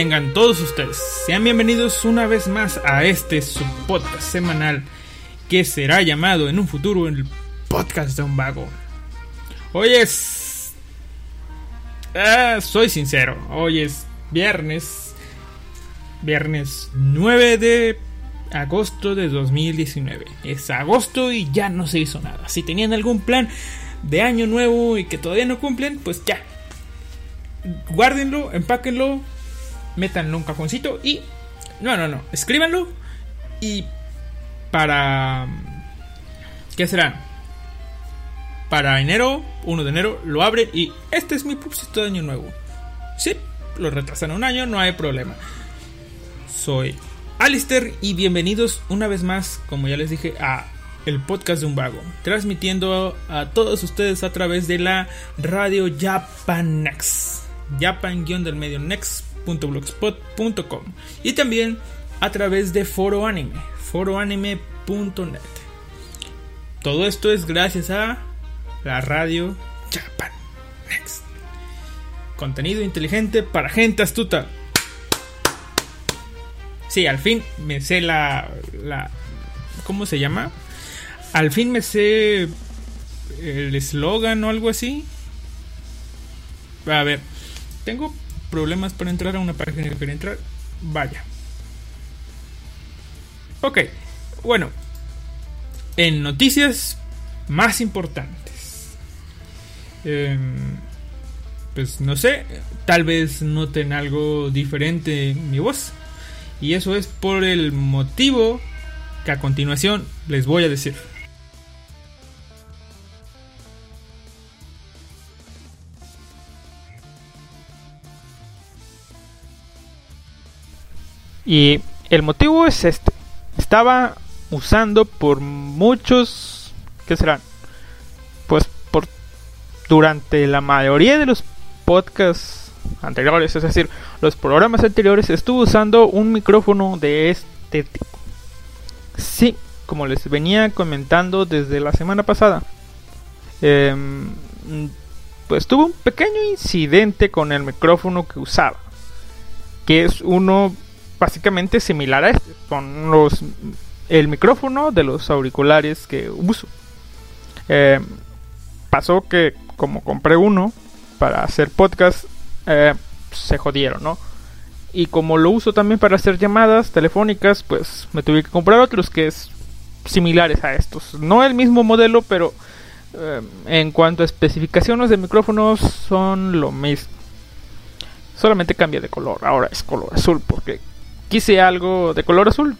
tengan todos ustedes. Sean bienvenidos una vez más a este su podcast semanal que será llamado en un futuro el podcast de un vago. Hoy es... Ah, soy sincero, hoy es viernes. Viernes 9 de agosto de 2019. Es agosto y ya no se hizo nada. Si tenían algún plan de año nuevo y que todavía no cumplen, pues ya, guárdenlo, empáquenlo, métanlo un cajoncito y. No, no, no. Escríbanlo y. Para. ¿Qué será? Para enero, 1 de enero, lo abren y. Este es mi propósito de año nuevo. Sí, lo retrasan un año, no hay problema. Soy Alistair y bienvenidos una vez más, como ya les dije, a el podcast de un vago, transmitiendo a todos ustedes a través de la radio Japanex, japan-del medio next.blogspot.com y también a través de Foro Anime, foroanime.net. Todo esto es gracias a la radio Japan Next. Contenido inteligente para gente astuta. Sí, al fin me sé la, la ¿cómo se llama? Al fin me sé el eslogan o algo así. A ver, tengo problemas para entrar a una página que quiero entrar. Vaya. Ok, bueno. En noticias más importantes. Em, pues no sé, tal vez noten algo diferente en mi voz. Y eso es por el motivo que a continuación les voy a decir. Y el motivo es este. Estaba usando por muchos... ¿Qué serán? Pues por durante la mayoría de los podcasts anteriores, es decir, los programas anteriores, estuve usando un micrófono de este tipo. Sí, como les venía comentando desde la semana pasada. Em, pues tuve un pequeño incidente con el micrófono que usaba. Que es uno básicamente similar a este. Con los el micrófono de los auriculares que uso. Em, pasó que como compré uno para hacer podcast, eh, se jodieron, ¿no? Y como lo uso también para hacer llamadas telefónicas, pues me tuve que comprar otros que es similares a estos. No el mismo modelo, pero eh, en cuanto a especificaciones de micrófonos son lo mismo. Solamente cambia de color. Ahora es color azul porque quise algo de color azul.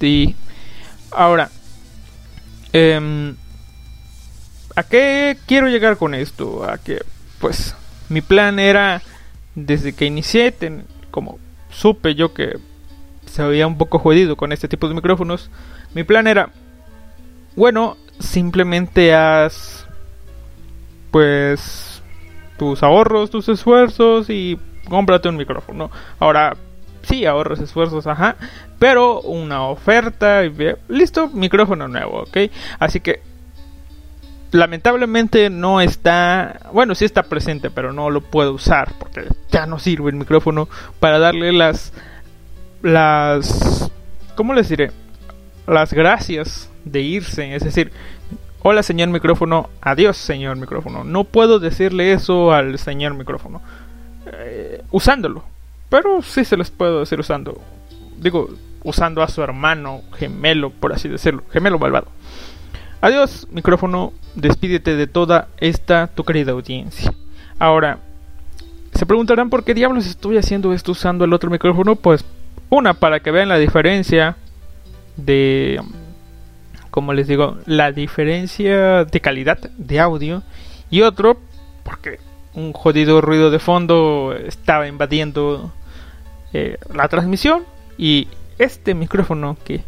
Y ahora, eh, ¿A qué quiero llegar con esto? A que, pues, mi plan era, desde que inicié, como supe yo que se había un poco jodido con este tipo de micrófonos, mi plan era, bueno, simplemente haz, pues, tus ahorros, tus esfuerzos y cómprate un micrófono. Ahora, sí, ahorros, esfuerzos, ajá, pero una oferta listo, micrófono nuevo, ¿ok? Así que lamentablemente no está, bueno, sí está presente, pero no lo puedo usar porque ya no sirve el micrófono para darle las las ¿cómo les diré? las gracias de irse, es decir, hola señor micrófono, adiós señor micrófono. No puedo decirle eso al señor micrófono eh, usándolo, pero sí se les puedo decir usando, digo, usando a su hermano gemelo, por así decirlo, gemelo malvado. Adiós, micrófono, despídete de toda esta tu querida audiencia. Ahora, se preguntarán por qué diablos estoy haciendo esto usando el otro micrófono. Pues, una, para que vean la diferencia de, como les digo, la diferencia de calidad de audio. Y otro, porque un jodido ruido de fondo estaba invadiendo eh, la transmisión. Y este micrófono que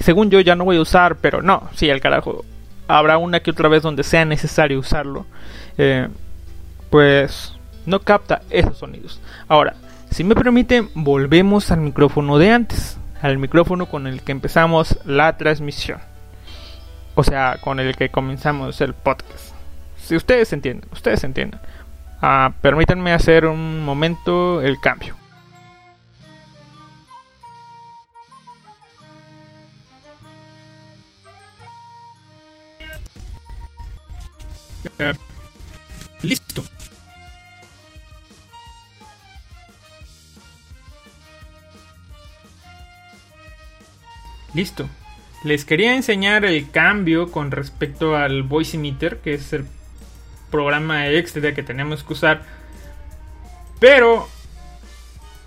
según yo ya no voy a usar, pero no, sí, el carajo. Habrá una que otra vez donde sea necesario usarlo. Eh, pues no capta esos sonidos. Ahora, si me permiten, volvemos al micrófono de antes. Al micrófono con el que empezamos la transmisión. O sea, con el que comenzamos el podcast. Si ustedes entienden, ustedes entienden. Ah, permítanme hacer un momento el cambio. Listo. Listo. Les quería enseñar el cambio con respecto al Voice Emitter, que es el programa extra que tenemos que usar. Pero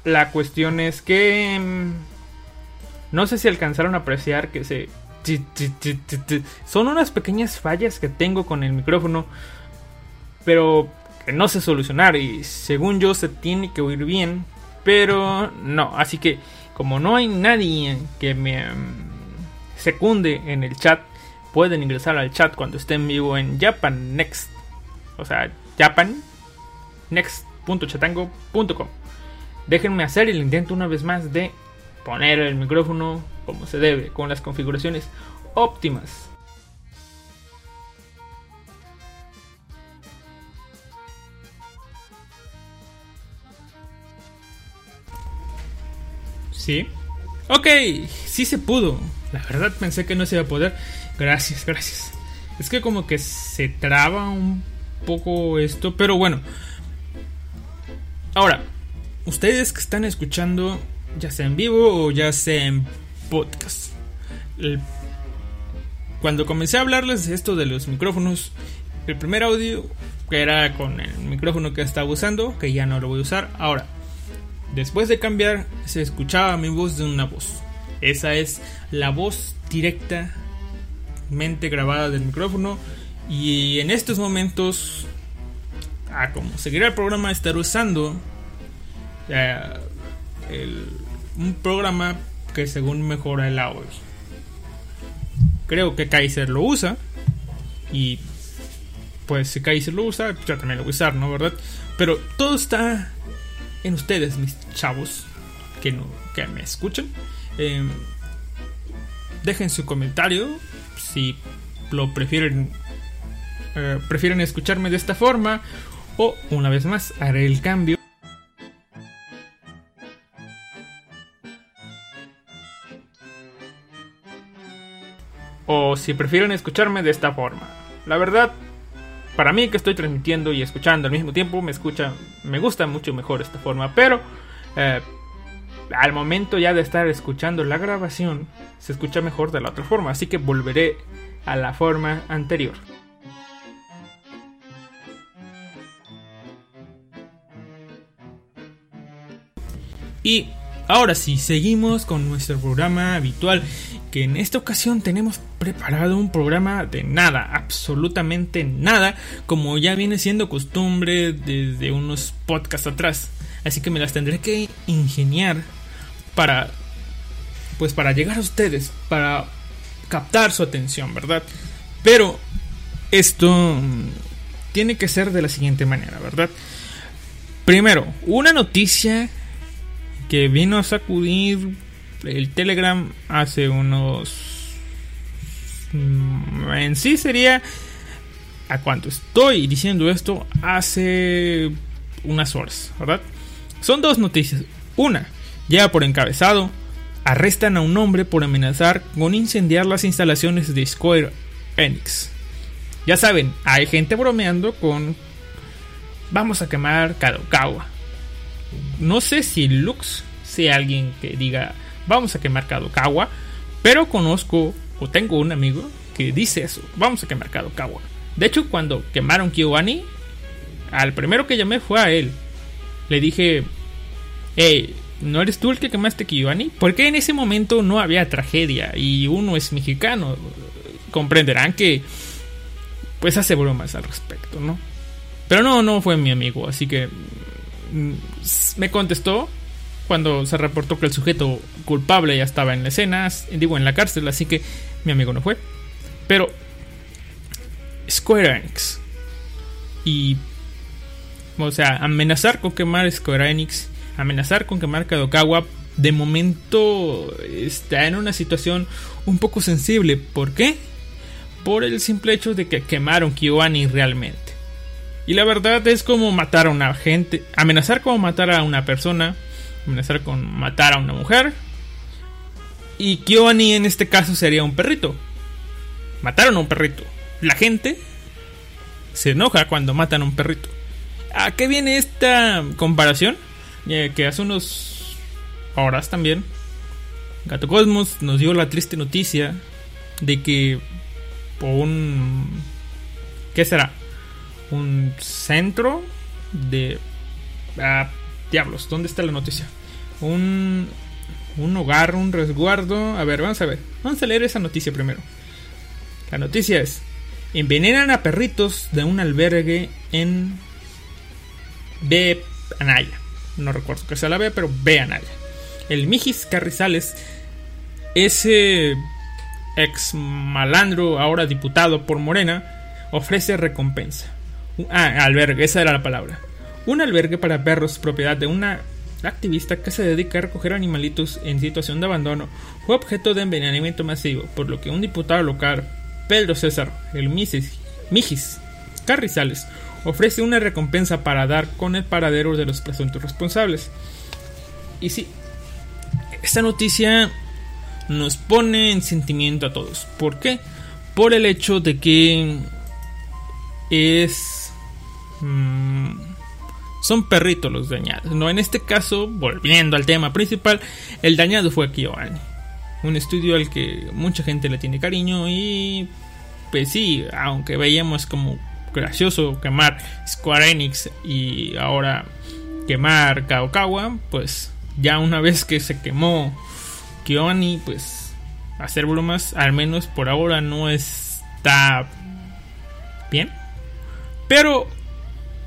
la cuestión es que mm, no sé si alcanzaron a apreciar que se son unas pequeñas fallas que tengo con el micrófono, pero que no sé solucionar y según yo se tiene que oír bien, pero no, así que como no hay nadie que me mm, secunde en el chat, pueden ingresar al chat cuando esté en vivo en Japan Next, o sea, Japan next.chatango.com. Déjenme hacer el intento una vez más de poner el micrófono como se debe, con las configuraciones óptimas. Sí. Ok, sí se pudo. La verdad pensé que no se iba a poder. Gracias, gracias. Es que como que se traba un poco esto, pero bueno. Ahora, ustedes que están escuchando, ya sea en vivo o ya sea en podcast. cuando comencé a hablarles esto de los micrófonos, el primer audio que era con el micrófono que estaba usando, que ya no lo voy a usar. Ahora, después de cambiar, se escuchaba mi voz de una voz. Esa es la voz directamente grabada del micrófono. Y en estos momentos, a como seguirá el programa, estar usando eh, un programa que según mejora el audio. Creo que Kaiser lo usa y pues si Kai se lo usa, yo también lo voy a usar, ¿no? ¿Verdad? Pero todo está en ustedes, mis chavos, que, no, que me escuchan. Eh, dejen su comentario si lo prefieren eh, prefieren escucharme de esta forma o una vez más haré el cambio o si prefieren escucharme de esta forma. La verdad para mí que estoy transmitiendo y escuchando al mismo tiempo me escucha me gusta mucho mejor esta forma pero eh, al momento ya de estar escuchando la grabación se escucha mejor de la otra forma así que volveré a la forma anterior. Y ahora sí, seguimos con nuestro programa habitual, que en esta ocasión tenemos preparado un programa de nada, absolutamente nada, como ya viene siendo costumbre desde unos podcasts atrás. Así que me las tendré que ingeniar para pues para llegar a ustedes, para captar su atención, ¿verdad? Pero esto mm, tiene que ser de la siguiente manera, ¿verdad? Primero, una noticia que vino a sacudir el Telegram hace unos... Mm, en sí sería... ¿A cuánto estoy diciendo esto? Hace unas horas, ¿verdad? Son dos noticias. Una, ya por encabezado, arrestan a un hombre por amenazar con incendiar las instalaciones de Square Enix. Ya saben, hay gente bromeando con vamos a quemar Kadokawa no sé si Lux sea alguien que diga vamos a quemar Kadokawa, pero conozco o tengo un amigo que dice eso, vamos a quemar Kadokawa. De hecho, cuando quemaron Kiwani, al primero que llamé fue a él. Le dije, hey, ¿no eres tú el que quemaste Kiwani? Porque en ese momento no había tragedia y uno es mexicano. Comprenderán que pues hace bromas al respecto, ¿no? Pero no, no fue mi amigo, así que me contestó cuando se reportó que el sujeto culpable ya estaba en la escena, digo en la cárcel, así que mi amigo no fue. Pero Square Enix y o sea, amenazar con quemar Square Enix, amenazar con quemar Kadokawa, de momento está en una situación un poco sensible. ¿Por qué? Por el simple hecho de que quemaron Kiwani realmente. Y la verdad es como matar a una gente, amenazar como matar a una persona, amenazar con matar a una mujer. Y Kyoani en este caso sería un perrito. Mataron a un perrito. La gente se enoja cuando matan a un perrito. ¿A qué viene esta comparación? que hace unos horas también Gato Cosmos nos dio la triste noticia de que un ¿qué será? Un centro de... Ah, diablos, ¿dónde está la noticia? Un, un hogar, un resguardo. A ver, vamos a ver. Vamos a leer esa noticia primero. La noticia es, envenenan a perritos de un albergue en B. Anaya. No recuerdo que sea la B, pero B. Anaya. El Mijis Carrizales, ese ex malandro, ahora diputado por Morena, ofrece recompensa. Ah, albergue, esa era la palabra. Un albergue para perros, propiedad de una activista que se dedica a recoger animalitos en situación de abandono, fue objeto de envenenamiento masivo, por lo que un diputado local, Pedro César, el Misis, Mijis Carrizales, ofrece una recompensa para dar con el paradero de los presuntos responsables. Y sí, esta noticia nos pone en sentimiento a todos. ¿Por qué? Por el hecho de que es Mm, son perritos los dañados. No, en este caso, volviendo al tema principal, el dañado fue Kyoani. Un estudio al que mucha gente le tiene cariño y pues sí, aunque veíamos como gracioso quemar Square Enix y ahora quemar Kaokawa, pues ya una vez que se quemó Kyoani, pues hacer bromas, al menos por ahora no está bien. Pero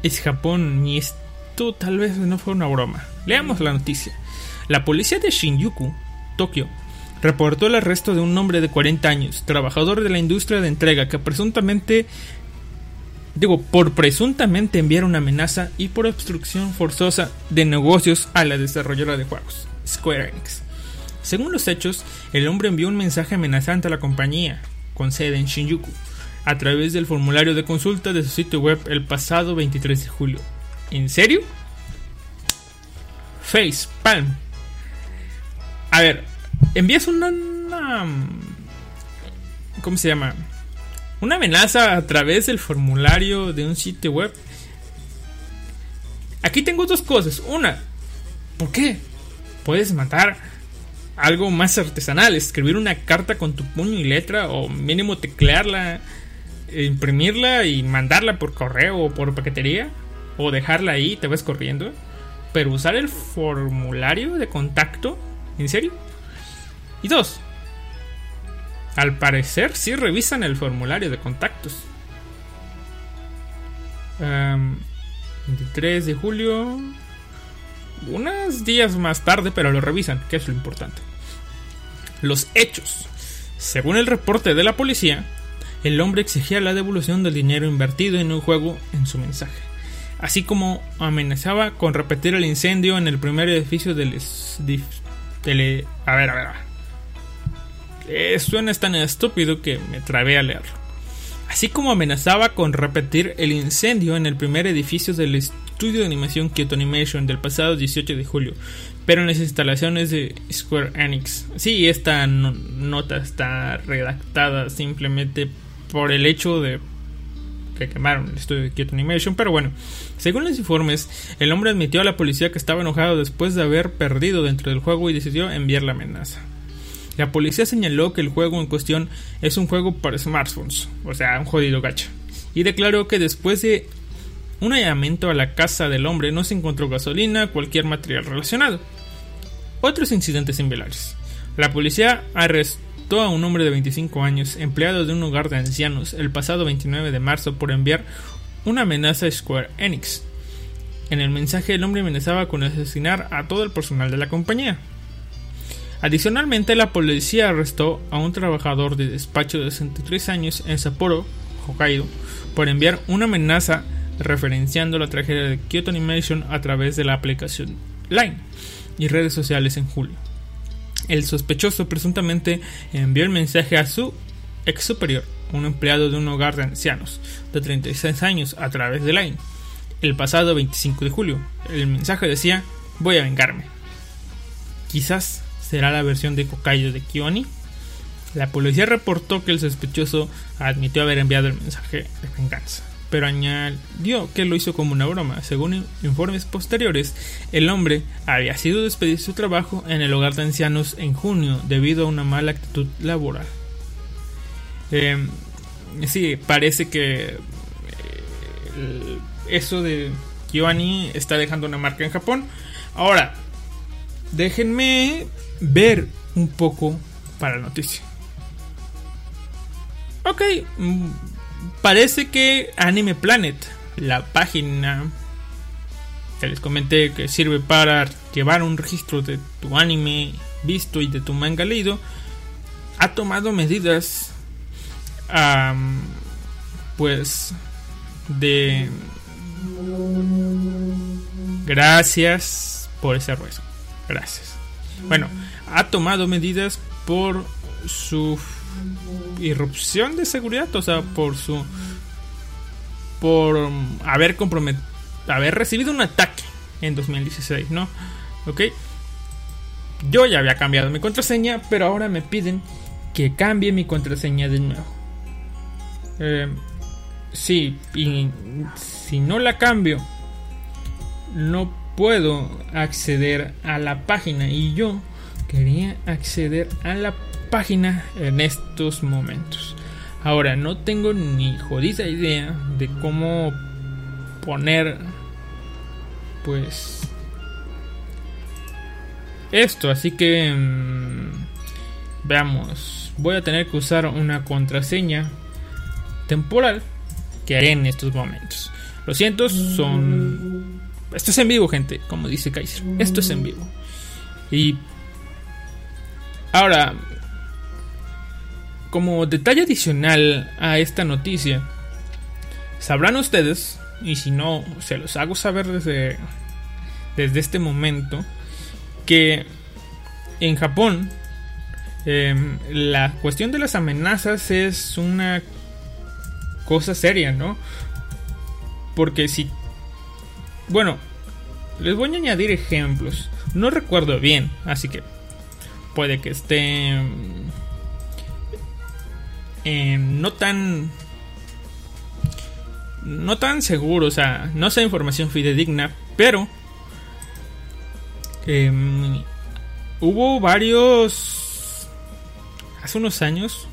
es Japón y esto tal vez no fue una broma. Leamos la noticia. La policía de Shinjuku, Tokio, reportó el arresto de un hombre de 40 años, trabajador de la industria de entrega, que presuntamente digo, por presuntamente enviar una amenaza y por obstrucción forzosa de negocios a la desarrolladora de juegos, Square Enix. Según los hechos, el hombre envió un mensaje amenazante a la compañía, con sede en Shinjuku, a través del formulario de consulta de su sitio web el pasado 23 de julio. ¿En serio? Face, palm. A ver, envías una, una ¿Cómo se llama? Una amenaza a través del formulario de un sitio web. Aquí tengo dos cosas. Una, ¿por qué? Puedes matar algo más artesanal, escribir una carta con tu puño y letra o mínimo teclearla, imprimirla y mandarla por correo o por paquetería o dejarla ahí y te vas corriendo. Pero usar el formulario de contacto, ¿en serio? Y dos, al parecer sí revisan el formulario de contactos. 23 de julio. Unos días más tarde, pero lo revisan, que es lo importante. Los hechos. Según el reporte de la policía, el hombre exigía la devolución del dinero invertido en un juego en su mensaje, así como amenazaba con repetir el incendio en el primer edificio del... a ver, a ver, a ver. Eh, suena tan estúpido que me trabé a leerlo. Así como amenazaba con repetir el incendio en el primer edificio del estudio de animación Kyoto Animation del pasado 18 de julio, pero en las instalaciones de Square Enix. Sí, esta nota está redactada simplemente por el hecho de que quemaron el estudio de Kyoto Animation, pero bueno, según los informes, el hombre admitió a la policía que estaba enojado después de haber perdido dentro del juego y decidió enviar la amenaza. La policía señaló que el juego en cuestión es un juego para smartphones, o sea, un jodido gacha, y declaró que después de un allanamiento a la casa del hombre no se encontró gasolina, cualquier material relacionado. Otros incidentes similares. La policía arrestó a un hombre de 25 años, empleado de un hogar de ancianos, el pasado 29 de marzo por enviar una amenaza a Square Enix. En el mensaje el hombre amenazaba con asesinar a todo el personal de la compañía. Adicionalmente, la policía arrestó a un trabajador de despacho de 63 años en Sapporo, Hokkaido, por enviar una amenaza referenciando la tragedia de Kyoto Animation a través de la aplicación Line y redes sociales en julio. El sospechoso presuntamente envió el mensaje a su ex superior, un empleado de un hogar de ancianos de 36 años, a través de Line. El pasado 25 de julio, el mensaje decía: Voy a vengarme. Quizás será la versión de Kokayo de Kioni. La policía reportó que el sospechoso admitió haber enviado el mensaje de venganza, pero añadió que lo hizo como una broma. Según informes posteriores, el hombre había sido despedido de su trabajo en el hogar de ancianos en junio debido a una mala actitud laboral. Eh, sí, parece que eh, eso de Kioni está dejando una marca en Japón. Ahora, déjenme ver un poco para la noticia. Ok, mm, parece que Anime Planet, la página que les comenté que sirve para llevar un registro de tu anime visto y de tu manga leído, ha tomado medidas, pues, de... Gracias por ese ruido. Gracias. Bueno, ha tomado medidas por su irrupción de seguridad, o sea, por su por haber comprometido haber recibido un ataque en 2016, ¿no? ¿Ok? Yo ya había cambiado mi contraseña, pero ahora me piden que cambie mi contraseña de nuevo. Eh, sí, y si no la cambio, no puedo acceder a la página y yo quería acceder a la página en estos momentos. Ahora, no tengo ni jodida idea de cómo poner pues esto, así que mm, veamos, voy a tener que usar una contraseña temporal que haré en estos momentos. Lo siento, son esto es en vivo, gente, como dice Kaiser. Esto es en vivo. Y ahora, como detalle adicional a esta noticia, sabrán ustedes, y si no, se los hago saber desde, desde este momento, que en Japón em, la cuestión de las amenazas es una cosa seria, ¿no? Porque si... Bueno, les voy a añadir ejemplos. No recuerdo bien, así que puede que esté em, no tan no tan seguro, o sea, no sea información fidedigna, pero em, hubo varios hace unos años,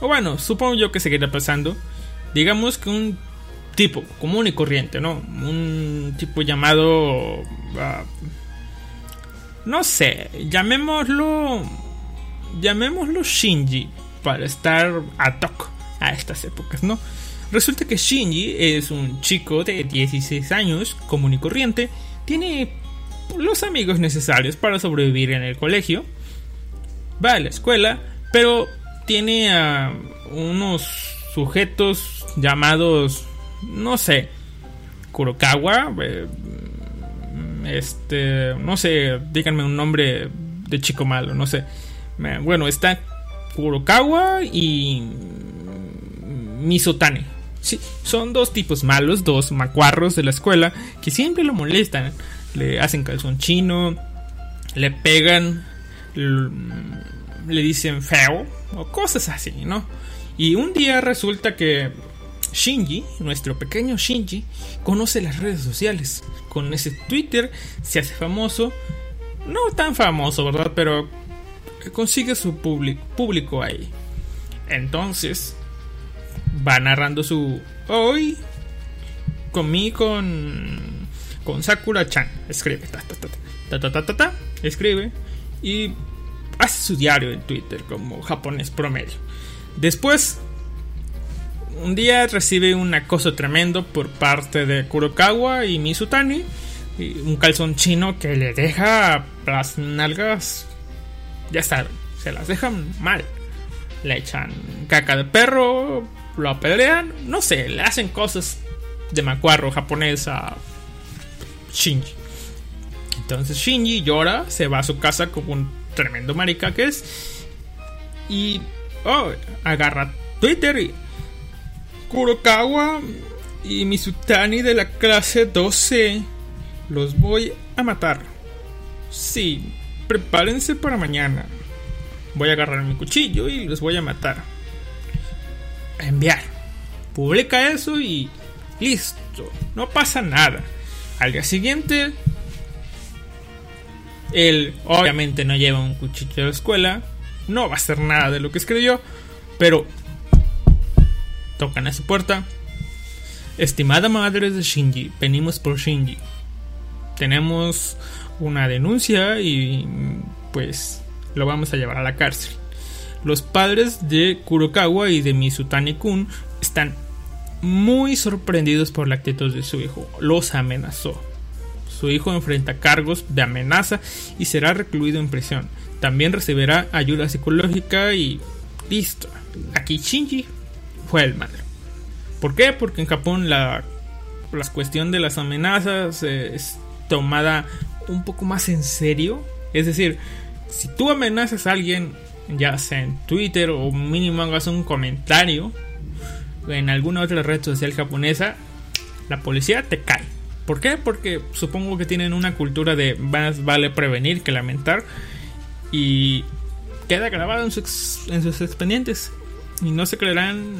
o bueno, supongo yo que seguirá pasando, digamos que un tipo común y corriente, ¿no? Un tipo llamado... Ah, no sé, llamémoslo... Llamémoslo Shinji para estar a toque a estas épocas, ¿no? Resulta que Shinji es un chico de 16 años, común y corriente, tiene los amigos necesarios para sobrevivir en el colegio, va a la escuela, pero tiene a unos sujetos llamados no sé, Kurokawa, eh, este, no sé, díganme un nombre de chico malo, no sé. Bueno, está Kurokawa y Misotane. Sí, son dos tipos malos, dos macuarros de la escuela que siempre lo molestan. Le hacen calzón chino, le pegan, le dicen feo o cosas así, ¿no? Y un día resulta que Shinji, nuestro pequeño Shinji, conoce las redes sociales. Con ese Twitter se hace famoso. No tan famoso, ¿verdad? Pero consigue su público ahí. Entonces, va narrando su... Hoy comí con... Con Sakura-chan. Escribe. Ta, ta, ta, ta, ta, ta, Escribe. Y hace su diario en Twitter como japonés promedio. Después un día recibe un acoso tremendo por parte de Kurokawa y Mizutani. Un calzón chino que le deja las nalgas. Ya saben, se las dejan mal. Le echan caca de perro, lo apedrean, no sé, le hacen cosas de macuarro japonés a Shinji. Entonces Shinji llora, se va a su casa como un tremendo marica que es. Y oh, agarra Twitter y Kurokawa y Misutani de la clase 12. Los voy a matar. Sí, prepárense para mañana. Voy a agarrar mi cuchillo y los voy a matar. enviar. Publica eso y listo. No pasa nada. Al día siguiente, él obviamente no lleva un cuchillo a la escuela. No va a hacer nada de lo que escribió. Pero Tocan a su puerta. Estimada madre de Shinji, venimos por Shinji. Tenemos una denuncia y pues lo vamos a llevar a la cárcel. Los padres de Kurokawa y de Mizutani Kun están muy sorprendidos por la actitud de su hijo. Los amenazó. Su hijo enfrenta cargos de amenaza y será recluido en prisión. También recibirá ayuda psicológica y listo. Aquí Shinji fue el malo. ¿Por qué? Porque en Japón la, la cuestión de las amenazas es tomada un poco más en serio. Es decir, si tú amenazas a alguien, ya sea en Twitter o mínimo hagas un comentario en alguna otra red social japonesa, la policía te cae. ¿Por qué? Porque supongo que tienen una cultura de más vale prevenir que lamentar y queda grabado en, en sus expedientes y no se creerán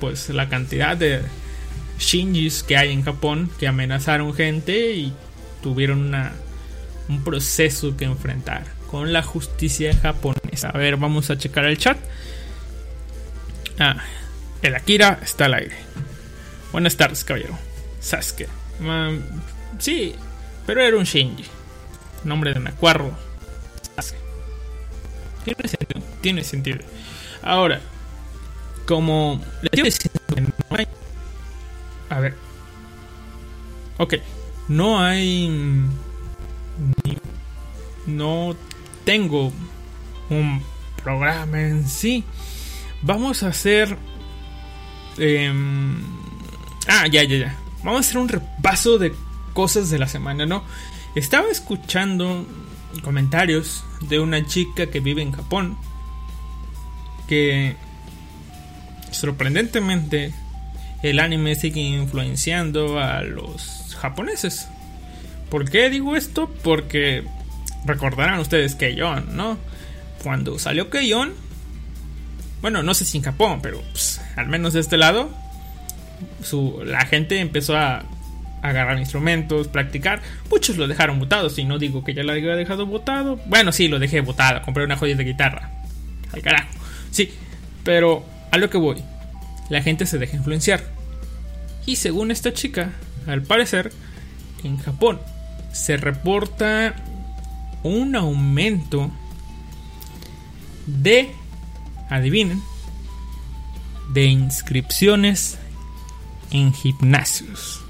pues la cantidad de Shinjis que hay en Japón que amenazaron gente y tuvieron una, un proceso que enfrentar con la justicia japonesa. A ver, vamos a checar el chat. Ah, el Akira está al aire. Buenas tardes, caballero. Sasuke. sí, pero era un Shinji. Nombre de Nacuarro. Sasuke. Tiene sentido. Tiene sentido. Ahora, como no hay. A ver. Ok. No hay. No tengo un programa en sí. Vamos a hacer. Em, Ah, ya, ya, ya. Vamos a hacer un repaso de cosas de la semana, ¿no? Estaba escuchando comentarios de una chica que vive en Japón que sorprendentemente el anime sigue influenciando a los japoneses. ¿Por qué digo esto? Porque recordarán ustedes Keion, ¿no? Cuando salió Keion, bueno, no sé si en Japón, pero pues, al menos de este lado, su, la gente empezó a agarrar instrumentos, practicar. Muchos lo dejaron botado, si no digo que ya lo había dejado botado. Bueno, sí, lo dejé botado, compré una joya de guitarra. Al carajo. Sí, pero a lo que voy, la gente se deja influenciar. Y según esta chica, al parecer, en Japón se reporta un aumento de, adivinen, de inscripciones en gimnasios.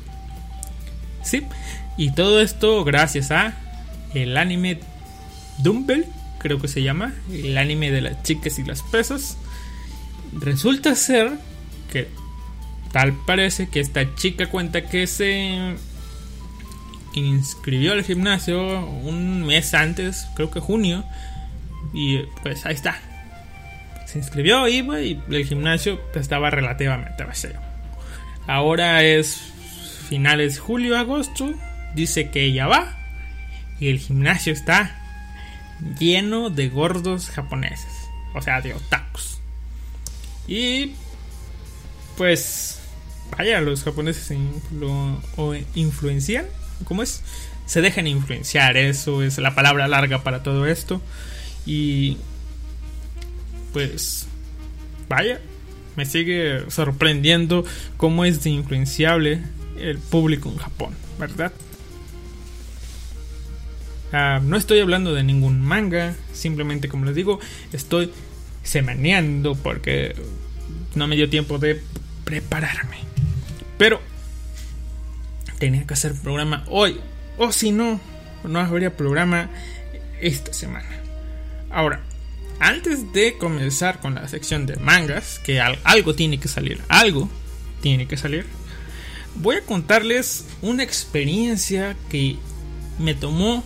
Sí, y todo esto gracias a el anime Dumbbell, creo que se llama, el anime de las chicas y las pesas. Resulta ser que tal parece que esta chica cuenta que se inscribió al gimnasio un mes antes, creo que junio, y pues ahí está. Se inscribió, iba y el gimnasio estaba relativamente vacío. Ahora es finales julio-agosto, dice que ella va y el gimnasio está lleno de gordos japoneses, o sea, de otakus. Y pues vaya, los japoneses lo influencian ¿Cómo es? Se dejan influenciar, eso es la palabra larga para todo esto. Y pues vaya, me sigue sorprendiendo cómo es de influenciable el público en Japón, ¿verdad? Ah, no estoy hablando de ningún manga, simplemente como les digo, estoy semaneando porque no me dio tiempo de prepararme. Pero tenía que hacer programa hoy. O si no, no habría programa esta semana. Ahora, antes de comenzar con la sección de mangas, que algo tiene que salir, algo tiene que salir, voy a contarles una experiencia que me tomó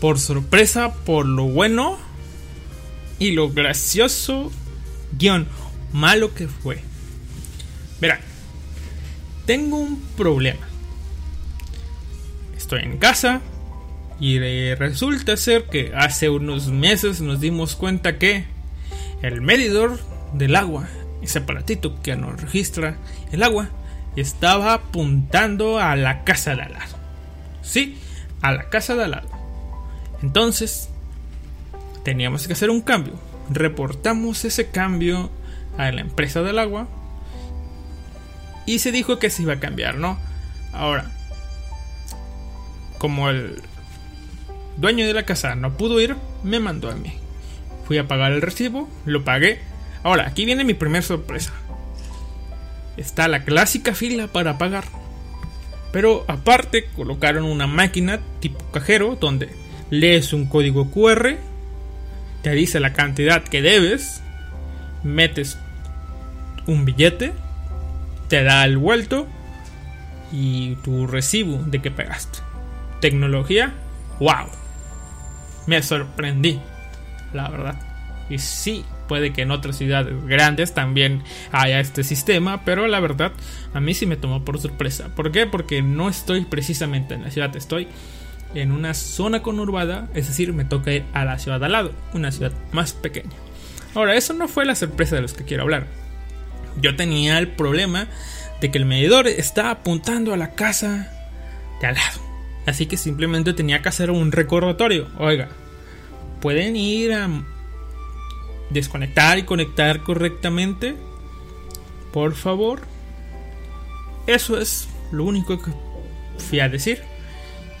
por sorpresa por lo bueno y lo gracioso guion malo que fue. Verán, tengo un problema estoy en casa y resulta ser que hace unos meses nos dimos cuenta que el medidor del agua, ese aparatito que nos registra el agua, estaba apuntando a la casa de al lado. Sí, a la casa de al lado. Entonces, teníamos que hacer un cambio. Reportamos ese cambio a la empresa del agua y se dijo que se iba a cambiar, ¿no? Ahora, como el dueño de la casa no pudo ir, me mandó a mí. Fui a pagar el recibo, lo pagué. Ahora, aquí viene mi primera sorpresa. Está la clásica fila para pagar. Pero aparte colocaron una máquina tipo cajero donde lees un código QR, te dice la cantidad que debes, metes un billete, te da el vuelto y tu recibo de que pagaste tecnología, wow. Me sorprendí, la verdad. Y sí, puede que en otras ciudades grandes también haya este sistema, pero la verdad a mí sí me tomó por sorpresa. ¿Por qué? Porque no estoy precisamente en la ciudad, estoy en una zona conurbada, es decir, me toca ir a la ciudad al lado, una ciudad más pequeña. Ahora, eso no fue la sorpresa de los que quiero hablar. Yo tenía el problema de que el medidor está apuntando a la casa de al lado. Así que simplemente tenía que hacer un recordatorio. Oiga, pueden ir a desconectar y conectar correctamente. Por favor. Eso es lo único que fui a decir.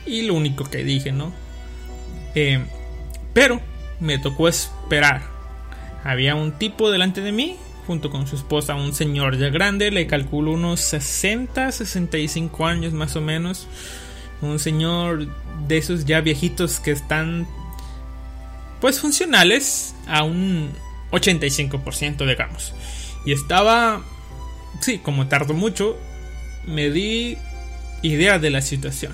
Y lo único que dije, ¿no? Eh, pero me tocó esperar. Había un tipo delante de mí, junto con su esposa, un señor ya grande, le calculo unos 60, 65 años más o menos un señor de esos ya viejitos que están pues funcionales a un 85% digamos. Y estaba, sí, como tardó mucho, me di idea de la situación.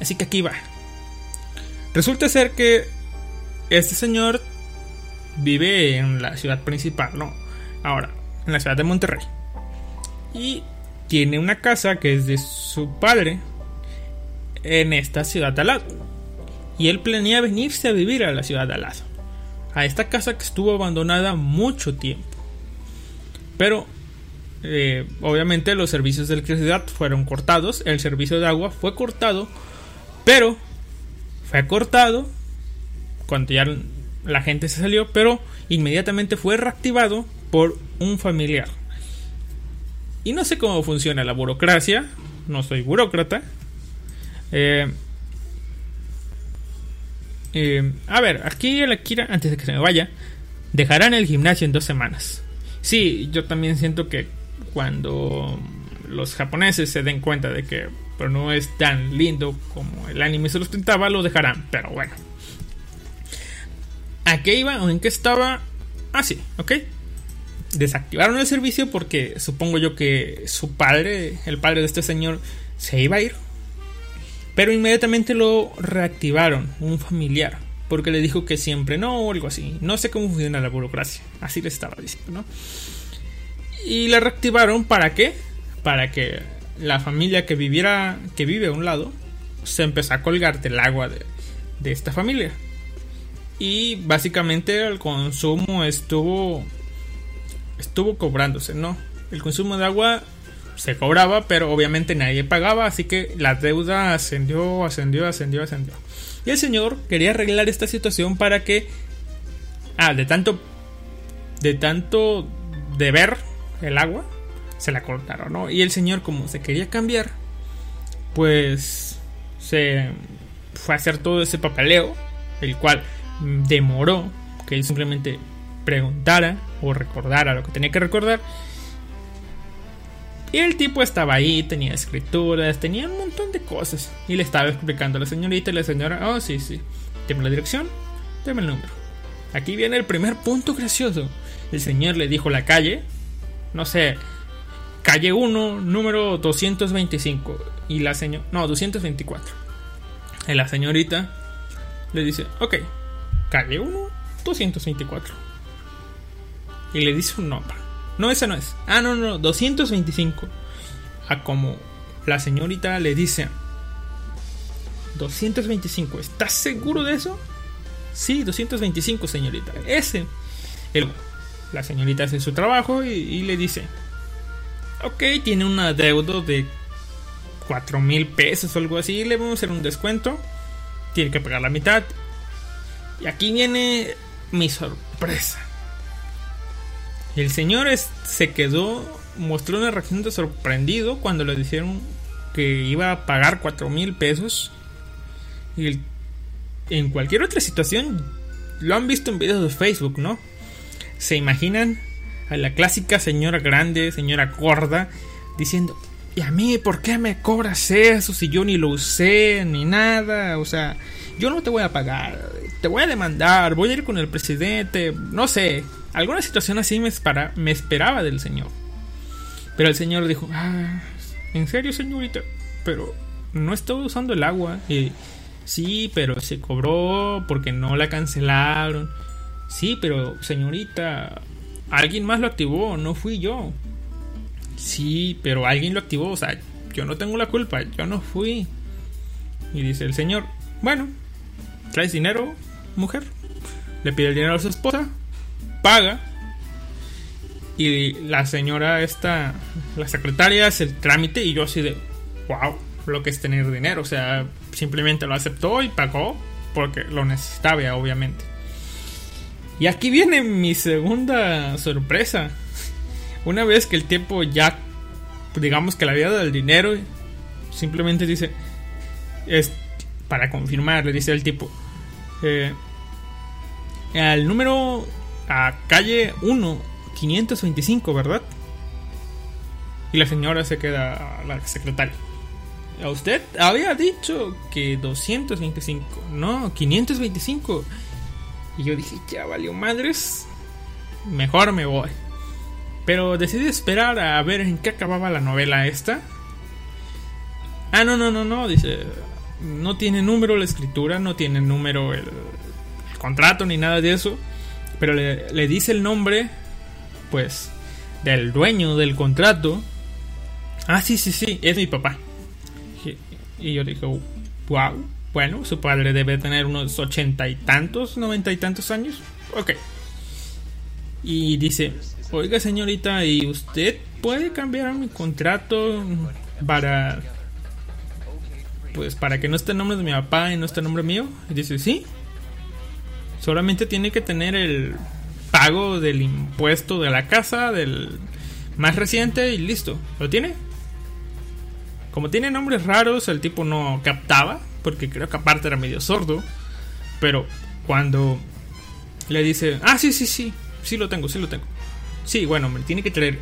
Así que aquí va. Resulta ser que este señor vive en la ciudad principal, ¿no? Ahora, en la ciudad de Monterrey. Y tiene una casa que es de su padre en esta ciudad de al lado. Y él planea venirse a vivir a la ciudad de al lado. A esta casa que estuvo abandonada mucho tiempo. Pero eh, obviamente los servicios de electricidad fueron cortados. El servicio de agua fue cortado. Pero fue cortado cuando ya la gente se salió. Pero inmediatamente fue reactivado por un familiar. Y no sé cómo funciona la burocracia. No soy burócrata. Eh, eh, a ver, aquí el Akira, antes de que se me vaya, dejarán el gimnasio en dos semanas. Sí, yo también siento que cuando los japoneses se den cuenta de que pero no es tan lindo como el anime se los pintaba, lo dejarán. Pero bueno. ¿A qué iba o en qué estaba? Ah, sí, ok. Desactivaron el servicio porque supongo yo que su padre, el padre de este señor, se iba a ir. Pero inmediatamente lo reactivaron, un familiar, porque le dijo que siempre no o algo así. No sé cómo funciona la burocracia, así le estaba diciendo, ¿no? Y la reactivaron para qué? Para que la familia que viviera, que vive a un lado, se empezó a colgar del agua de, de esta familia. Y básicamente el consumo estuvo estuvo cobrándose, ¿no? El consumo de agua se cobraba, pero obviamente nadie pagaba, así que la deuda ascendió, ascendió, ascendió, ascendió. Y el señor quería arreglar esta situación para que ah, de tanto de tanto deber el agua, se la cortaron, ¿no? Y el señor, como se quería cambiar, pues se fue a hacer todo ese papeleo, el cual demoró que él simplemente preguntara o recordara lo que tenía que recordar. Y el tipo estaba ahí, tenía escrituras, tenía un montón de cosas. Y le estaba explicando a la señorita y la señora, oh sí, sí, deme la dirección, deme el número. Aquí viene el primer punto gracioso. El señor le dijo la calle, no sé, calle 1, número 225. Y la señora, no, 224. Y la señorita le dice, ok, calle 1, 224. Y le dice un nombre. No, ese no es. Ah, no, no, 225. A como la señorita le dice, 225, ¿estás seguro de eso? Sí, 225, señorita. Ese. El, la señorita hace su trabajo y, le dice, ok, tiene un adeudo de 4 mil pesos o algo así, le vamos a hacer un descuento. Tiene que pagar la mitad. Y aquí viene mi sorpresa. El señor se quedó, mostró una reacción de sorprendido cuando le dijeron que iba a pagar 4 mil pesos. Y en cualquier otra situación, lo han visto en videos de Facebook, ¿no? se imaginan a la clásica señora grande, señora gorda, diciendo, ¿y a mí por qué me cobras eso si yo ni lo usé ni nada? O sea, yo no te voy a pagar, te voy a demandar, voy a ir con el presidente, no sé, alguna situación así me, me esperaba del señor. Pero el señor dijo, ah, ¿en serio señorita? Pero no estaba usando el agua. Y sí, pero se cobró porque no la cancelaron. Sí, pero señorita, alguien más lo activó, no fui yo. Sí, pero alguien lo activó, o sea, yo no tengo la culpa, yo no fui. Y dice el señor, bueno, ¿traes dinero, mujer? Le pide el dinero a su esposa, paga. Y la señora esta, la secretaria hace el trámite y yo así de, wow, lo que es tener dinero. O sea, simplemente lo aceptó y pagó porque lo necesitaba, obviamente. Y aquí viene mi segunda sorpresa. Una vez que el tiempo ya, digamos que la vida del dinero, simplemente dice, es para confirmar, le dice el tipo, eh, al número, a calle 1, 525, ¿verdad? Y la señora se queda, la secretaria. A usted había dicho que 225, no, 525. Y yo dije, ya valió madres, mejor me voy. Pero decidí esperar a ver en qué acababa la novela esta. Ah, no, no, no, no, dice, no tiene número la escritura, no tiene número el, el contrato ni nada de eso, pero le, le dice el nombre, pues, del dueño del contrato. Ah, sí, sí, sí, es mi papá. Y, yo dije, wow, bueno, su padre debe tener unos ochenta y tantos, noventa y tantos años. Ok. Y dice, oiga señorita, ¿y usted puede cambiar mi contrato para... Pues para que no esté el nombre de mi papá y no esté el nombre mío? Y dice, sí. Solamente tiene que tener el pago del impuesto de la casa, del más reciente y listo. ¿Lo tiene? Como tiene nombres raros, el tipo no captaba, porque creo que aparte era medio sordo. Pero cuando le dice, ah, sí, sí, sí, sí lo tengo, sí lo tengo. Sí, bueno, me tiene que traer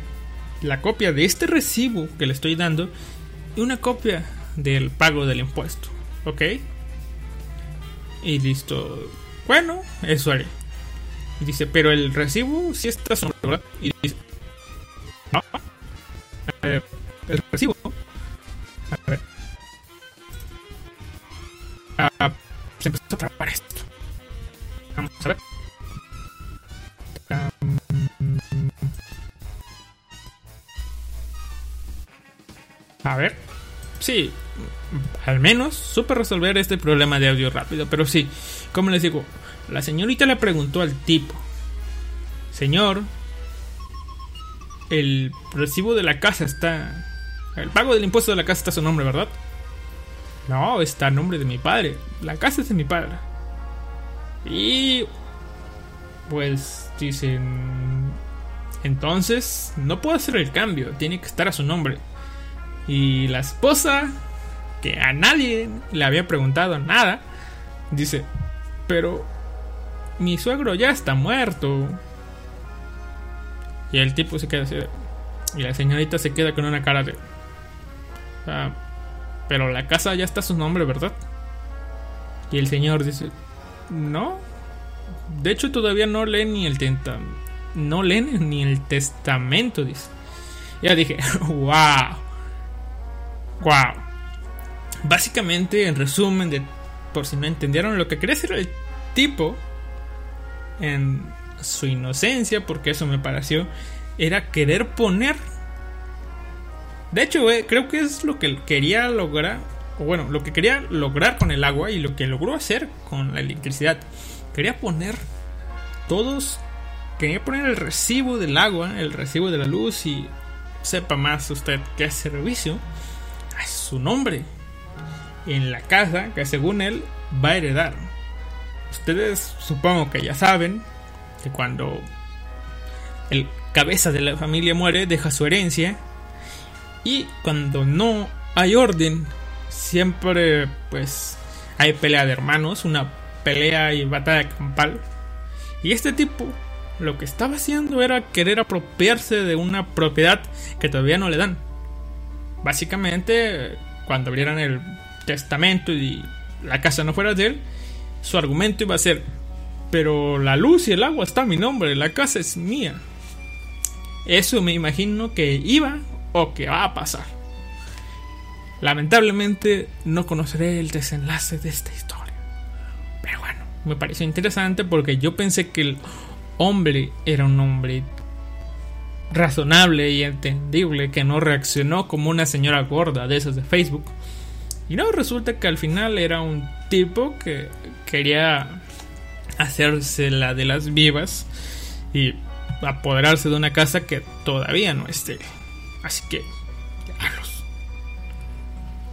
la copia de este recibo que le estoy dando y una copia del pago del impuesto. ¿Ok? Y listo. Bueno, eso haré. Y dice, pero el recibo sí está sobre, ¿verdad? Y dice, no. Eh, el recibo. A ver. Ah, se empezó a trapar esto. Vamos a ver. A ver. Sí, al menos supe resolver este problema de audio rápido. Pero sí, como les digo, la señorita le preguntó al tipo: Señor, el recibo de la casa está. El pago del impuesto de la casa está a su nombre, ¿verdad? No, está a nombre de mi padre. La casa es de mi padre. Y. Pues dicen. Entonces, no puedo hacer el cambio. Tiene que estar a su nombre. Y la esposa, que a nadie le había preguntado nada, dice: Pero. Mi suegro ya está muerto. Y el tipo se queda así. Y la señorita se queda con una cara de. "Ah, pero la casa ya está su nombre, ¿verdad? Y el señor dice, no. De hecho, todavía no leen ni el tenta No leen ni el testamento, dice. Ya dije, wow. Wow. Básicamente, en resumen, de, por si no entendieron, lo que quería hacer el tipo, en su inocencia, porque eso me pareció, era querer poner de hecho, eh, creo que es lo que quería lograr, o bueno, lo que quería lograr con el agua y lo que logró hacer con la electricidad. Quería poner todos, quería poner el recibo del agua, el recibo de la luz y sepa más usted qué servicio a su nombre en la casa que según él va a heredar. Ustedes supongo que ya saben que cuando el cabeza de la familia muere deja su herencia y cuando no hay orden, siempre pues hay pelea de hermanos, una pelea y batalla campal. Y este tipo lo que estaba haciendo era querer apropiarse de una propiedad que todavía no le dan. Básicamente, cuando abrieran el testamento y la casa no fuera de él, su argumento iba a ser, pero la luz y el agua está a mi nombre, la casa es mía. Eso me imagino que iba o que va a pasar. Lamentablemente no conoceré el desenlace de esta historia. Pero bueno, me pareció interesante porque yo pensé que el hombre era un hombre razonable y entendible que no reaccionó como una señora gorda de esas de Facebook. Y no, resulta que al final era un tipo que quería hacerse la de las vivas y apoderarse de una casa que todavía no esté. Así que, háganlos.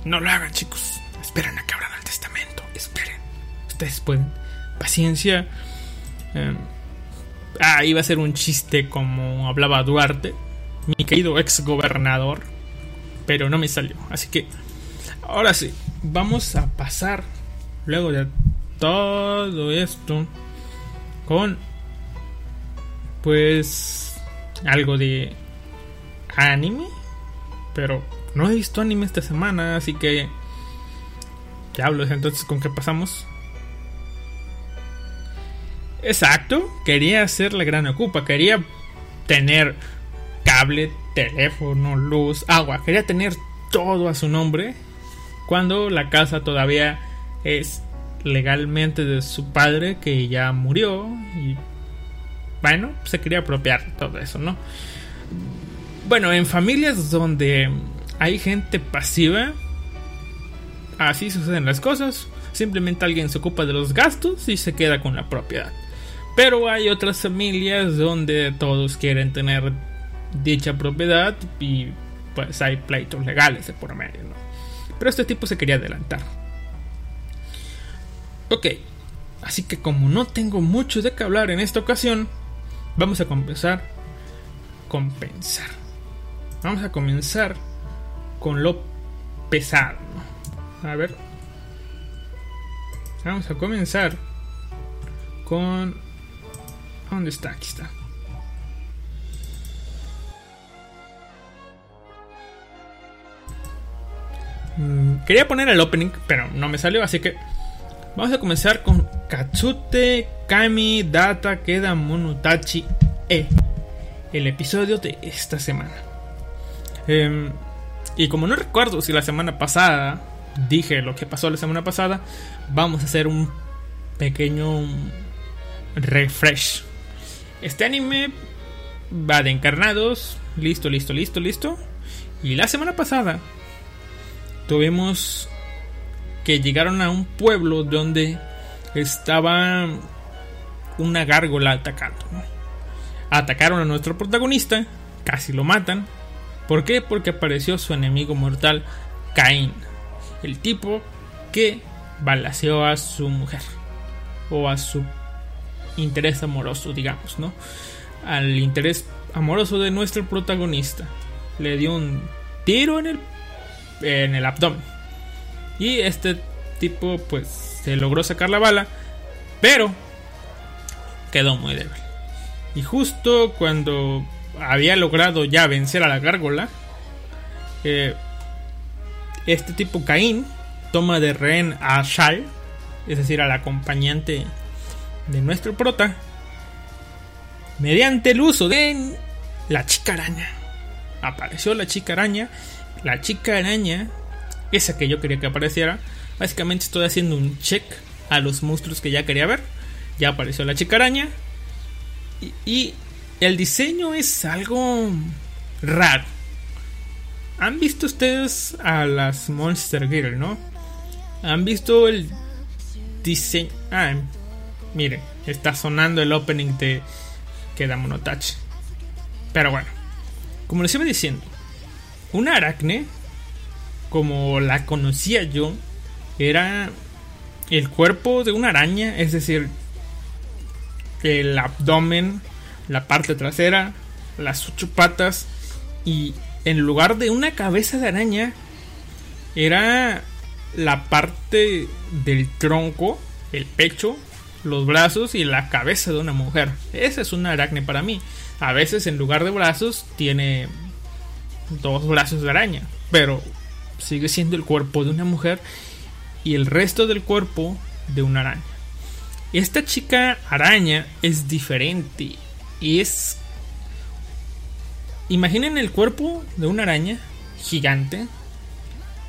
No lo hagan, chicos. Esperen a que abran el testamento. Esperen. Ustedes pueden. Paciencia. Eh, ah, iba a ser un chiste como hablaba Duarte, mi querido ex gobernador. Pero no me salió. Así que, ahora sí, vamos a pasar, luego de todo esto, con, pues, algo de anime, pero no he visto anime esta semana, así que diablos, entonces ¿con qué pasamos? Exacto, quería hacer la gran ocupa, quería tener cable, teléfono, luz, agua, quería tener todo a su nombre cuando la casa todavía es legalmente de su padre que ya murió y bueno, se quería apropiar todo eso, ¿no? Bueno, en familias donde hay gente pasiva, así suceden las cosas. Simplemente alguien se ocupa de los gastos y se queda con la propiedad. Pero hay otras familias donde todos quieren tener dicha propiedad y pues hay pleitos legales de por medio, ¿no? Pero este tipo se quería adelantar. Ok, así que como no tengo mucho de qué hablar en esta ocasión, vamos a comenzar con pensar. Vamos a comenzar con lo pesado. A ver. Vamos a comenzar con... ¿Dónde está? Aquí está. Quería poner el opening, pero no me salió, así que vamos a comenzar con Katsute Kami Data Keda Monutachi E, el episodio de esta semana. Em, y como no recuerdo si la semana pasada dije lo que pasó la semana pasada, vamos a hacer un pequeño refresh. Este anime va de encarnados, listo, listo, listo, listo. Y la semana pasada tuvimos que llegaron a un pueblo donde estaba una gárgola atacando. Atacaron a nuestro protagonista, casi lo matan. ¿Por qué? Porque apareció su enemigo mortal, Caín, el tipo que balaseó a su mujer o a su interés amoroso, digamos, ¿no? Al interés amoroso de nuestro protagonista. Le dio un tiro en el en el abdomen. Y este tipo pues se logró sacar la bala, pero quedó muy débil. Y justo cuando había logrado ya vencer a la gárgola, eh, este tipo Caín toma de rehén a Shal, es decir, al acompañante de nuestro prota, mediante el uso de la chica araña. Apareció la chica araña la chica araña, esa que yo quería que apareciera, básicamente estoy haciendo un check a los monstruos que ya quería ver. Ya apareció la chica araña. Y, el diseño es algo raro. ¿Han visto ustedes a las Monster Girl, no? ¿Han visto el diseño? Ah, mire, está sonando el opening de Queda Monotache. Pero bueno, como les iba diciendo, una aracne, como la conocía yo, era el cuerpo de una araña, es decir, el abdomen, la parte trasera, las ocho patas y en lugar de una cabeza de araña era la parte del tronco, el pecho, los brazos y la cabeza de una mujer. Esa es una aracne para mí. A veces en lugar de brazos tiene dos brazos de araña, pero sigue siendo el cuerpo de una mujer y el resto del cuerpo de una araña. Esta chica araña es diferente es... Imaginen el cuerpo de una araña gigante,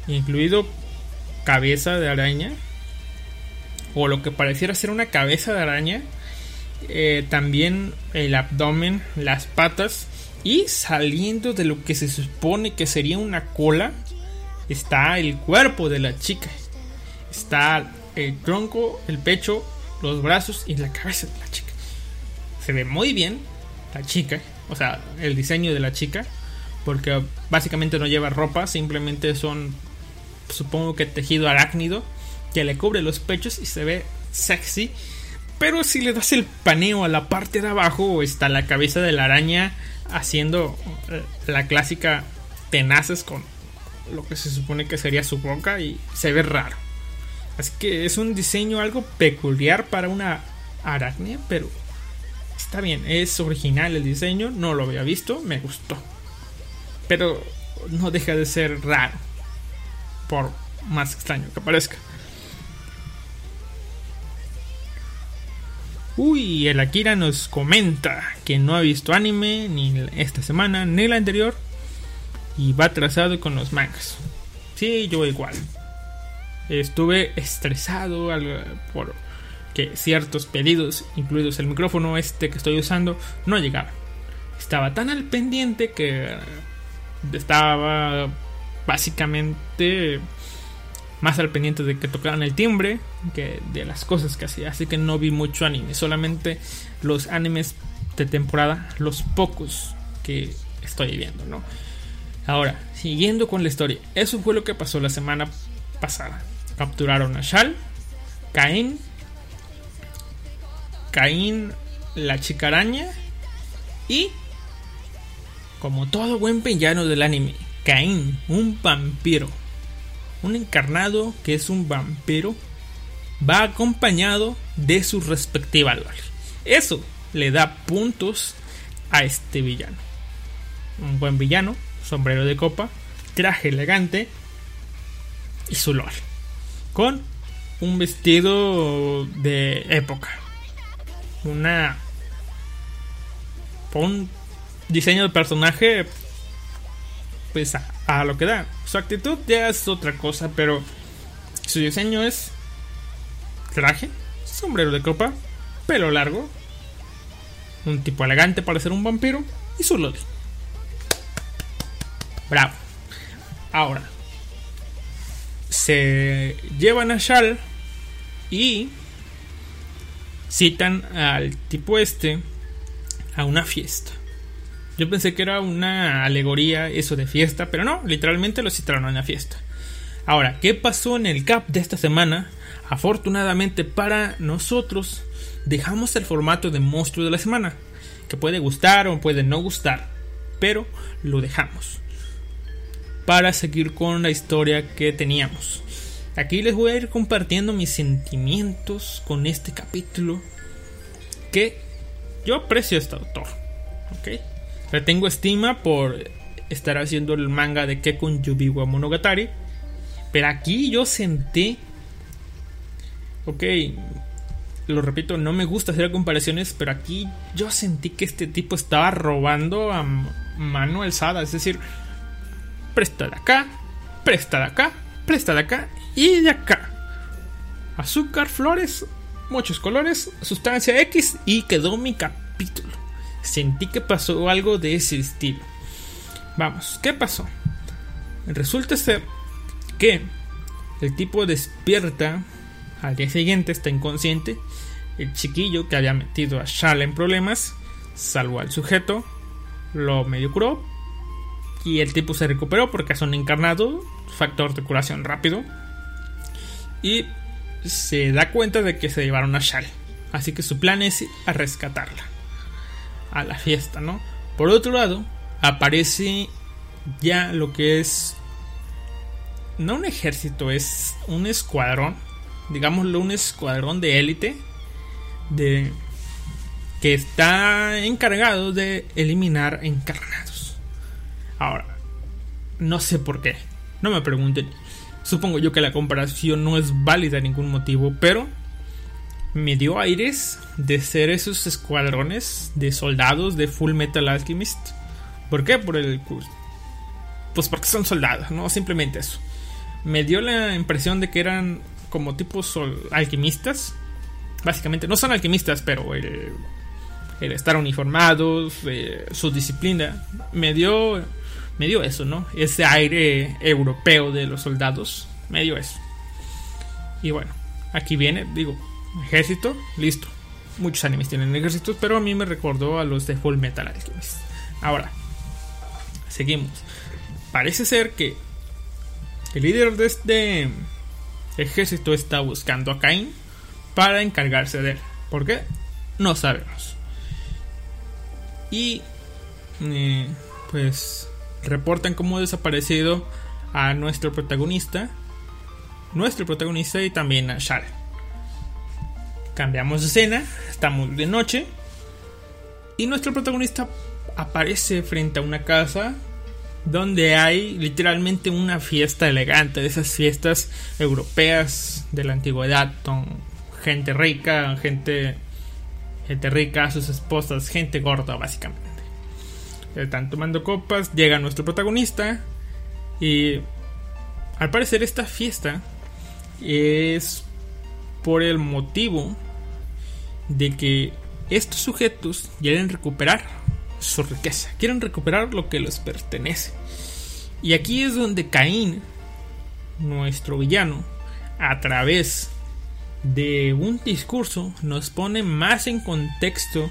incluido cabeza de araña, o lo que pareciera ser una cabeza de araña, eh, también el abdomen, las patas y saliendo de lo que se supone que sería una cola, está el cuerpo de la chica. Está el tronco, el pecho, los brazos y la cabeza de la chica. Se ve muy bien la chica, o sea, el diseño de la chica, porque básicamente no lleva ropa, simplemente son, supongo que tejido arácnido, que le cubre los pechos y se ve sexy. Pero si le das el paneo a la parte de abajo, está la cabeza de la araña haciendo eh, la clásica tenaces con lo que se supone que sería su boca y se ve raro. Así que es un diseño algo peculiar para una aracne, pero está bien, es original el diseño, no lo había visto, me gustó. Pero no deja de ser raro, por más extraño que parezca. Uy, el Akira nos comenta que no ha visto anime ni esta semana ni la anterior y va atrasado con los mangas. Sí, yo igual. estuve estresado al- por que ciertos pedidos, incluidos el micrófono este que estoy usando, no llegaban. Estaba tan al pendiente que estaba básicamente más al pendiente de que tocaran el timbre que de las cosas que hacía. Así que no vi mucho anime, solamente los animes de temporada, los pocos que estoy viendo, ¿no? Ahora, siguiendo con la historia, eso fue lo que pasó la semana pasada. Capturaron a Shal, Caín, Caín, la chica araña y, como todo buen villano del anime, Caín, un vampiro, un encarnado que es un vampiro, va acompañado de su respectiva lore. Eso le da puntos a este villano. Un buen villano, sombrero de copa, traje elegante y su lore. Con un vestido de época. Una. Un diseño de personaje. Pues a lo que da. Su actitud ya es otra cosa, pero su diseño es traje, sombrero de copa, pelo largo, un tipo elegante para ser un vampiro y su loli. Bravo. Ahora, se llevan a Shal y citan al tipo este a una fiesta. Yo pensé que era una alegoría eso de fiesta, pero no, literalmente lo citaron a una fiesta. Ahora, ¿qué pasó en el CAP de esta semana? Afortunadamente para nosotros, dejamos el formato de monstruo de la semana, que puede gustar o puede no gustar, pero lo dejamos para seguir con la historia que teníamos. Aquí les voy a ir compartiendo mis sentimientos con este capítulo que yo aprecio a este autor. ¿ok? Le tengo estima por estar haciendo el manga de Kekun Yubiwa Monogatari. Pero aquí yo sentí. Ok, lo repito, no me gusta hacer comparaciones, pero aquí yo sentí que este tipo estaba robando a mano alzada. Es decir, presta de acá, presta de acá, presta de acá y de acá. Azúcar, flores, muchos colores, sustancia X y quedó mi capítulo. Sentí que pasó algo de ese estilo. Vamos, ¿qué pasó? Resulta ser que el tipo despierta al día siguiente, está inconsciente. El chiquillo que había metido a Shala en problemas salvó al sujeto, lo medio curó y el tipo se recuperó porque es un encarnado, factor de curación rápido. Y se da cuenta de que se llevaron a Shal. Así que su plan es rescatarla. A la fiesta, ¿no? Por otro lado, aparece ya lo que es... No un ejército, es un escuadrón. Digámoslo, un escuadrón de élite. De... Que está encargado de eliminar encarnados. Ahora, no sé por qué. No me pregunten. Supongo yo que la comparación no es válida en ningún motivo, pero me dio aires de ser esos escuadrones de soldados de Full Metal Alchemist. ¿Por qué? Por el pues porque son soldados, no simplemente eso. Me dio la impresión de que eran como tipos alquimistas. Básicamente, no son alquimistas, pero el, estar uniformados, eh, su disciplina, me dio me dio eso, ¿no? Ese aire europeo de los soldados, me dio eso. Y bueno, aquí viene, digo, ejército, listo. Muchos animes tienen ejércitos, pero a mí me recordó a los de Full Metal Alchemist. Ahora, seguimos. Parece ser que el líder de este ejército está buscando a Cain para encargarse de él. ¿Por qué? No sabemos. Y eh, pues reportan como desaparecido a nuestro protagonista, nuestro protagonista y también a Shal. Cambiamos de escena, estamos de noche y nuestro protagonista aparece frente a una casa donde hay literalmente una fiesta elegante, de esas fiestas europeas de la antigüedad, con gente rica, gente, gente rica, sus esposas, gente gorda básicamente. Están tomando copas, llega nuestro protagonista y al parecer esta fiesta es por el motivo de que estos sujetos quieren recuperar su riqueza, quieren recuperar lo que les pertenece. Y aquí es donde Caín, nuestro villano, a través de un discurso nos pone más en contexto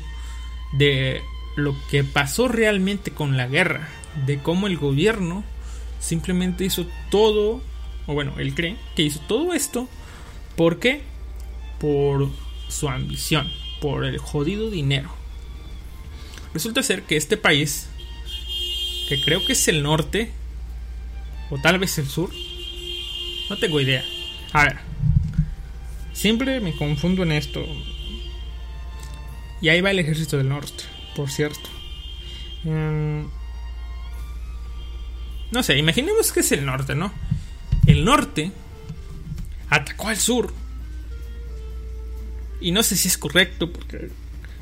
de lo que pasó realmente con la guerra, de cómo el gobierno simplemente hizo todo, o bueno, él cree que hizo todo esto, ¿por qué? Por su ambición, por el jodido dinero. Resulta ser que este país, que creo que es el norte, o tal vez el sur, no tengo idea. A ver, siempre me confundo en esto. Y ahí va el ejército del norte, por cierto. Mm, no sé, imaginemos que es el norte, ¿no? El norte atacó al sur. Y no sé si es correcto, porque...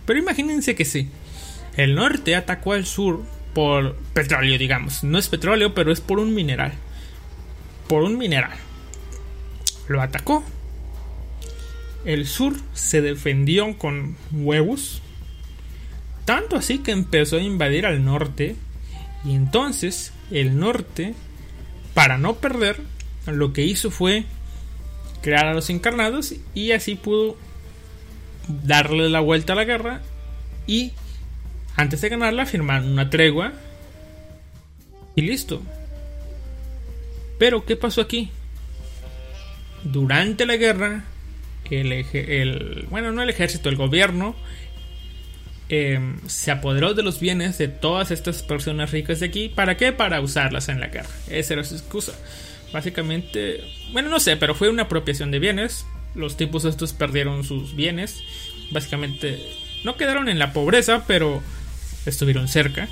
pero imagínense que sí. El norte atacó al sur por petróleo, digamos. No es petróleo, pero es por un mineral. Por un mineral. Lo atacó. El sur se defendió con huevos. Tanto así que empezó a invadir al norte. Y entonces el norte, para no perder, lo que hizo fue crear a los encarnados y así pudo darle la vuelta a la guerra y antes de ganarla firmar una tregua y listo. Pero ¿qué pasó aquí? Durante la guerra, el, el bueno, no el ejército, el gobierno Em, se apoderó de los bienes de todas estas personas ricas de aquí. ¿Para qué? Para usarlas en la guerra. Esa era su excusa. Básicamente, bueno, no sé, pero fue una apropiación de bienes. Los tipos estos perdieron sus bienes. Básicamente, no quedaron en la pobreza, pero estuvieron cerca.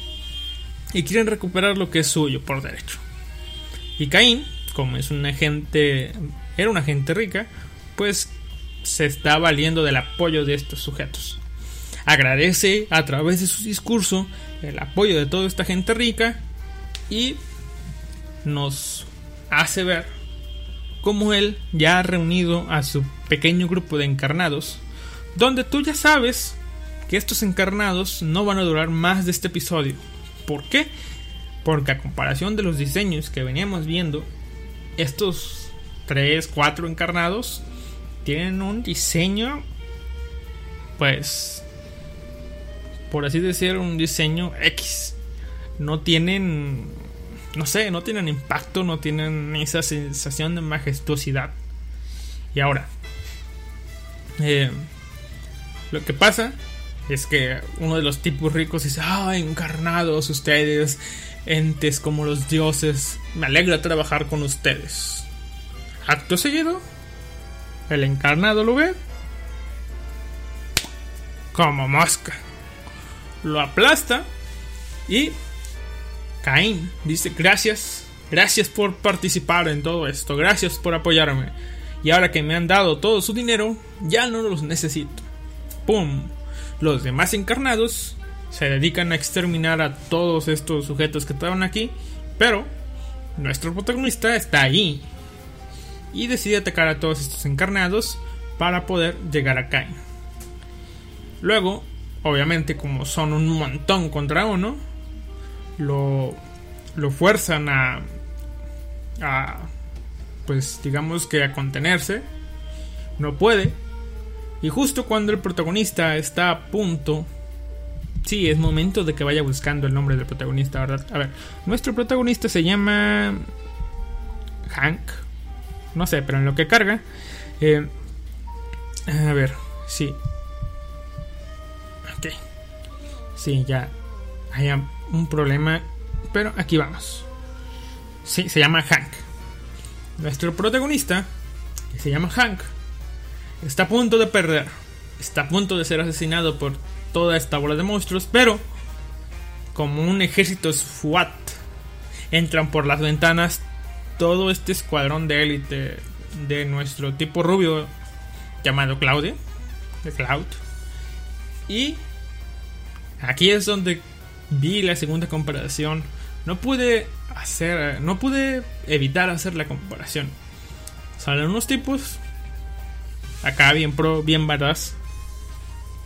Y quieren recuperar lo que es suyo por derecho. Y Caín, como es una gente, era una gente rica, pues se está valiendo del apoyo de estos sujetos agradece a través de su discurso el apoyo de toda esta gente rica y nos hace ver cómo él ya ha reunido a su pequeño grupo de encarnados, donde tú ya sabes que estos encarnados no van a durar más de este episodio. ¿Por qué? Porque a comparación de los diseños que veníamos viendo, estos 3, 4 encarnados tienen un diseño pues por así decir, un diseño X. No tienen, no sé, no tienen impacto, no tienen esa sensación de majestuosidad. Y ahora, eh, lo que pasa es que uno de los tipos ricos dice, ah, encarnados ustedes, entes como los dioses, me alegra trabajar con ustedes. Acto seguido, el encarnado lo ve como mosca lo aplasta y Caín dice gracias, gracias por participar en todo esto, gracias por apoyarme. Y ahora que me han dado todo su dinero, ya no los necesito. ¡Pum! Los demás encarnados se dedican a exterminar a todos estos sujetos que estaban aquí, pero nuestro protagonista está ahí y decide atacar a todos estos encarnados para poder llegar a Cain. Luego obviamente como son un montón contra uno, lo, lo fuerzan a, a, pues digamos que a contenerse, no puede, y justo cuando el protagonista está a punto, sí, es momento de que vaya buscando el nombre del protagonista, ¿verdad? A ver, nuestro protagonista se llama Hank, no sé, pero en lo que carga, eh, a ver, sí, Sí, ya. Hay un problema. Pero aquí vamos. Sí, se llama Hank. Nuestro protagonista, que se llama Hank, está a punto de perder. Está a punto de ser asesinado por toda esta bola de monstruos, pero como un ejército SWAT, entran por las ventanas todo este escuadrón de élite de nuestro tipo rubio llamado Claudia, de Cloud, y Aquí es donde vi la segunda comparación. No pude hacer, no pude evitar hacer la comparación. Salen unos tipos. Acá bien pro, bien badass.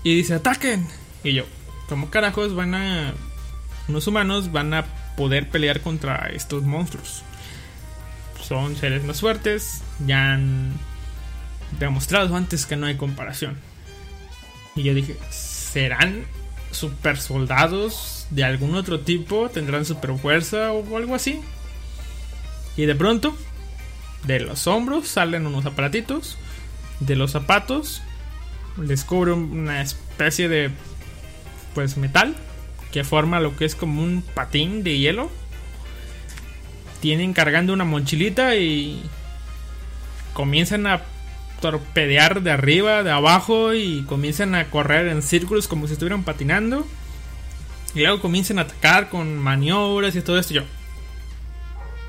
Y dice, ataquen. Y yo, ¿cómo carajos van a... Unos humanos van a poder pelear contra estos monstruos? Son seres más fuertes. Ya han demostrado antes que no hay comparación. Y yo dije, ¿serán super soldados de algún otro tipo? ¿Tendrán super fuerza o algo así? Y de pronto, de los hombros salen unos aparatitos. De los zapatos descubre una especie de pues metal que forma lo que es como un patín de hielo. Tienen cargando una mochilita y comienzan a torpedear de arriba, de abajo y comienzan a correr en círculos como si estuvieran patinando. Y luego comienzan a atacar con maniobras y todo esto. Yo,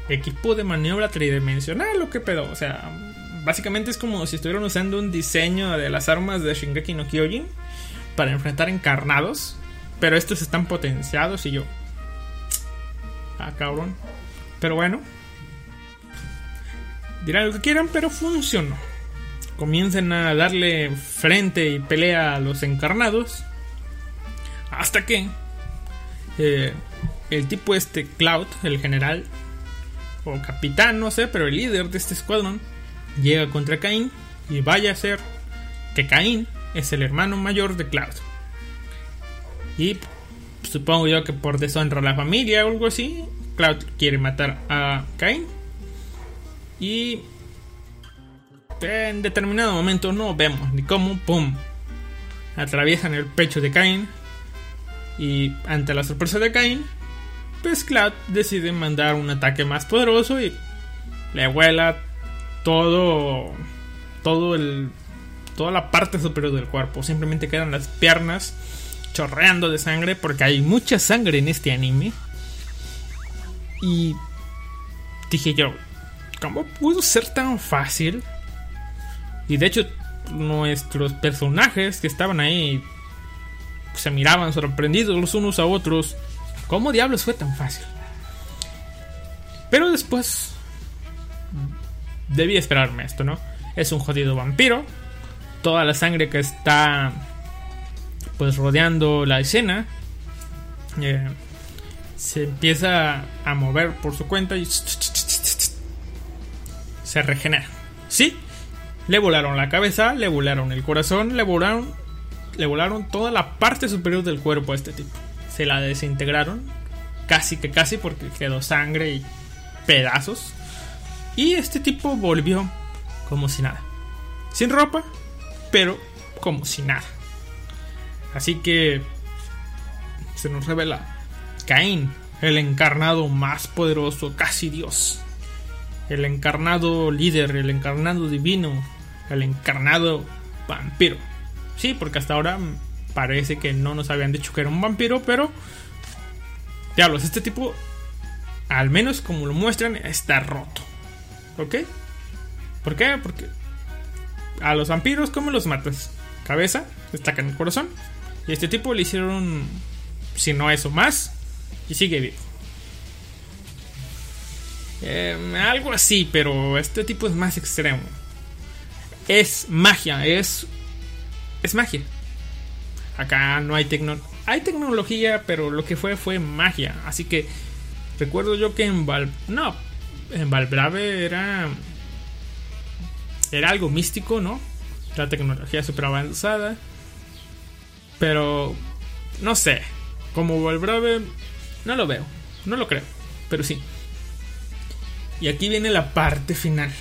equipo de maniobra tridimensional, lo que pedo. O sea, básicamente es como si estuvieran usando un diseño de las armas de Shingeki no Kyojin para enfrentar encarnados. Pero estos están potenciados y yo. Ah, cabrón. Pero bueno. Dirán lo que quieran, pero funcionó. Comiencen a darle frente y pelea a los encarnados. Hasta que eh, el tipo este, Cloud, el general, o capitán, no sé, pero el líder de este escuadrón, llega contra Cain y vaya a ser que Cain es el hermano mayor de Cloud. Y supongo yo que por deshonra a la familia o algo así, Cloud quiere matar a Cain. Y en determinado momento no vemos ni cómo, ¡pum! Atraviesan el pecho de Cain. Y ante la sorpresa de Cain, pues Cloud decide mandar un ataque más poderoso y le vuela todo. Todo el. Toda la parte superior del cuerpo. Simplemente quedan las piernas chorreando de sangre porque hay mucha sangre en este anime. Y dije yo, ¿cómo pudo ser tan fácil? Y de hecho, nuestros personajes que estaban ahí se miraban sorprendidos los unos a otros. ¿Cómo diablos fue tan fácil? Pero después debí esperarme esto, ¿no? Es un jodido vampiro. Toda la sangre que está pues rodeando la escena eh, se empieza a mover por su cuenta y se regenera. Sí, le volaron la cabeza, le volaron el corazón, le volaron, le volaron toda la parte superior del cuerpo a este tipo. Se la desintegraron, casi que casi porque quedó sangre y pedazos. Y este tipo volvió como si nada. Sin ropa, pero como si nada. Así que se nos revela Caín, el encarnado más poderoso, casi Dios. El encarnado líder, el encarnado divino, el encarnado vampiro. Sí, porque hasta ahora parece que no nos habían dicho que era un vampiro, pero... Diablos, este tipo, al menos como lo muestran, está roto. ¿Ok? ¿Por qué? Porque a los vampiros, ¿cómo los matas? Cabeza, destacan el corazón. Y a este tipo le hicieron, si no eso, más. Y sigue vivo. Eh, algo así, pero este tipo es más extremo. Es magia, es. Es magia. Acá no hay tecnología. Hay tecnología, pero lo que fue fue magia. Así que recuerdo yo que en Val. No, en Valbrave era. Era algo místico, ¿no? La tecnología super avanzada. Pero. No sé. Como Valbrave. No lo veo. No lo creo. Pero sí. Y aquí viene la parte final.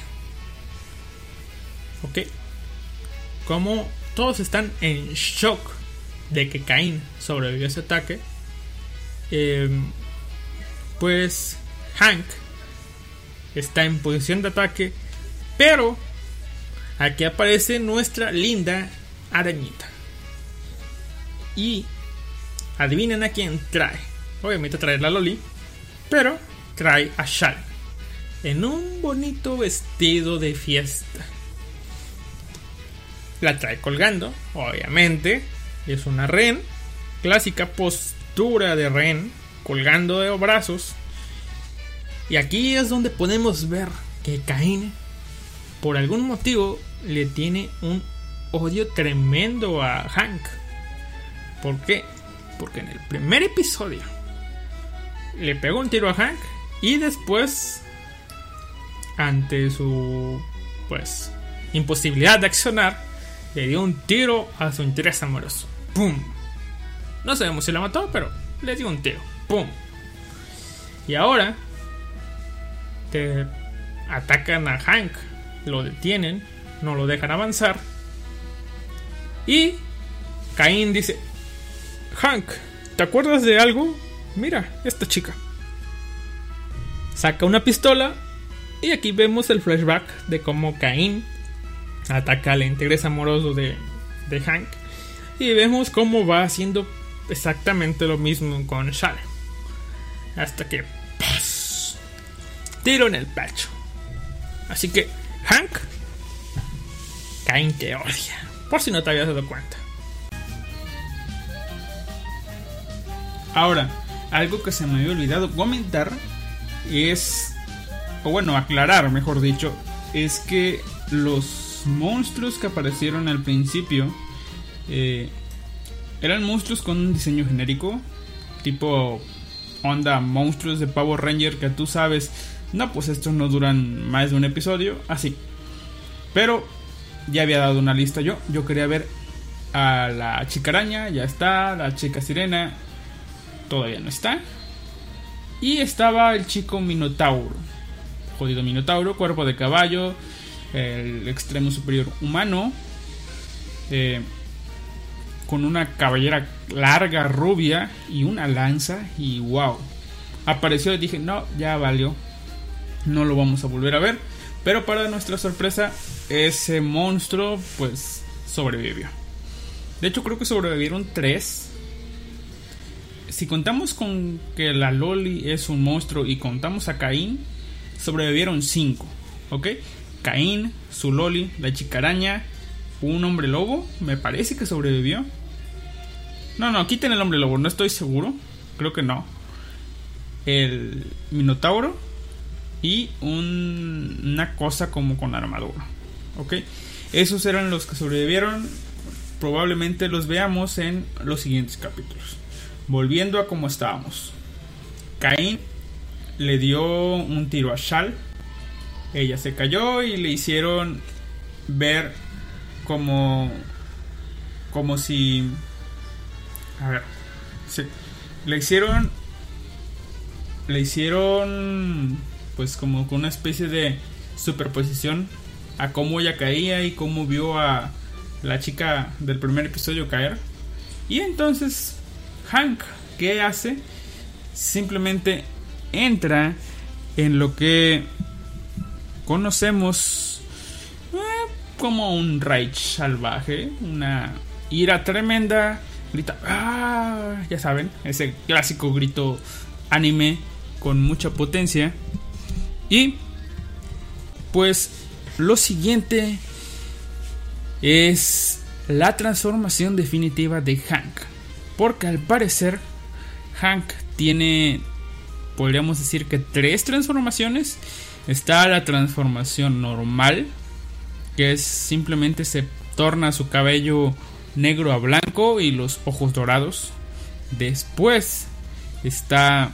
¿Ok? Como todos están en shock de que Cain sobrevivió a ese ataque. Eh, pues Hank está en posición de ataque. Pero aquí aparece nuestra linda arañita. Y adivinen a quién trae. Obviamente trae la Loli. Pero trae a Shal en un bonito vestido de fiesta. La trae colgando, obviamente. Es una ren. Clásica postura de ren. Colgando de brazos. Y aquí es donde podemos ver que Caín por algún motivo le tiene un odio tremendo a Hank. ¿Por qué? Porque en el primer episodio le pegó un tiro a Hank y después, ante su pues imposibilidad de accionar, le dio un tiro a su interés amoroso. ¡Pum! No sabemos si la mató, pero le dio un tiro. ¡Pum! Y ahora te atacan a Hank, lo detienen, no lo dejan avanzar. Y Caín dice, Hank, ¿te acuerdas de algo? Mira, esta chica. Saca una pistola y aquí vemos el flashback de cómo Caín ataca al interés amoroso de, de Hank. Y vemos cómo va haciendo exactamente lo mismo con Shara. Hasta que... Tiro en el pecho. Así que, Hank, Cain te odia. Por si no te habías dado cuenta. Ahora, algo que se me había olvidado comentar es, o bueno, aclarar, mejor dicho, es que los monstruos que aparecieron al principio eh, eran monstruos con un diseño genérico, tipo onda monstruos de Power Ranger que tú sabes, no, pues estos no duran más de un episodio, así. Pero ya había dado una lista yo, yo quería ver a la chica araña, ya está, la chica sirena, todavía no está. Y estaba el chico Minotauro. Jodido Minotauro, cuerpo de caballo, el extremo superior humano. Eh, con una cabellera larga, rubia y una lanza. Y wow. Apareció y dije, no, ya valió. No lo vamos a volver a ver. Pero para nuestra sorpresa, ese monstruo pues sobrevivió. De hecho creo que sobrevivieron tres. Si contamos con que la Loli es un monstruo y contamos a Caín, sobrevivieron cinco. ¿Ok? Caín, su Loli, la chica araña, un hombre lobo, me parece que sobrevivió. No, no, quiten el hombre lobo, no estoy seguro. Creo que no. El Minotauro y un- una cosa como con armadura. ¿Ok? Esos eran los que sobrevivieron. Probablemente los veamos en los siguientes capítulos. Volviendo a como estábamos. Caín le dio un tiro a Shal. Ella se cayó y le hicieron ver como como si a ver le hicieron le hicieron pues como con una especie de superposición a cómo ella caía y cómo vio a la chica del primer episodio caer. Y entonces Hank qué hace simplemente entra en lo que conocemos eh, como un rage salvaje, una ira tremenda, grita, "Ah", ya saben, ese clásico grito anime con mucha potencia. Y pues lo siguiente es la transformación definitiva de Hank. Porque al parecer Hank tiene, podríamos decir que tres transformaciones. Está la transformación normal, que es simplemente se torna su cabello negro a blanco y los ojos dorados. Después está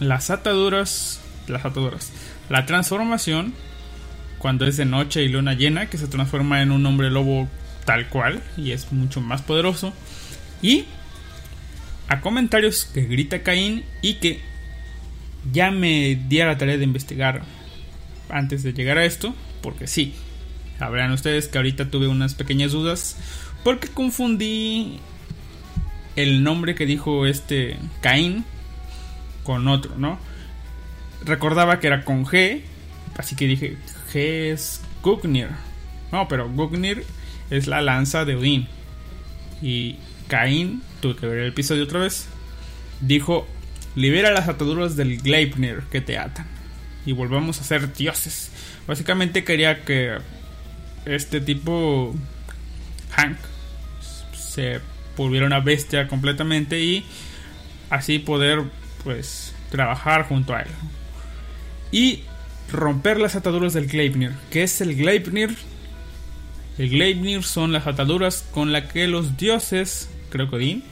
las ataduras, las ataduras, la transformación cuando es de noche y luna llena, que se transforma en un hombre lobo tal cual y es mucho más poderoso. Y a comentarios que grita Caín y que ya me di a la tarea de investigar antes de llegar a esto, porque sí, sabrán ustedes que ahorita tuve unas pequeñas dudas, porque confundí el nombre que dijo este Caín con otro, ¿no? Recordaba que era con G, así que dije G es Gugnir. No, pero Gugnir es la lanza de Odín. Y Caín, tuve que ver el episodio otra vez, dijo, libera las ataduras del Gleipnir que te atan. Y volvamos a ser dioses. Básicamente quería que este tipo, Hank, se volviera una bestia completamente y así poder, pues, trabajar junto a él. Y romper las ataduras del Gleipnir. ¿Qué es el Gleipnir? El Gleipnir son las ataduras con las que los dioses, creo que Odín,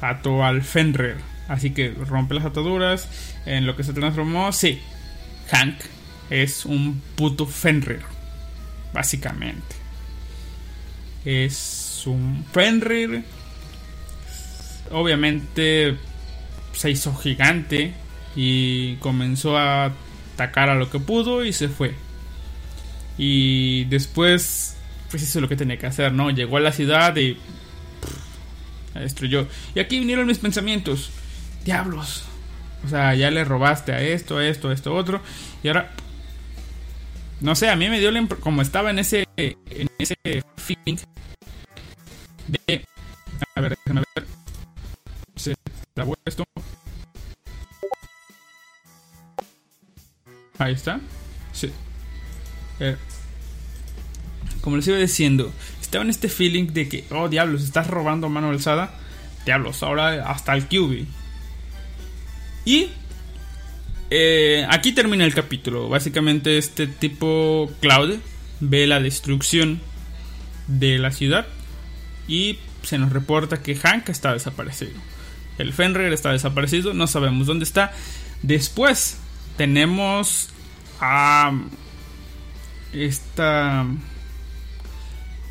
ató al Fenrir. Así que rompe las ataduras. En lo que se transformó, sí. Hank es un puto Fenrir. Básicamente. Es un Fenrir. Obviamente se hizo gigante y comenzó a atacar a lo que pudo y se fue. Y después, pues hizo lo que tenía que hacer, ¿no? Llegó a la ciudad y la destruyó. Y aquí vinieron mis pensamientos. Diablos. O sea, ya le robaste a esto, a esto, a esto, otro. Y ahora... No sé, a mí me dio la como estaba en ese en ese feeling de a ver, déjame ver. Se trabó esto. Ahí está. Sí. Eh, como les iba diciendo, estaba en este feeling de que, oh diablos, estás robando a mano alzada. Diablos, ahora hasta el QB. Y eh, aquí termina el capítulo. Básicamente este tipo Cloud ve la destrucción de la ciudad y se nos reporta que Hank está desaparecido. El Fenrir está desaparecido, no sabemos dónde está. Después tenemos a esta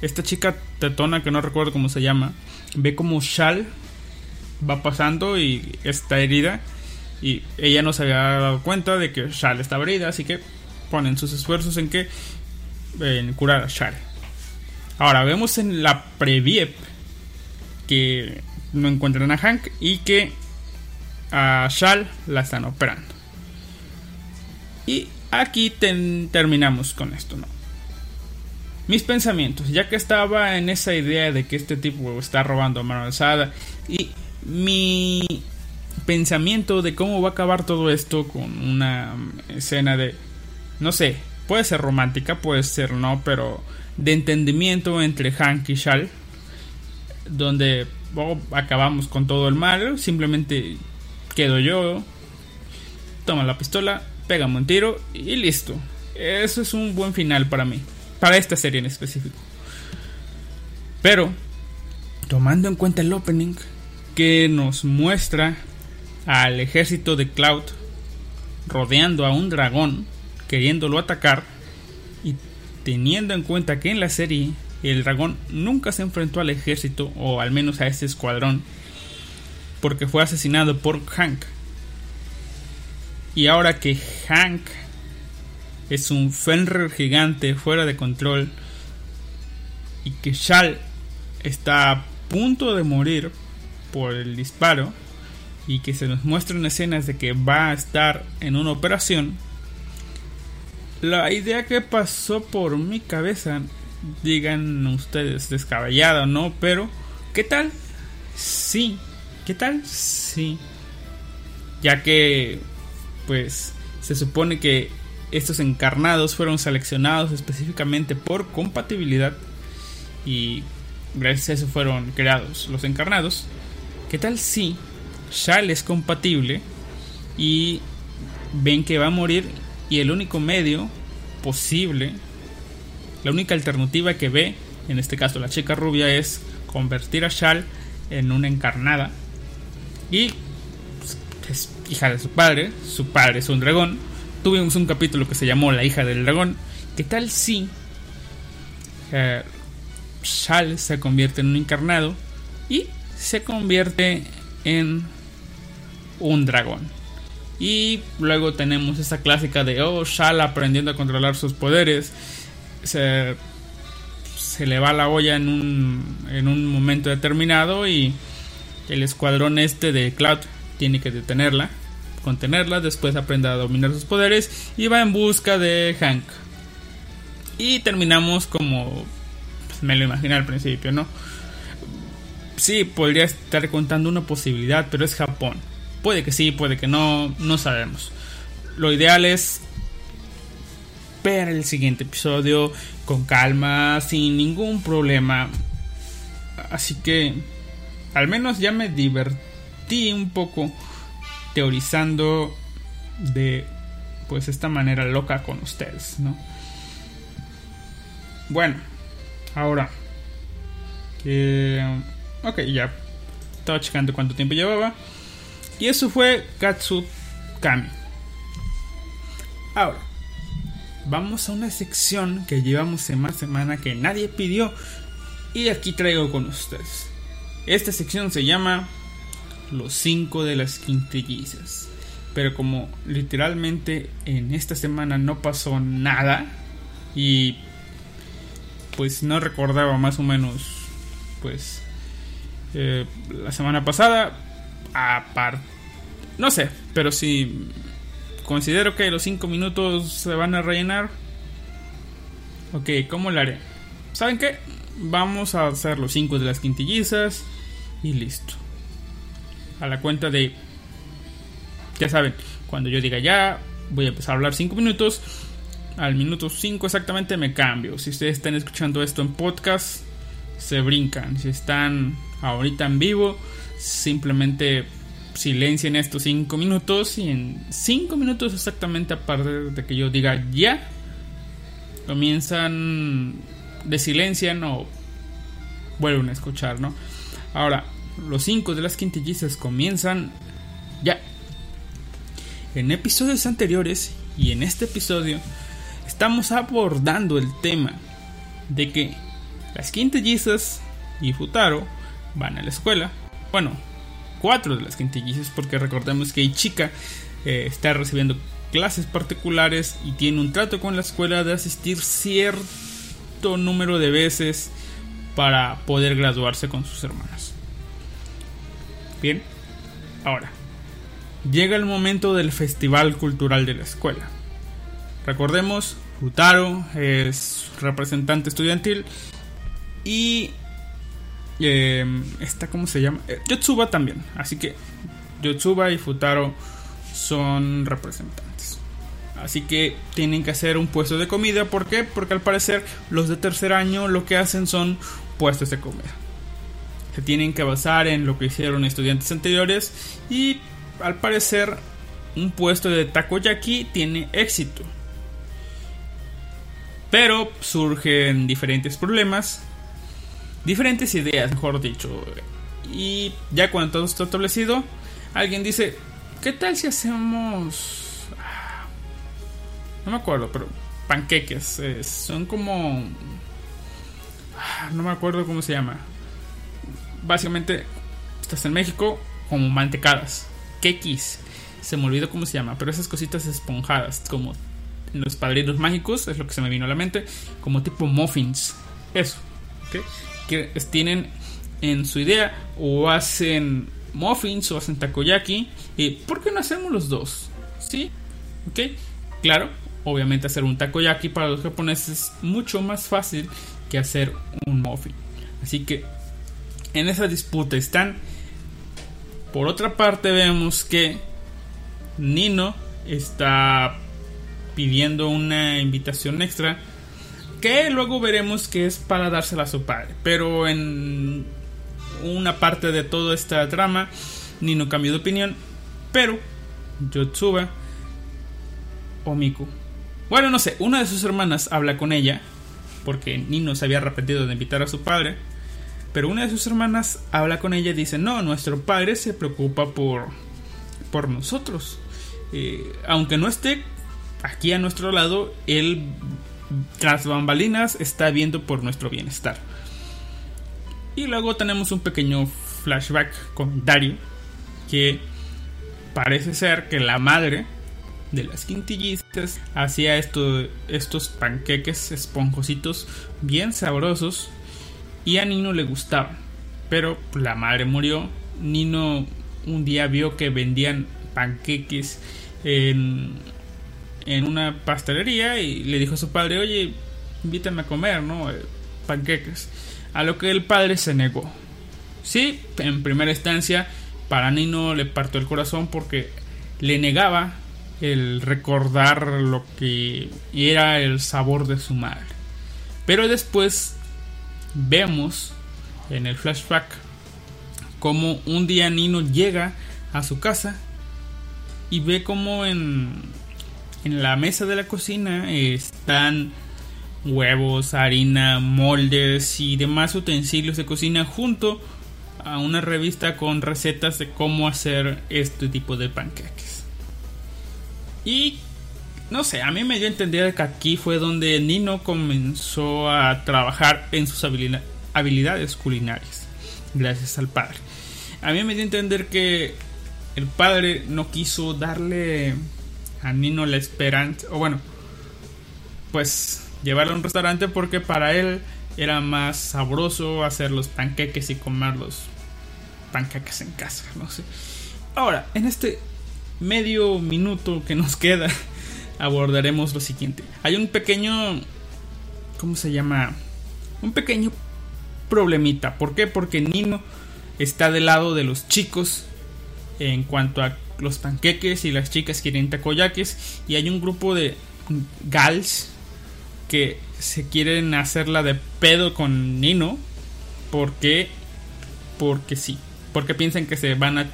esta chica tetona que no recuerdo cómo se llama. Ve como Shal va pasando y está herida y ella no se había dado cuenta de que Shal estaba herida, así que ponen sus esfuerzos en que en curar a Shal. Ahora vemos en la Previep que no encuentran a Hank y que a Shal la están operando. Y aquí terminamos con esto, ¿no? Mis pensamientos, ya que estaba en esa idea de que este tipo está robando a mano alzada y mi pensamiento de cómo va a acabar todo esto con una escena de, no sé, puede ser romántica, puede ser no, pero de entendimiento entre Hank y Shal, donde oh, acabamos con todo el mal, simplemente quedo yo, toma la pistola, pégame un tiro y listo. Eso es un buen final para mí, para esta serie en específico. Pero, tomando en cuenta el opening que nos muestra al ejército de Cloud rodeando a un dragón, queriéndolo atacar, y teniendo en cuenta que en la serie el dragón nunca se enfrentó al ejército, o al menos a ese escuadrón, porque fue asesinado por Hank. Y ahora que Hank es un Fenrir gigante fuera de control y que Shal está a punto de morir por el disparo y que se nos muestran escenas de que va a estar en una operación, la idea que pasó por mi cabeza, digan ustedes descabellada o no, pero ¿qué tal? Sí, ¿qué tal? Sí. Ya que pues se supone que estos encarnados fueron seleccionados específicamente por compatibilidad y gracias a eso fueron creados los encarnados. ¿Qué tal si Shal es compatible y ven que va a morir y el único medio posible, la única alternativa que ve, en este caso la chica rubia, es convertir a Shal en una encarnada y pues, es hija de su padre, su padre es un dragón. Tuvimos un capítulo que se llamó La hija del dragón. ¿Qué tal si eh, Shal se convierte en un encarnado y se convierte en un dragón? Y luego tenemos esta clásica de, oh, aprendiendo a controlar sus poderes. Se, se le va la olla en un, en un momento determinado y el escuadrón este de Cloud tiene que detenerla, contenerla, después aprende a dominar sus poderes y va en busca de Hank. Y terminamos como pues, me lo imaginé al principio, ¿no? Sí, podría estar contando una posibilidad, pero es Japón. Puede que sí, puede que no, no sabemos. Lo ideal es ver el siguiente episodio con calma, sin ningún problema. Así que al menos ya me divertí un poco teorizando de pues esta manera loca con ustedes, ¿no? Bueno, ahora. Eh, ok, ya. Estaba checando cuánto tiempo llevaba. Y eso fue Katsukami. Ahora, vamos a una sección que llevamos semana semana que nadie pidió. Y aquí traigo con ustedes. Esta sección se llama Los 5 de las quintillizas. Pero como literalmente en esta semana no pasó nada. Y pues no recordaba más o menos. Pues eh, la semana pasada. Aparte. No sé, pero si considero que los 5 minutos se van a rellenar. Ok, ¿cómo lo haré? ¿Saben qué? Vamos a hacer los 5 de las quintillizas y listo. A la cuenta de... Ya saben, cuando yo diga ya, voy a empezar a hablar 5 minutos. Al minuto 5 exactamente me cambio. Si ustedes están escuchando esto en podcast, se brincan. Si están ahorita en vivo, simplemente silencien estos 5 minutos y en 5 minutos exactamente a partir de que yo diga ya, comienzan de silencian o vuelven a escuchar, ¿no? Ahora, los 5 de las quintillizas comienzan ya. En episodios anteriores y en este episodio estamos abordando el tema de que las quintillizas y Futaro van a la escuela. Bueno, cuatro de las quintillizas porque recordemos que Ichika eh, está recibiendo clases particulares y tiene un trato con la escuela de asistir cierto número de veces para poder graduarse con sus hermanas. Bien, ahora llega el momento del festival cultural de la escuela. Recordemos, Futaro es representante estudiantil y eh, esta, ¿cómo se llama? Eh, Yotsuba también. Así que Yotsuba y Futaro son representantes. Así que tienen que hacer un puesto de comida. ¿Por qué? Porque al parecer los de tercer año lo que hacen son puestos de comida. Se tienen que basar en lo que hicieron estudiantes anteriores. Y al parecer un puesto de takoyaki tiene éxito. Pero surgen diferentes problemas diferentes ideas, mejor dicho. Y ya cuando todo está establecido, alguien dice, ¿qué tal si hacemos... Ah, no me acuerdo, pero panqueques. son como... Ah, no me acuerdo cómo se llama. Básicamente, estás en México como mantecadas. Quequis. Se me olvidó cómo se llama, pero esas cositas esponjadas, como los padrinos mágicos, es lo que se me vino a la mente, como tipo muffins. Eso. ¿ok? Tienen en su idea o hacen muffins o hacen takoyaki. ¿Y por qué no hacemos los dos? ¿Sí? ¿Ok? Claro, obviamente hacer un takoyaki para los japoneses es mucho más fácil que hacer un muffin. Así que en esa disputa están. Por otra parte vemos que Nino está pidiendo una invitación extra que luego veremos que es para dársela a su padre. Pero en una parte de toda esta trama, Nino cambió de opinión. Pero Yotsuba o Miku. Bueno, no sé, una de sus hermanas habla con ella. Porque Nino se había arrepentido de invitar a su padre. Pero una de sus hermanas habla con ella y dice, no, nuestro padre se preocupa por, por nosotros. Eh, aunque no esté aquí a nuestro lado, él tras bambalinas está viendo por nuestro bienestar. Y luego tenemos un pequeño flashback comentario que parece ser que la madre de las quintillizas hacía estos panqueques esponjositos bien sabrosos y a Nino le gustaban. Pero la madre murió. Nino un día vio que vendían panqueques en en una pastelería y le dijo a su padre, oye, invítame a comer, ¿no? Eh, panqueques. A lo que el padre se negó. Sí, en primera instancia, para Nino le partió el corazón porque le negaba el recordar lo que era el sabor de su madre. Pero después vemos en el flashback como un día Nino llega a su casa y ve como en en la mesa de la cocina están huevos, harina, moldes y demás utensilios de cocina junto a una revista con recetas de cómo hacer este tipo de panqueques. Y no sé, a mí me dio a entender que aquí fue donde Nino comenzó a trabajar en sus habilidades culinarias, gracias al padre. A mí me dio a entender que el padre no quiso darle a Nino la esperanza, o bueno, pues llevarlo a un restaurante porque para él era más sabroso hacer los panqueques y comer los panqueques en casa, no sé. Ahora, en este medio minuto que nos queda, abordaremos lo siguiente. Hay un pequeño, ¿cómo se llama? Un pequeño problemita. ¿Por qué? Porque Nino está del lado de los chicos en cuanto a los panqueques y las chicas quieren takoyakis y hay un grupo de gals que se quieren hacerla de pedo con Nino porque porque sí, porque piensan que se van a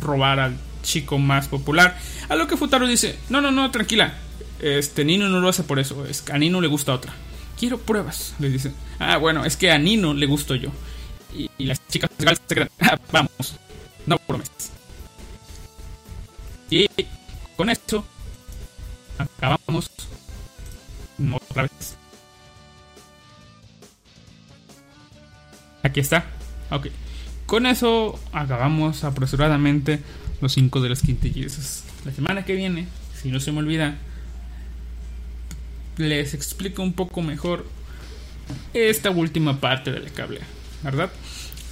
robar al chico más popular. A lo que Futaro dice, "No, no, no, tranquila. Este Nino no lo hace por eso, es que a Nino le gusta otra." Quiero pruebas, le dice. Ah, bueno, es que a Nino le gusto yo. Y, las chicas se quedan, ah, vamos, no promesas. Y con esto acabamos otra vez. Aquí está. Ok. Con eso acabamos apresuradamente los 5 de las quintillizas. La semana que viene, si no se me olvida, les explico un poco mejor esta última parte del cable, ¿verdad?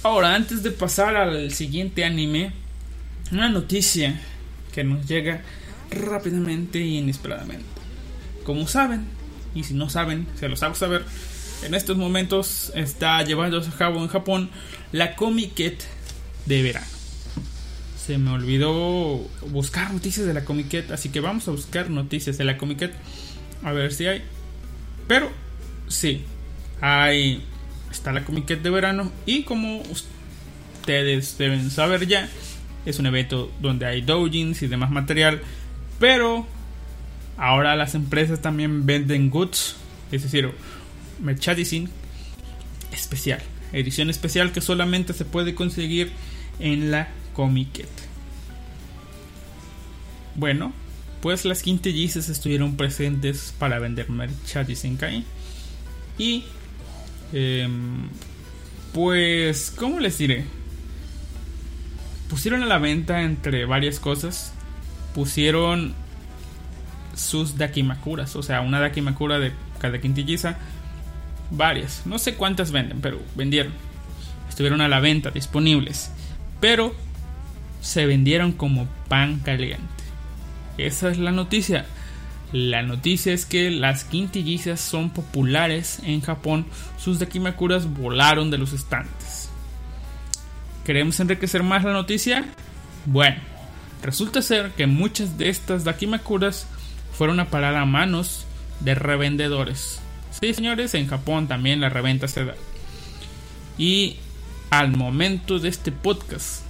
Ahora, antes de pasar al siguiente anime, una noticia que nos llega rápidamente y inesperadamente. Como saben, y si no saben, se los hago saber, en estos momentos está llevándose a cabo en Japón la Comiket de verano. Se me olvidó buscar noticias de la Comiket, así que vamos a buscar noticias de la Comiket a ver si hay. Pero sí, hay está la Comiket de verano y como ustedes deben saber ya, es un evento donde hay doujins y demás material, pero ahora las empresas también venden goods, es decir, merchandising especial, edición especial que solamente se puede conseguir en la Comiket. Bueno, pues las quintillizas estuvieron presentes para vender merchandising ahí. Y em, pues, ¿cómo les diré? Pusieron a la venta entre varias cosas. Pusieron sus dakimakuras, o sea, una dakimakura de cada quintilliza. Varias, no sé cuántas venden, pero vendieron. Estuvieron a la venta, disponibles. Pero se vendieron como pan caliente. Esa es la noticia. La noticia es que las quintillizas son populares en Japón. Sus dakimakuras volaron de los estantes. ¿Queremos enriquecer más la noticia? Bueno, resulta ser que muchas de estas Dakimakuras fueron a parar a manos de revendedores. Sí, señores, en Japón también la reventa se da. Y al momento de este podcast,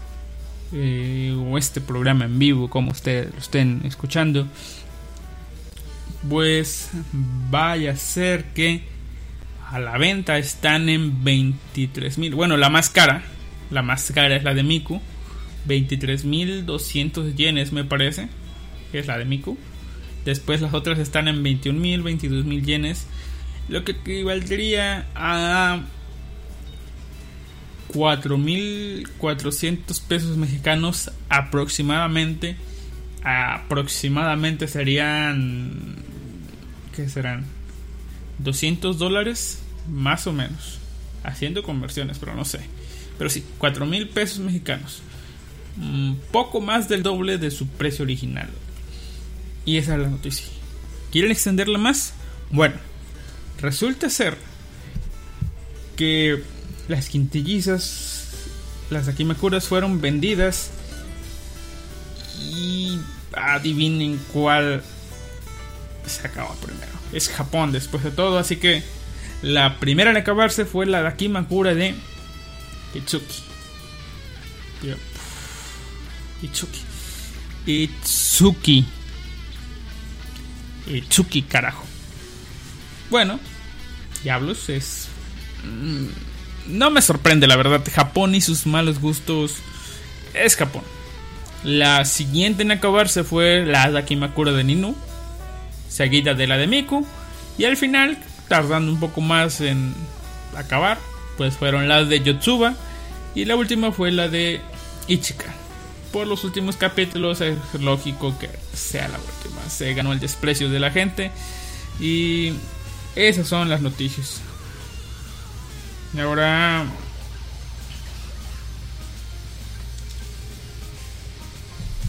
eh, o este programa en vivo, como ustedes lo estén escuchando, pues vaya a ser que a la venta están en 23 mil. Bueno, la más cara, la más cara es la de Miku. 23.200 yenes me parece. es la de Miku. Después las otras están en 21.000, 22.000 yenes. Lo que equivaldría a 4.400 pesos mexicanos aproximadamente. Aproximadamente serían... ¿Qué serán? 200 dólares más o menos. Haciendo conversiones, pero no sé. Pero sí, 4 mil pesos mexicanos. poco más del doble de su precio original. Y esa es la noticia. ¿Quieren extenderla más? Bueno, resulta ser que las quintillizas, las Akimakuras fueron vendidas. Y adivinen cuál se acaba primero. Es Japón después de todo, así que la primera en acabarse fue la Akimakura de Itsuki. Itsuki. Itsuki. Itsuki, carajo. Bueno, Diablos es... mm, No me sorprende, la verdad. Japón y sus malos gustos es Japón. La siguiente en acabarse fue la Hada Kimakura de Ninu, seguida de la de Miku, y al final, tardando un poco más en acabar, pues fueron las de Yotsuba, y la última fue la de Ichika. Por los últimos capítulos es lógico que sea la última, se ganó el desprecio de la gente, y esas son las noticias. Y ahora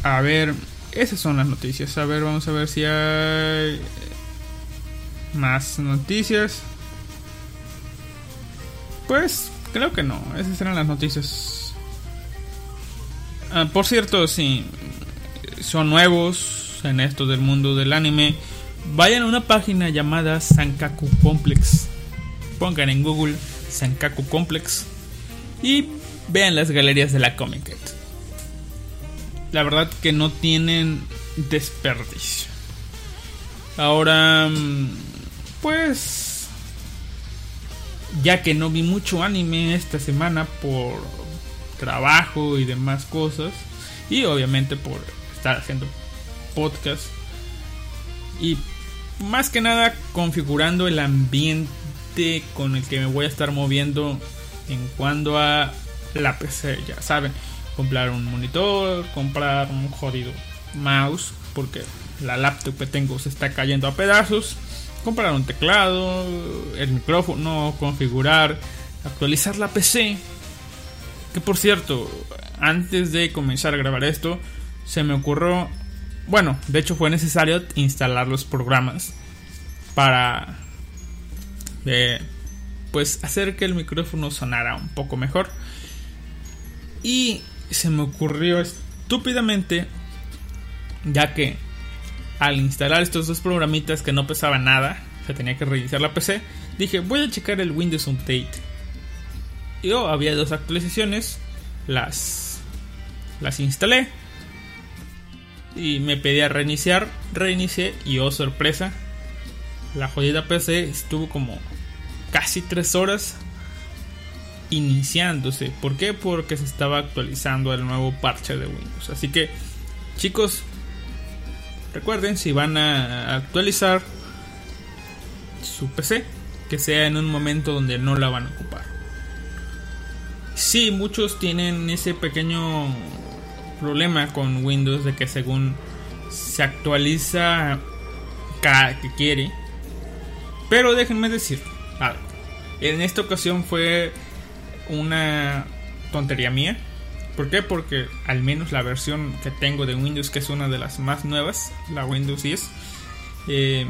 A ver, esas son las noticias. A ver, vamos a ver si hay más noticias. Pues creo que no, esas eran las noticias. Ah, por cierto, si son nuevos en esto del mundo del anime, vayan a una página llamada Sankaku Complex. Pongan en Google Sankaku Complex y vean las galerías de la Comic Con la verdad que no tienen desperdicio. Ahora, mm, pues, ya que no vi mucho anime esta semana por trabajo y demás cosas, y obviamente por estar haciendo podcast, y más que nada configurando el ambiente con el que me voy a estar moviendo en cuanto a la PC, ya saben comprar un monitor, comprar un jodido mouse, porque la laptop que tengo se está cayendo a pedazos, comprar un teclado, el micrófono, configurar, actualizar la PC. Que por cierto, antes de comenzar a grabar esto, se me ocurrió, bueno, de hecho fue necesario instalar los programas para eh, pues hacer que el micrófono sonara un poco mejor. Y se me ocurrió estúpidamente, ya que al instalar estos dos programitas que no pesaban nada, se tenía que reiniciar la PC, dije voy a checar el Windows Update. Y oh, había dos actualizaciones, las, las instalé y me pedía reiniciar, reinicié y oh sorpresa, la jodida PC estuvo como casi tres horas iniciándose. ¿Por qué? Porque se estaba actualizando el nuevo parche de Windows. Así que, chicos, recuerden si van a actualizar su PC, que sea en un momento donde no la van a ocupar. Sí, muchos tienen ese pequeño problema con Windows de que según se actualiza cada que quiere. Pero déjenme decir. En esta ocasión fue una tontería mía. ¿Por qué? Porque al menos la versión que tengo de Windows, que es una de las más nuevas, la Windows 10, eh,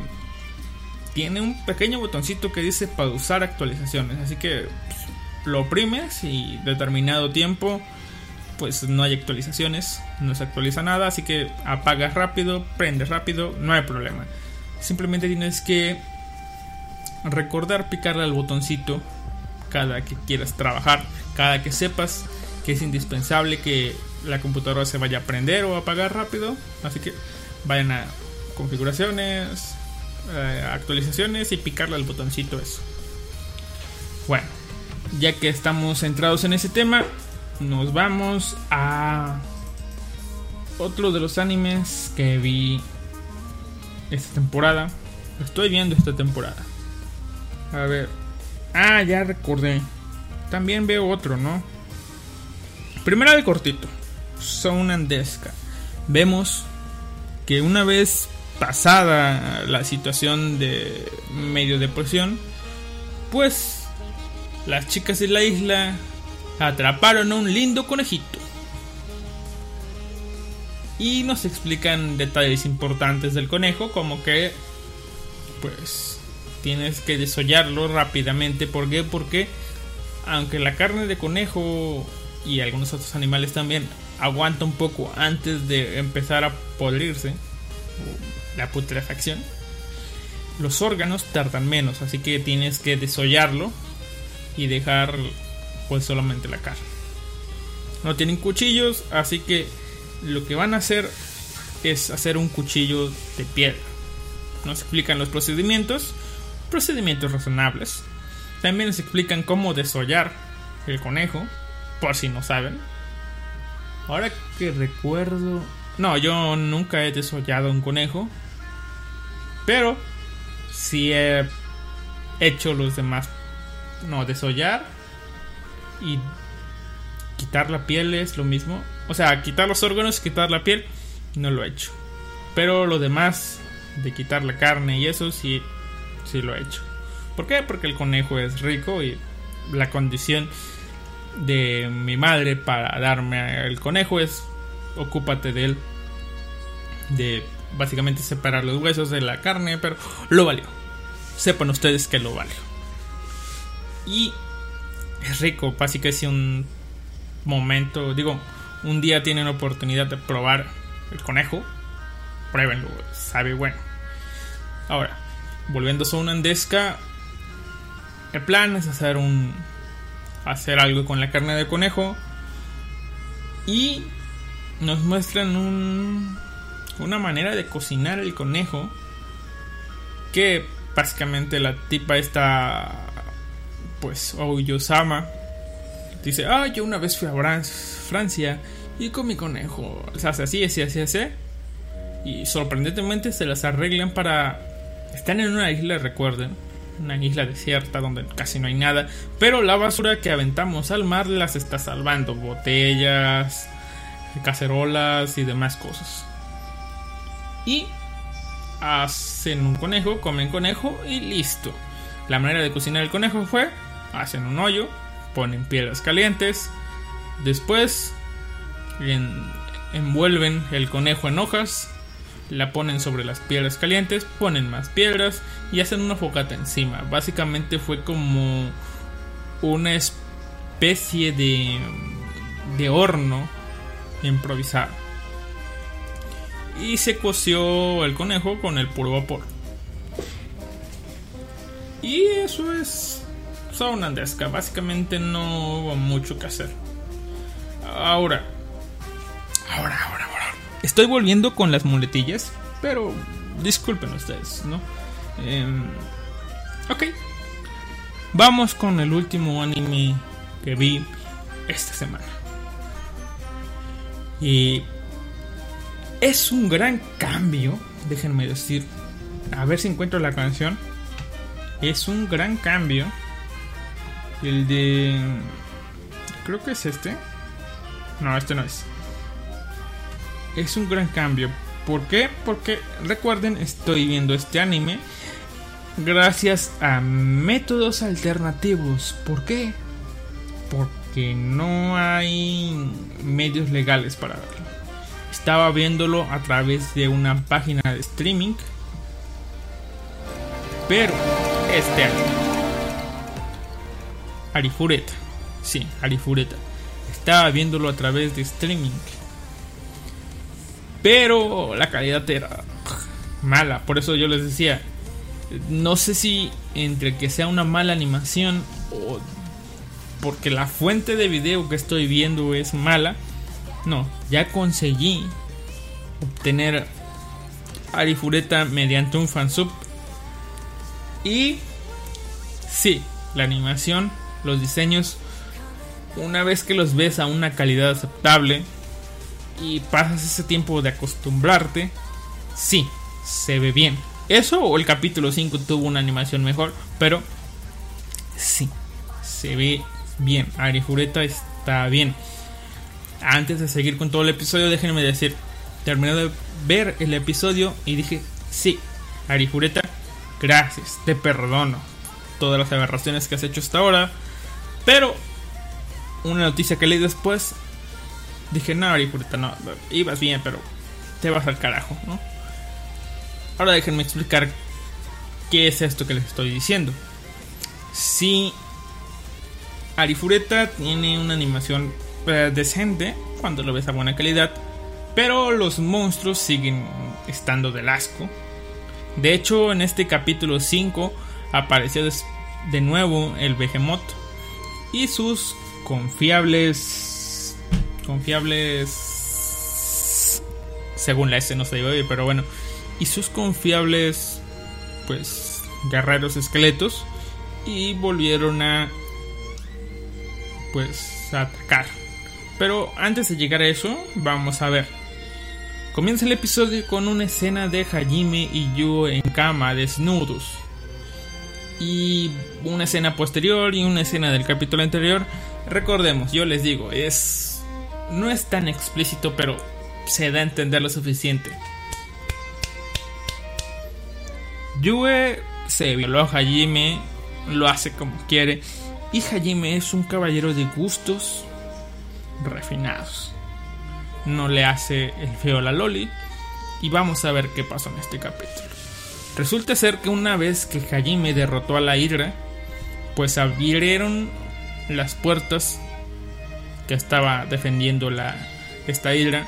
tiene un pequeño botoncito que dice pausar actualizaciones. Así que pues, lo oprimes y determinado tiempo, pues no hay actualizaciones, no se actualiza nada. Así que apagas rápido, prendes rápido, no hay problema. Simplemente tienes que recordar picarle al botoncito cada que quieras trabajar, cada que sepas que es indispensable que la computadora se vaya a prender o a apagar rápido. Así que vayan a configuraciones, eh, actualizaciones y picarle al botoncito eso. Bueno, ya que estamos centrados en ese tema, nos vamos a otro de los animes que vi esta temporada. Estoy viendo esta temporada. A ver, Ah, ya recordé. También veo otro, ¿no? Primera de cortito. Son Andesca. Vemos que una vez pasada la situación de medio depresión, pues las chicas de la isla atraparon a un lindo conejito. Y nos explican detalles importantes del conejo, como que, pues, tienes que desollarlo rápidamente. ¿Por qué? Porque aunque la carne de conejo y algunos otros animales también aguanta un poco antes de empezar a podrirse, la putrefacción, los órganos tardan menos, así que tienes que desollarlo y dejar pues solamente la carne. No tienen cuchillos, así que lo que van a hacer es hacer un cuchillo de piedra Nos explican los procedimientos, procedimientos razonables. También nos explican cómo desollar el conejo, por si no saben. Ahora que recuerdo... No, yo nunca he desollado un conejo. Pero sí he hecho los demás. No, desollar y quitar la piel es lo mismo. O sea, quitar los órganos, quitar la piel, no lo he hecho. Pero lo demás, de quitar la carne y eso, sí, sí lo he hecho. ¿Por qué? Porque el conejo es rico y la condición de mi madre para darme el conejo es ocúpate de él. De básicamente separar los huesos de la carne, pero lo valió. Sepan ustedes que lo valió. Y es rico, básicamente un momento, digo, un día tienen la oportunidad de probar el conejo, pruébenlo, sabe bueno. Ahora, volviendo a una andesca, el plan es hacer un hacer algo con la carne de conejo y nos muestran un, una manera de cocinar el conejo que básicamente la tipa está pues Oyosama dice, ah, yo una vez fui a Francia y con mi conejo. Se hace así, así, así, así. Y sorprendentemente se las arreglan para... Están en una isla, recuerden. Una isla desierta donde casi no hay nada. Pero la basura que aventamos al mar las está salvando. Botellas, cacerolas y demás cosas. Y hacen un conejo, comen conejo y listo. La manera de cocinar el conejo fue, hacen un hoyo, ponen piedras calientes, después envuelven el conejo en hojas, la ponen sobre las piedras calientes, ponen más piedras y hacen una fogata encima. Básicamente fue como una especie de, de horno improvisado. Y se coció el conejo con el puro vapor. Y eso es andesca Básicamente no hubo mucho que hacer. Ahora. Ahora, ahora, ahora. Estoy volviendo con las muletillas. Pero disculpen ustedes, ¿no? Em, ok. Vamos con el último anime que vi esta semana. Y es un gran cambio, déjenme decir. A ver si encuentro la canción. Es un gran cambio el de... Creo que es este. No, este no es. Es un gran cambio. ¿Por qué? Porque recuerden, estoy viendo este anime gracias a métodos alternativos. ¿Por qué? Porque no hay medios legales para verlo. Estaba viéndolo a través de una página de streaming. Pero este año Arifureta. Sí, Arifureta. Estaba viéndolo a través de streaming. Pero la calidad era mala. Por eso yo les decía. No sé si entre que sea una mala animación o porque la fuente de video que estoy viendo es mala. No, ya conseguí obtener Arifureta mediante un fansub. Y sí, la animación los diseños, una vez que los ves a una calidad aceptable y pasas ese tiempo de acostumbrarte, sí, se ve bien. Eso o el capítulo 5 tuvo una animación mejor, pero sí, se ve bien. Arifureta está bien. Antes de seguir con todo el episodio, déjenme decir, terminé de ver el episodio y dije, sí, Arifureta, gracias, te perdono todas las aberraciones que has hecho hasta ahora. Pero una noticia que leí después, dije, no, Arifureta, no, ibas bien, pero te vas al carajo, ¿no? Ahora déjenme explicar qué es esto que les estoy diciendo. Si Arifureta tiene una animación eh, decente cuando lo ves a buena calidad, pero los monstruos siguen estando del asco. De hecho, en este capítulo 5 apareció de nuevo el Behemoth y sus confiables confiables según la S no se iba a pero bueno y sus confiables pues guerreros esqueletos y volvieron a pues a atacar. Pero antes de llegar a eso, vamos a ver. Comienza el episodio con una escena de Hajime y Yuo en cama desnudos. Y una escena posterior y una escena del capítulo anterior. Recordemos, yo les digo, es no es tan explícito, pero se da a entender lo suficiente. Yue se violó a Hajime, lo hace como quiere, y Hajime es un caballero de gustos refinados. No le hace el feo a la Loli, y vamos a ver qué pasó en este capítulo. Resulta ser que una vez que Hajime derrotó a la Hidra, pues abrieron las puertas que estaba defendiendo la, esta Hidra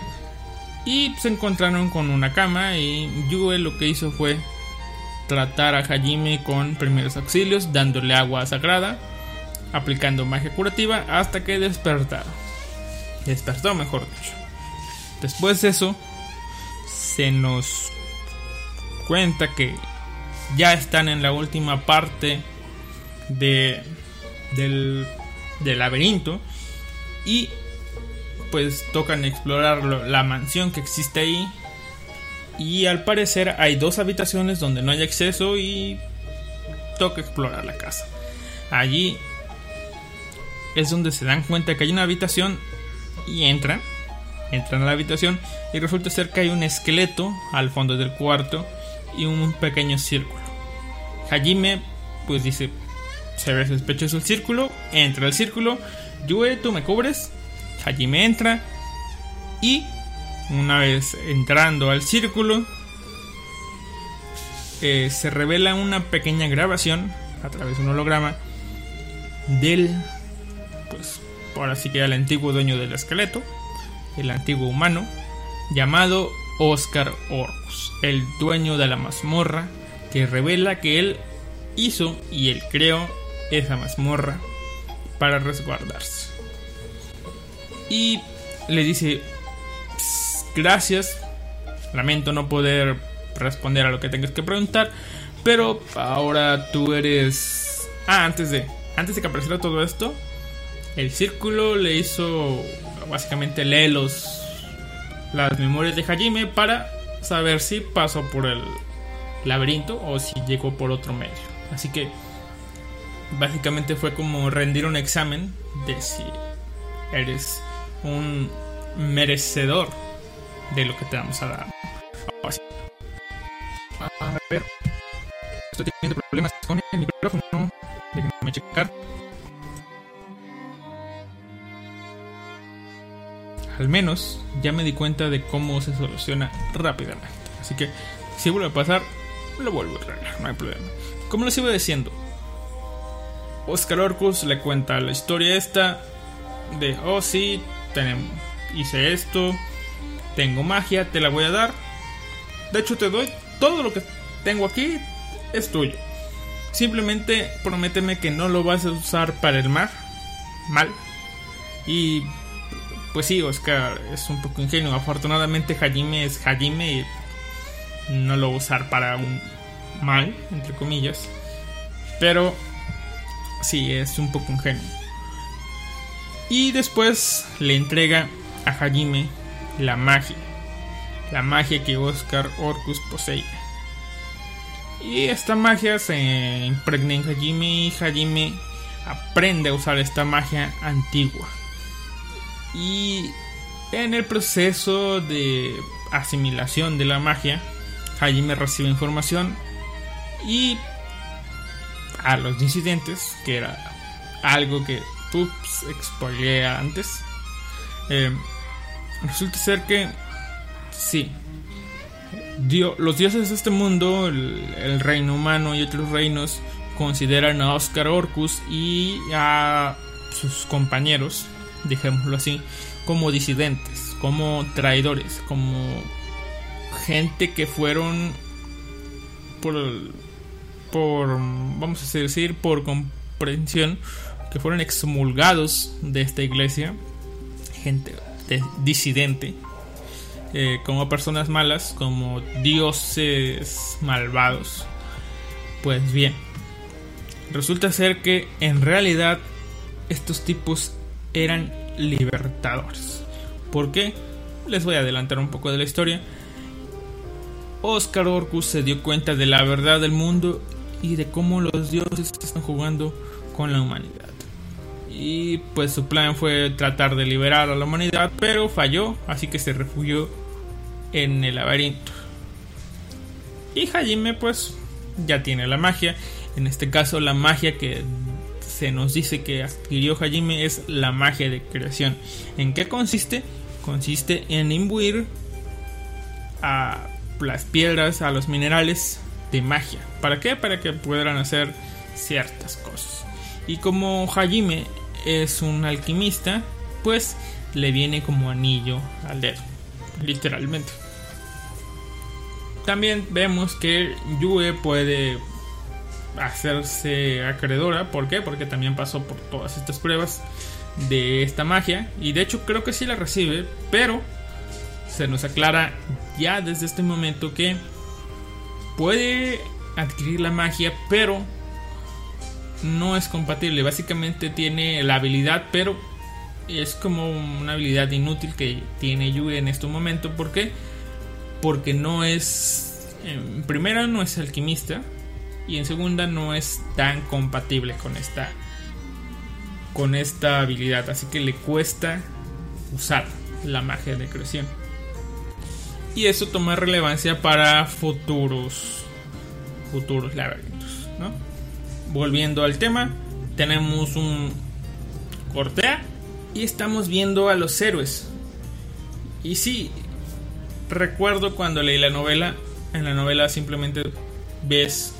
y se encontraron con una cama y Yue lo que hizo fue tratar a Hajime con primeros auxilios, dándole agua sagrada, aplicando magia curativa hasta que despertara. Despertó, mejor dicho. Después de eso, se nos cuenta que ya están en la última parte de, del, del laberinto y pues tocan explorar la mansión que existe ahí y al parecer hay dos habitaciones donde no hay acceso y toca explorar la casa. Allí es donde se dan cuenta que hay una habitación y entran. Entran a la habitación y resulta ser que hay un esqueleto al fondo del cuarto y un pequeño círculo. Hajime pues dice, se ve sospechoso el círculo, entra al círculo, Yue, tú me cubres, Hajime entra. Y una vez entrando al círculo, eh, se revela una pequeña grabación a través de un holograma del, pues, ahora sí que el antiguo dueño del esqueleto, el antiguo humano, llamado Oscar Orcus, el dueño de la mazmorra, que revela que él hizo y él creó esa mazmorra para resguardarse. Y le dice, gracias. Lamento no poder responder a lo que tengas que preguntar. Pero ahora tú eres... Ah, antes de... Antes de que apareciera todo esto. El círculo le hizo... Básicamente lee los... Las memorias de Hajime para saber si pasó por el laberinto o si llegó por otro medio. Así que básicamente fue como rendir un examen de si eres un merecedor de lo que te vamos a dar. A ver, estoy teniendo problemas con el micrófono. Déjenme checar. Al menos ya me di cuenta de cómo se soluciona rápidamente. Así que si vuelve a pasar, lo vuelvo a arreglar, no hay problema. Como les iba diciendo, Oscar Orcus le cuenta la historia esta de, oh sí, tenemos, hice esto, tengo magia, te la voy a dar. De hecho, te doy todo lo que tengo aquí, es tuyo. Simplemente prométeme que no lo vas a usar para el mar. Mal. Y pues sí, Oscar es un poco ingenuo. Afortunadamente Hajime es Hajime y no lo va a usar para un mal, entre comillas. Pero sí, es un poco ingenuo. Y después le entrega a Hajime la magia. La magia que Oscar Orcus posee. Y esta magia se impregna en Hajime y Hajime aprende a usar esta magia antigua. Y en el proceso de asimilación de la magia, Hajime recibe información y a los disidentes, que era algo que ups, spoileé antes, eh, resulta ser que sí, los dioses de este mundo, el, el, reino humano y otros reinos, consideran a Oscar Orcus y a sus compañeros, dejémoslo así, como disidentes, como traidores, como gente que fueron por, por vamos a decir, por comprensión, que fueron excomulgados de esta iglesia, gente disidente, eh, como personas malas, como dioses malvados. Pues bien, resulta ser que en realidad estos tipos eran libertadores. ¿Por qué? Les voy a adelantar un poco de la historia. Oscar Orcus se dio cuenta de la verdad del mundo y de cómo los dioses están jugando con la humanidad. Y pues su plan fue tratar de liberar a la humanidad, pero falló, así que se refugió en el laberinto. Y Hajime pues ya tiene la magia, en este caso la magia que se nos dice que adquirió Hajime es la magia de creación. ¿En qué consiste? Consiste en imbuir a las piedras, a los minerales de magia. ¿Para qué? Para que puedan hacer ciertas cosas. Y como Hajime es un alquimista, pues le viene como anillo al dedo, literalmente. También vemos que Yue puede hacerse acreedora. ¿Por qué? Porque también pasó por todas estas pruebas de esta magia. Y de hecho creo que sí la recibe, pero se nos aclara ya desde este momento que puede adquirir la magia, pero no es compatible. Básicamente tiene la habilidad, pero es como una habilidad inútil que tiene Yue en este momento. ¿Por qué? Porque no es. En primera, no es alquimista. Y en segunda, no es tan compatible con esta. Con esta habilidad. Así que le cuesta usar la magia de creación. Y eso toma relevancia para futuros. Futuros laberintos, ¿no? Volviendo al tema, tenemos un cortea y estamos viendo a los héroes. Y sí, recuerdo cuando leí la novela, en la novela simplemente ves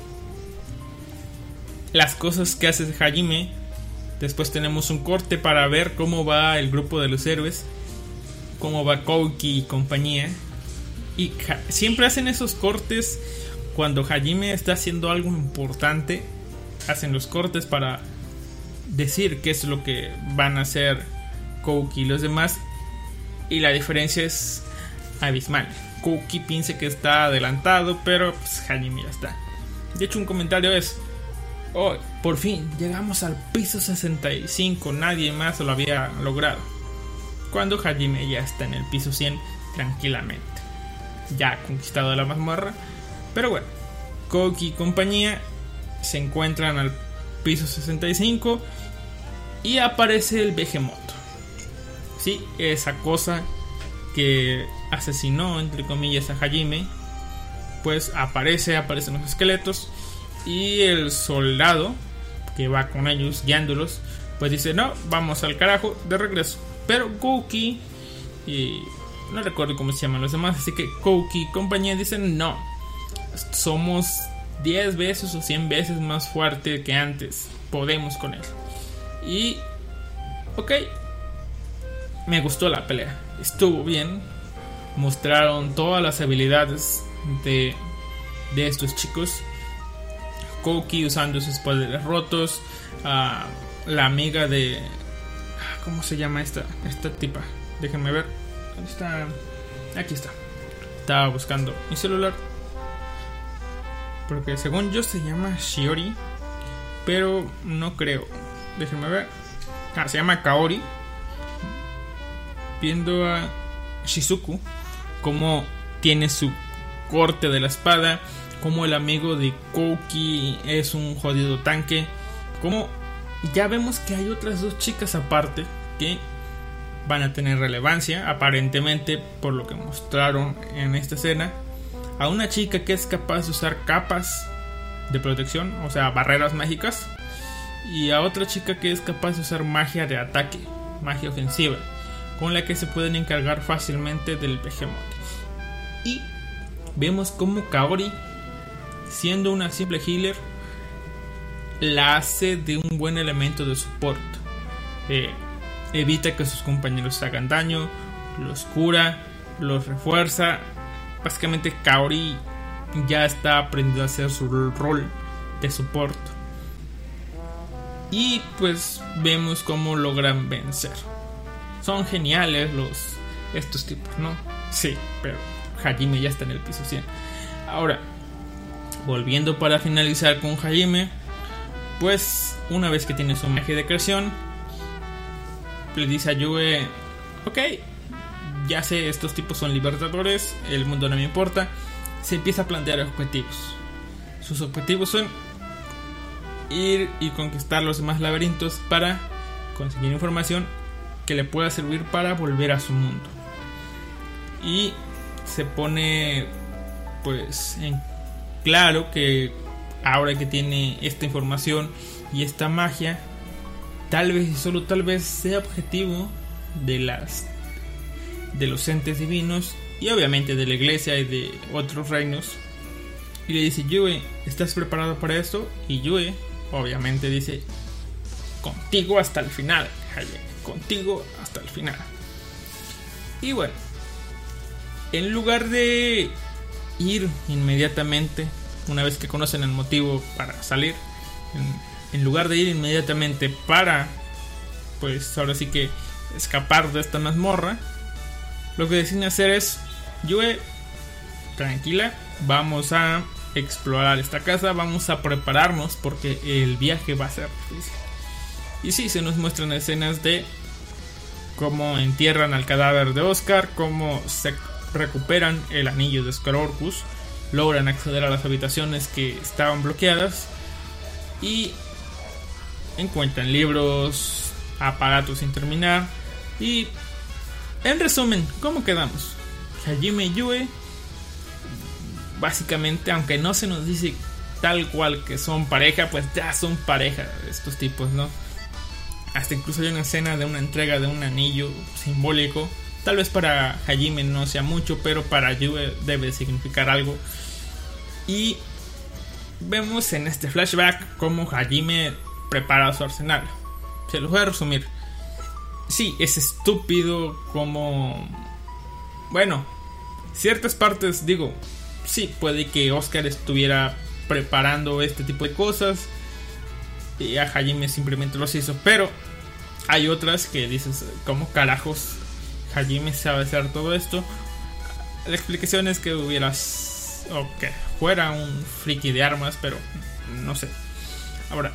las cosas que hace Hajime. Después tenemos un corte para ver cómo va el grupo de los héroes, cómo va Kouki y compañía. Y siempre hacen esos cortes cuando Hajime está haciendo algo importante. Hacen los cortes para decir qué es lo que van a hacer Kouki y los demás. Y la diferencia es abismal. Kouki piensa que está adelantado, pero pues, Hajime ya está. De hecho, un comentario es: Oh, por fin llegamos al piso 65. Nadie más lo había logrado. Cuando Hajime ya está en el piso 100 tranquilamente. Ya conquistado la mazmorra. Pero bueno, Koki y compañía se encuentran al piso 65 y aparece el Behemoth. Sí, esa cosa que asesinó, entre comillas, a Hajime. Pues aparece, aparecen los esqueletos. Y el soldado que va con ellos, guiándolos, pues dice: No, vamos al carajo, de regreso. Pero Koki y no recuerdo cómo se llaman los demás, así que Koki y compañía dicen: No, somos 10 veces o 100 veces más fuerte que antes. Podemos con él. Y. Ok. Me gustó la pelea. Estuvo bien. Mostraron todas las habilidades de, de estos chicos. Koki usando sus poderes rotos. Uh, la amiga de. ¿Cómo se llama esta? Esta tipa. Déjenme ver. ¿Dónde está? Aquí está. Estaba buscando mi celular. Porque según yo se llama Shiori. Pero no creo. Déjenme ver. Ah, se llama Kaori. Viendo a Shizuku. Como tiene su corte de la espada. Como el amigo de Kouki es un jodido tanque. Como ya vemos que hay otras dos chicas aparte. Que van a tener relevancia. Aparentemente por lo que mostraron en esta escena a una chica que es capaz de usar capas de protección, o sea, barreras mágicas, y a otra chica que es capaz de usar magia de ataque, magia ofensiva, con la que se pueden encargar fácilmente del Behemoth. Y vemos como Kaori, siendo una simple healer, la hace de un buen elemento de soporte. Eh, evita que sus compañeros hagan daño, los cura, los refuerza básicamente Kaori ya está aprendiendo a hacer su rol de soporte. Y pues vemos cómo logran vencer. Son geniales los estos tipos, ¿no? Sí, pero Hajime ya está en el piso 100. Ahora, volviendo para finalizar con Hajime, pues una vez que tiene su magia de creación, le dice a Yue, ok, ya sé, estos tipos son libertadores, el mundo no me importa, se empieza a plantear objetivos. Sus objetivos son ir y conquistar los demás laberintos para conseguir información que le pueda servir para volver a su mundo. Y se pone pues en claro que ahora que tiene esta información y esta magia, tal vez y solo tal vez sea objetivo de las de los entes divinos y obviamente de la iglesia y de otros reinos. Y le dice, Yue, ¿estás preparado para esto? Y Yue, obviamente, dice, contigo hasta el final, contigo hasta el final. Y bueno, en lugar de ir inmediatamente, una vez que conocen el motivo para salir, en, en lugar de ir inmediatamente para, pues ahora sí que escapar de esta mazmorra, lo que deciden hacer es, Yue, tranquila, vamos a explorar esta casa, vamos a prepararnos porque el viaje va a ser difícil. Y sí, se nos muestran escenas de cómo entierran al cadáver de Oscar, cómo se recuperan el anillo de Orcus, logran acceder a las habitaciones que estaban bloqueadas y encuentran libros, aparatos sin terminar y en resumen, ¿cómo quedamos? Hajime Yue, básicamente, aunque no se nos dice tal cual que son pareja, pues ya son pareja estos tipos, ¿no? Hasta incluso hay una escena de una entrega de un anillo simbólico. Tal vez para Hajime no sea mucho, pero para Yue debe significar algo. Y vemos en este flashback cómo Hajime prepara su arsenal. Se los voy a resumir sí, es estúpido como... Bueno, ciertas partes digo, sí, puede que Oscar estuviera preparando este tipo de cosas y a Hajime simplemente los hizo, pero hay otras que dices, ¿cómo carajos Hajime sabe hacer todo esto? La explicación es que hubieras, o que fuera un friki de armas, pero no sé. Ahora,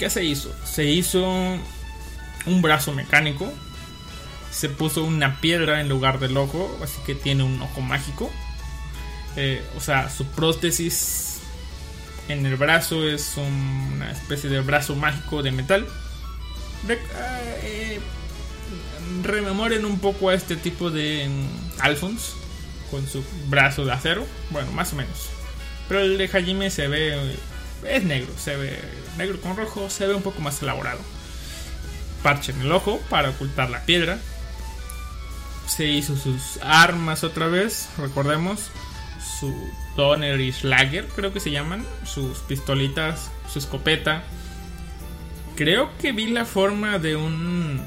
¿qué se hizo? Se hizo un brazo mecánico. Se puso una piedra en lugar del ojo, así que tiene un ojo mágico. Eh, o sea, su prótesis en el brazo es una especie de brazo mágico de metal. Eh, rememoren un poco a este tipo de mm, Alphonse con su brazo de acero. Bueno, más o menos. Pero el de Hajime se ve. Es negro, se ve negro con rojo, se ve un poco más elaborado parche en el ojo para ocultar la piedra. Se hizo sus armas otra vez, recordemos. Su Donner y Schlager, creo que se llaman. Sus pistolitas, su escopeta. Creo que vi la forma de un.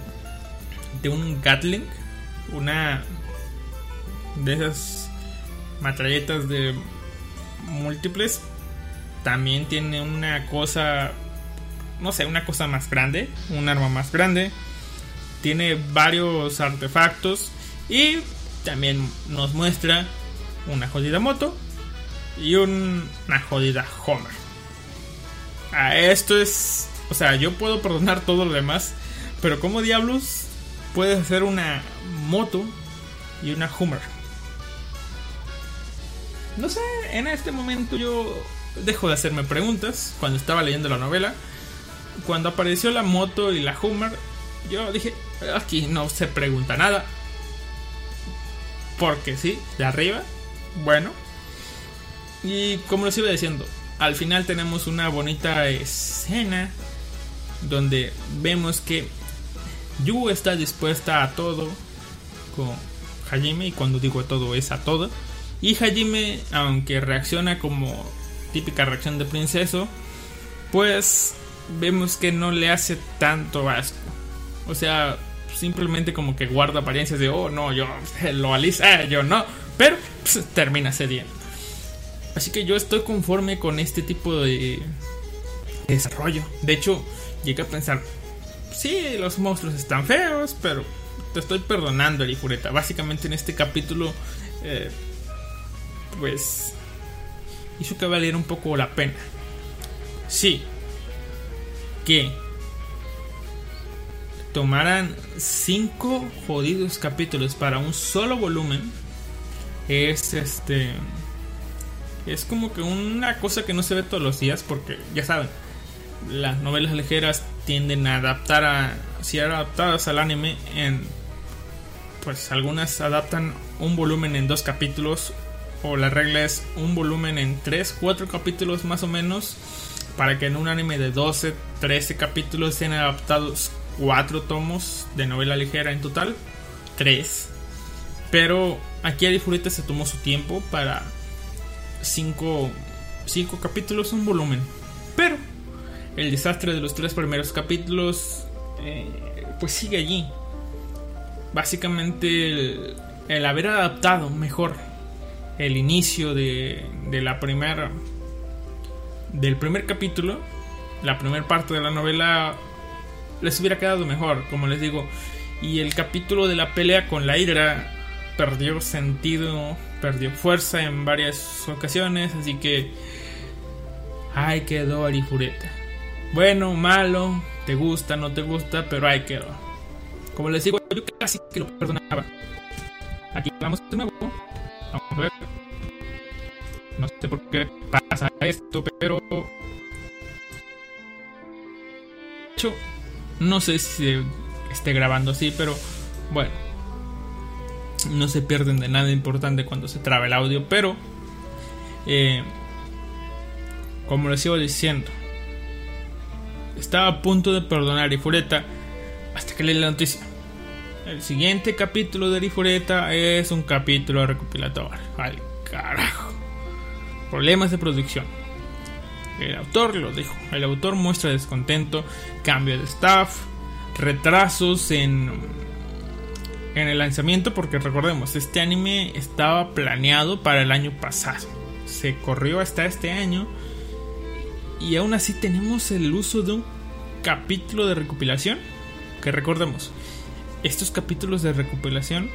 de un Gatling. Una. de esas matralletas de múltiples. También tiene una cosa no sé, una cosa más grande, un arma más grande. Tiene varios artefactos y también nos muestra una jodida moto y una jodida Homer. Ah, esto es, o sea, yo puedo perdonar todo lo demás, pero como diablos puedes hacer una moto y una Homer? No sé, en este momento yo dejo de hacerme preguntas cuando estaba leyendo la novela cuando apareció la moto y la Hummer, yo dije, aquí no se pregunta nada. Porque sí, de arriba, bueno. Y como les iba diciendo, al final tenemos una bonita escena donde vemos que Yu está dispuesta a todo con Hajime, y cuando digo todo es a todo. Y Hajime, aunque reacciona como típica reacción de princeso, pues vemos que no le hace tanto asco. O sea, simplemente como que guarda apariencias de, oh, no, yo lo alisa, yo no. Pero pues, termina cediendo. Así que yo estoy conforme con este tipo de desarrollo. De hecho, llegué a pensar, sí, los monstruos están feos, pero te estoy perdonando, Básicamente en este capítulo, eh, pues que valiera un poco la pena. Sí, que tomaran cinco jodidos capítulos para un solo volumen es este es como que una cosa que no se ve todos los días porque ya saben las novelas ligeras tienden a adaptar a ser adaptadas al anime en pues algunas adaptan un volumen en dos capítulos o la regla es un volumen en tres, cuatro capítulos más o menos para que en un anime de 12, 13 capítulos sean adaptados cuatro tomos de novela ligera en total, tres. Pero aquí Arifureta se tomó su tiempo para cinco, cinco capítulos, un volumen. Pero el desastre de los tres primeros capítulos, eh, pues sigue allí. Básicamente el, el haber adaptado mejor el inicio de, de la primera del primer capítulo, la primera parte de la novela les hubiera quedado mejor, como les digo. Y el capítulo de la pelea con la hidra perdió sentido, perdió fuerza en varias ocasiones, así que ahí quedó Arifureta. Bueno, malo, te gusta, no te gusta, pero ahí quedó. Como les digo, yo casi que lo perdonaba. Aquí vamos de nuevo. Vamos a ver. No sé por qué pasa esto, pero... De hecho, no sé si se esté grabando así, pero bueno. No se pierden de nada importante cuando se traba el audio, pero... Eh, como les iba diciendo, estaba a punto de perdonar a Arifureta hasta que leí la noticia. El siguiente capítulo de Arifureta es un capítulo recopilatorio. Al carajo. Problemas de producción. El autor lo dijo. El autor muestra descontento, cambio de staff, retrasos en, en el lanzamiento, porque recordemos, este anime estaba planeado para el año pasado. Se corrió hasta este año. Y aún así tenemos el uso de un capítulo de recopilación. Que recordemos, estos capítulos de recopilación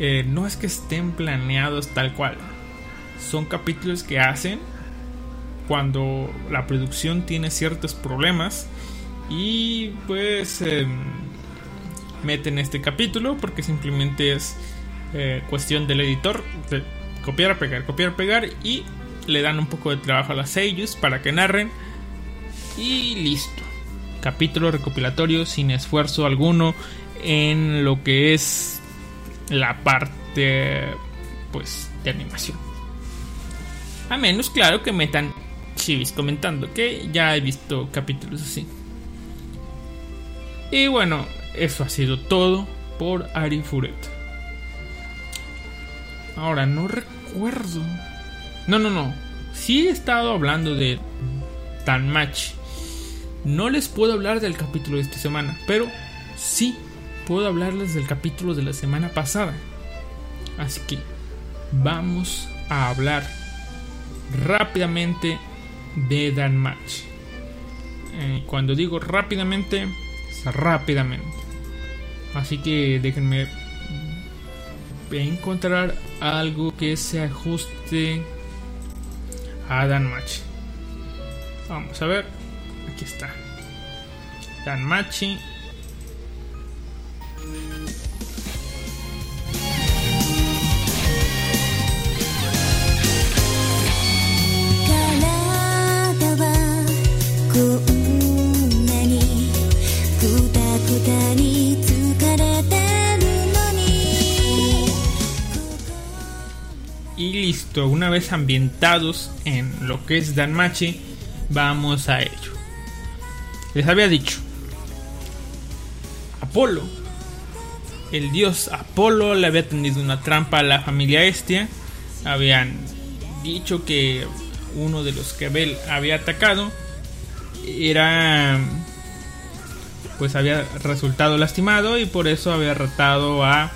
eh, no es que estén planeados tal cual. Son capítulos que hacen cuando la producción tiene ciertos problemas y pues eh, meten este capítulo porque simplemente es eh, cuestión del editor de copiar, pegar, copiar, pegar y le dan un poco de trabajo a las sellos para que narren y listo. Capítulo recopilatorio sin esfuerzo alguno en lo que es la parte pues de animación. A menos claro que metan chivis comentando que ya he visto capítulos así. Y bueno, eso ha sido todo por Ari Furet. Ahora, no recuerdo. No, no, no. Sí he estado hablando de Tanmachi. No les puedo hablar del capítulo de esta semana, pero sí puedo hablarles del capítulo de la semana pasada. Así que vamos a hablar rápidamente de Danmachi. Eh, cuando digo rápidamente, es rápidamente. Así que déjenme encontrar algo que se ajuste a Danmachi. Vamos a ver. Aquí está. Danmachi. Y listo, una vez ambientados en lo que es Danmachi, vamos a ello. Les había dicho, Apolo, el dios Apolo le había tendido una trampa a la familia Estia. Habían dicho que uno de los que Abel había atacado era pues había resultado lastimado y por eso había retado a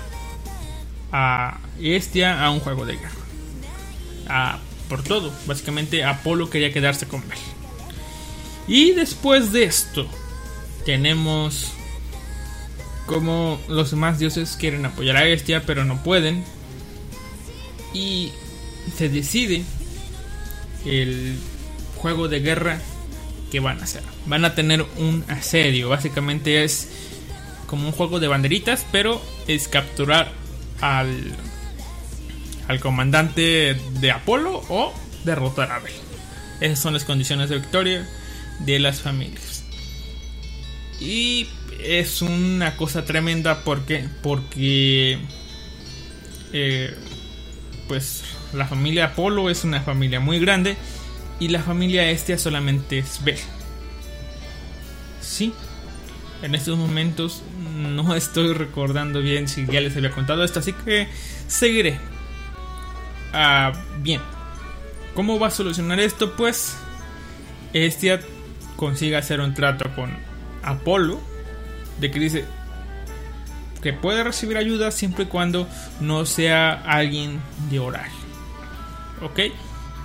a Estia a un juego de guerra. A, por todo, básicamente Apolo quería quedarse con Bel. Y después de esto tenemos como los demás dioses quieren apoyar a Estia pero no pueden y se decide el juego de guerra que van a hacer. Van a tener un asedio. Básicamente es como un juego de banderitas, pero es capturar al, al comandante de Apolo o derrotar a Abel. Esas son las condiciones de victoria de las familias. Y es una cosa tremenda porque, porque eh, pues la familia Apolo es una familia muy grande y la familia Estia solamente es Bel. Sí, en estos momentos no estoy recordando bien si ya les había contado esto, así que seguiré. Ah, bien, ¿cómo va a solucionar esto? Pues Estia consigue hacer un trato con Apolo de que dice que puede recibir ayuda siempre y cuando no sea alguien de horario. ¿Ok?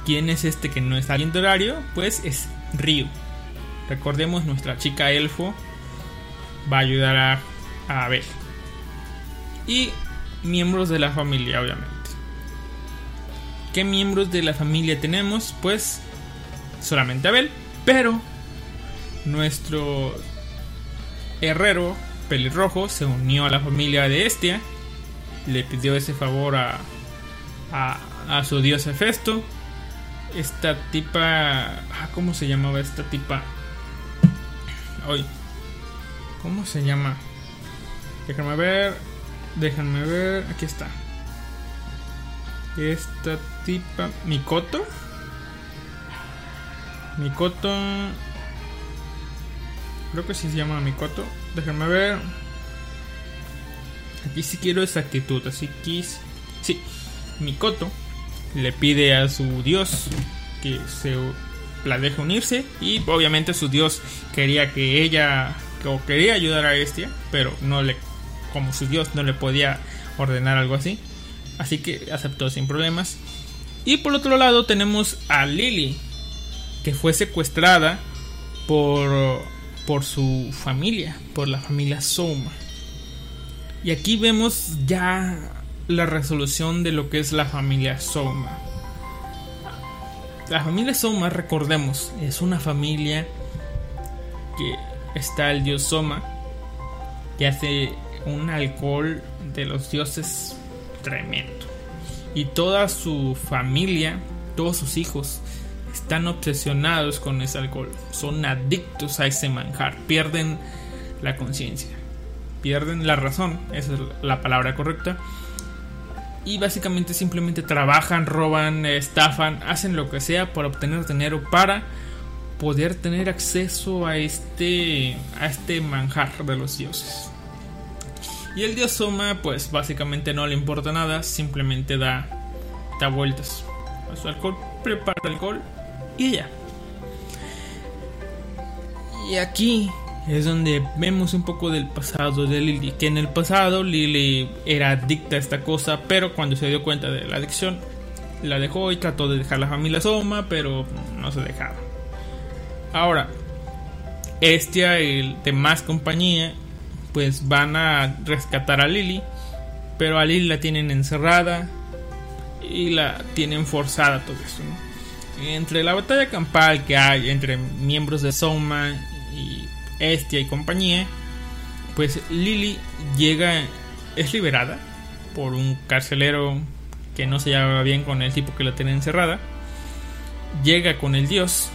¿Quién es este que no es alguien de horario? Pues es Ryu. Recordemos, nuestra chica elfo va a ayudar a, a Abel. Y miembros de la familia, obviamente. ¿Qué miembros de la familia tenemos? Pues solamente Abel. Pero nuestro herrero pelirrojo se unió a la familia de Estia. Le pidió ese favor a, a, a su dios Hefesto. Esta tipa. ah, ¿Cómo se llamaba esta tipa? Hoy. ¿Cómo se llama? Déjenme ver. Déjenme ver. Aquí está. Esta tipa. Mikoto. Mikoto. Creo que sí se llama Mikoto. Déjenme ver. Aquí sí quiero exactitud. Así que. Sí. Mikoto le pide a su dios que se la deje unirse. Y obviamente su dios quería que ella. O quería ayudar a Estia. Pero no le. Como su dios no le podía ordenar algo así. Así que aceptó sin problemas. Y por otro lado tenemos a Lily. Que fue secuestrada por por su familia, por la familia Soma. Y aquí vemos ya la resolución de lo que es la familia Soma. La familia Soma, recordemos, es una familia que está el dios Soma, que hace un alcohol de los dioses tremendo. Y toda su familia, todos sus hijos, están obsesionados con ese alcohol, son adictos a ese manjar, pierden la conciencia, pierden la razón, esa es la palabra correcta. Y básicamente simplemente trabajan, roban, estafan, hacen lo que sea para obtener dinero para poder tener acceso a este a este manjar de los dioses. Y el dios Soma pues básicamente no le importa nada, simplemente da da vueltas a su alcohol, prepara alcohol y ya. Y aquí es donde vemos un poco del pasado de Lily. Que en el pasado Lily era adicta a esta cosa, pero cuando se dio cuenta de la adicción, la dejó y trató de dejar la familia Soma, pero no se dejaba. Ahora, Estia y demás compañía, pues van a rescatar a Lily, pero a Lily la tienen encerrada y la tienen forzada todo eso, ¿no? entre la batalla campal que hay entre miembros de Soma Estia y compañía, pues Lily llega, es liberada por un carcelero que no se llevaba bien con el tipo que la tenía encerrada. Llega con el dios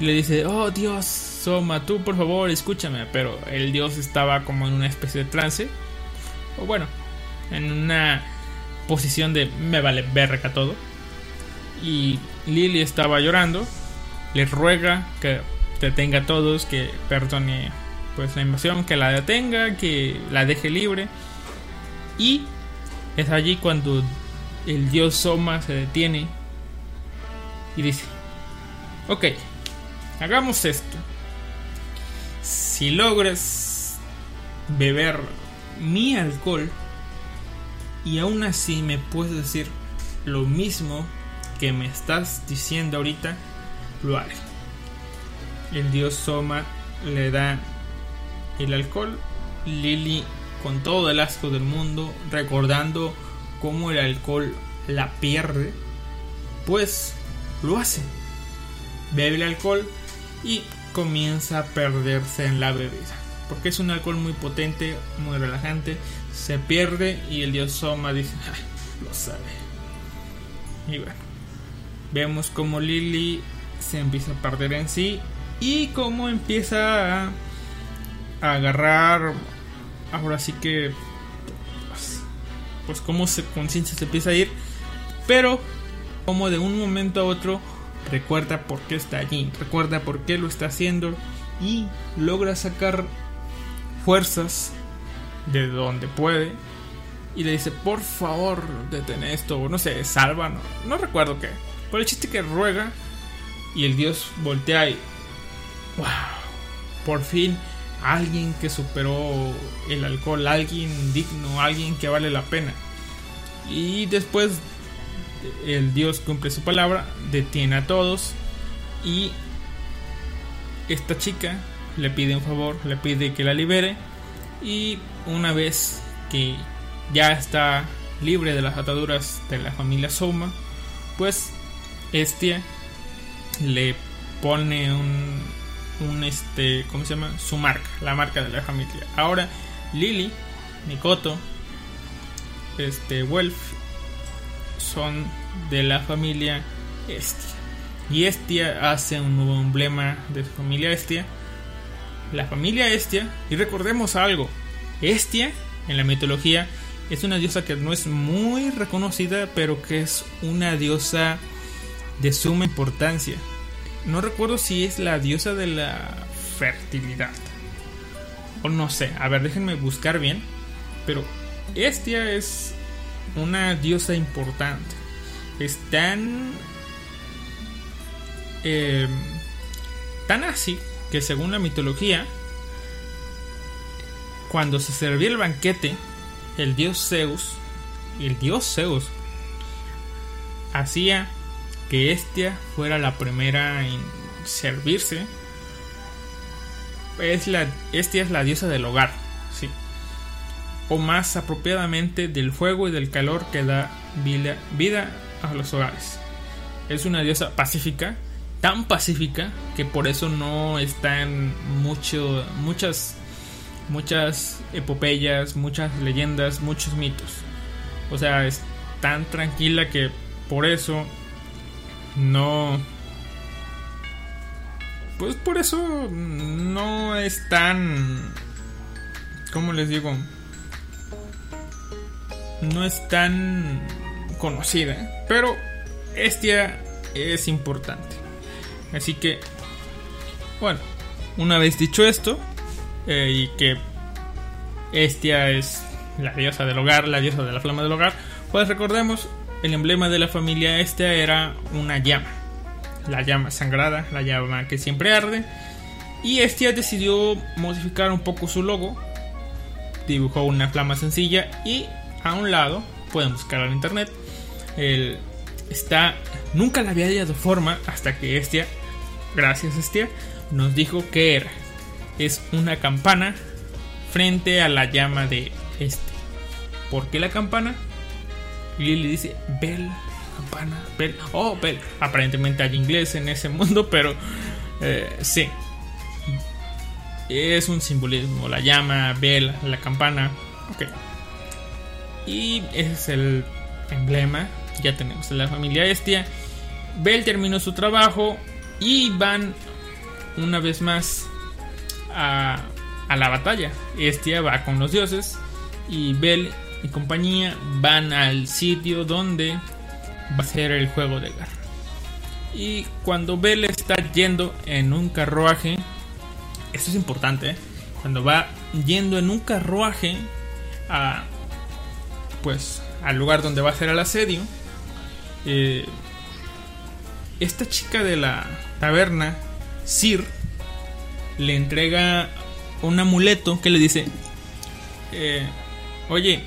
y le dice, oh Dios, Soma, tú por favor escúchame. Pero el dios estaba como en una especie de trance. O bueno, en una posición de me vale verga todo y Lily estaba llorando. Le ruega que detenga a todos, que perdone pues la invasión, que la detenga, que la deje libre. Y es allí cuando el dios Soma se detiene y dice, ok, hagamos esto. Si logras beber mi alcohol y aún así me puedes decir lo mismo que me estás diciendo ahorita, lo haré. El dios Soma le da el alcohol. Lily, con todo el asco del mundo, recordando cómo el alcohol la pierde, pues lo hace. bebe el alcohol y comienza a perderse en la bebida. Porque es un alcohol muy potente, muy relajante. Se pierde y el dios Soma dice, "Ah, lo sabe. Y bueno, vemos como Lily se empieza a perder en sí y cómo empieza a, agarrar, ahora sí que, pues, pues cómo su conciencia se empieza a ir, pero como de un momento a otro recuerda por qué está allí, recuerda por qué lo está haciendo y logra sacar fuerzas de donde puede y le dice por favor detén esto o no sé salva no, no recuerdo qué. Pero el chiste que ruega y el dios voltea y wow. Por fin alguien que superó el alcohol alguien digno alguien que vale la pena. Y después el dios cumple su palabra detiene a todos y esta chica le pide un favor, le pide que la libere y una vez que ya está libre de las ataduras de la familia Soma, pues Estia le pone un, un este, ¿cómo se llama? Su marca, la marca de la familia. Ahora Lily, Mikoto, este Wolf son de la familia Estia. Y Estia hace un nuevo emblema de su familia Estia. La familia Estia, y recordemos algo, Estia en la mitología es una diosa que no es muy reconocida, pero que es una diosa de suma importancia. No recuerdo si es la diosa de la fertilidad. O no sé, a ver, déjenme buscar bien. Pero Estia es una diosa importante. Es tan... eh, tan así que según la mitología, cuando se servía el banquete, el dios Zeus, el dios Zeus, hacía que Estia fuera la primera en servirse. Es la, Estia es la diosa del hogar, sí. O más apropiadamente del fuego y del calor que da vida, vida a los hogares. Es una diosa pacífica, tan pacífica que por eso no están mucho, muchas, muchas epopeyas, muchas leyendas, muchos mitos. O sea, es tan tranquila que por eso no... Pues por eso no es tan... ¿Cómo les digo? No es tan conocida. Pero Estia es importante. Así que, bueno, una vez dicho esto, eh, y que Estia es la diosa del hogar, la diosa de la flama del hogar, pues recordemos, el emblema de la familia Estia era una llama. La llama sagrada, la llama que siempre arde. Y Estia decidió modificar un poco su logo. Dibujó una flama sencilla y a un lado, pueden buscarlo en internet, el, está nunca la había dado forma hasta que Estia, gracias Estia, nos dijo que era. Es una campana frente a la llama de este. ¿Por qué la campana? Lily dice, Bell, campana, Bell. Oh, Bell. Aparentemente hay inglés en ese mundo, pero eh, sí. Es un simbolismo. La llama, Bell, la campana. Ok. Y ese es el emblema ya tenemos la familia Estia. Bell terminó su trabajo y van una vez más a, a la batalla. Estia va con los dioses y Bell y compañía van al sitio donde va a ser el juego de guerra. Y cuando Bell está yendo en un carruaje, esto es importante, ¿eh? cuando va yendo en un carruaje a pues al lugar donde va a ser el asedio, eh, esta chica de la taberna, Sir, le entrega un amuleto que le dice, eh, oye,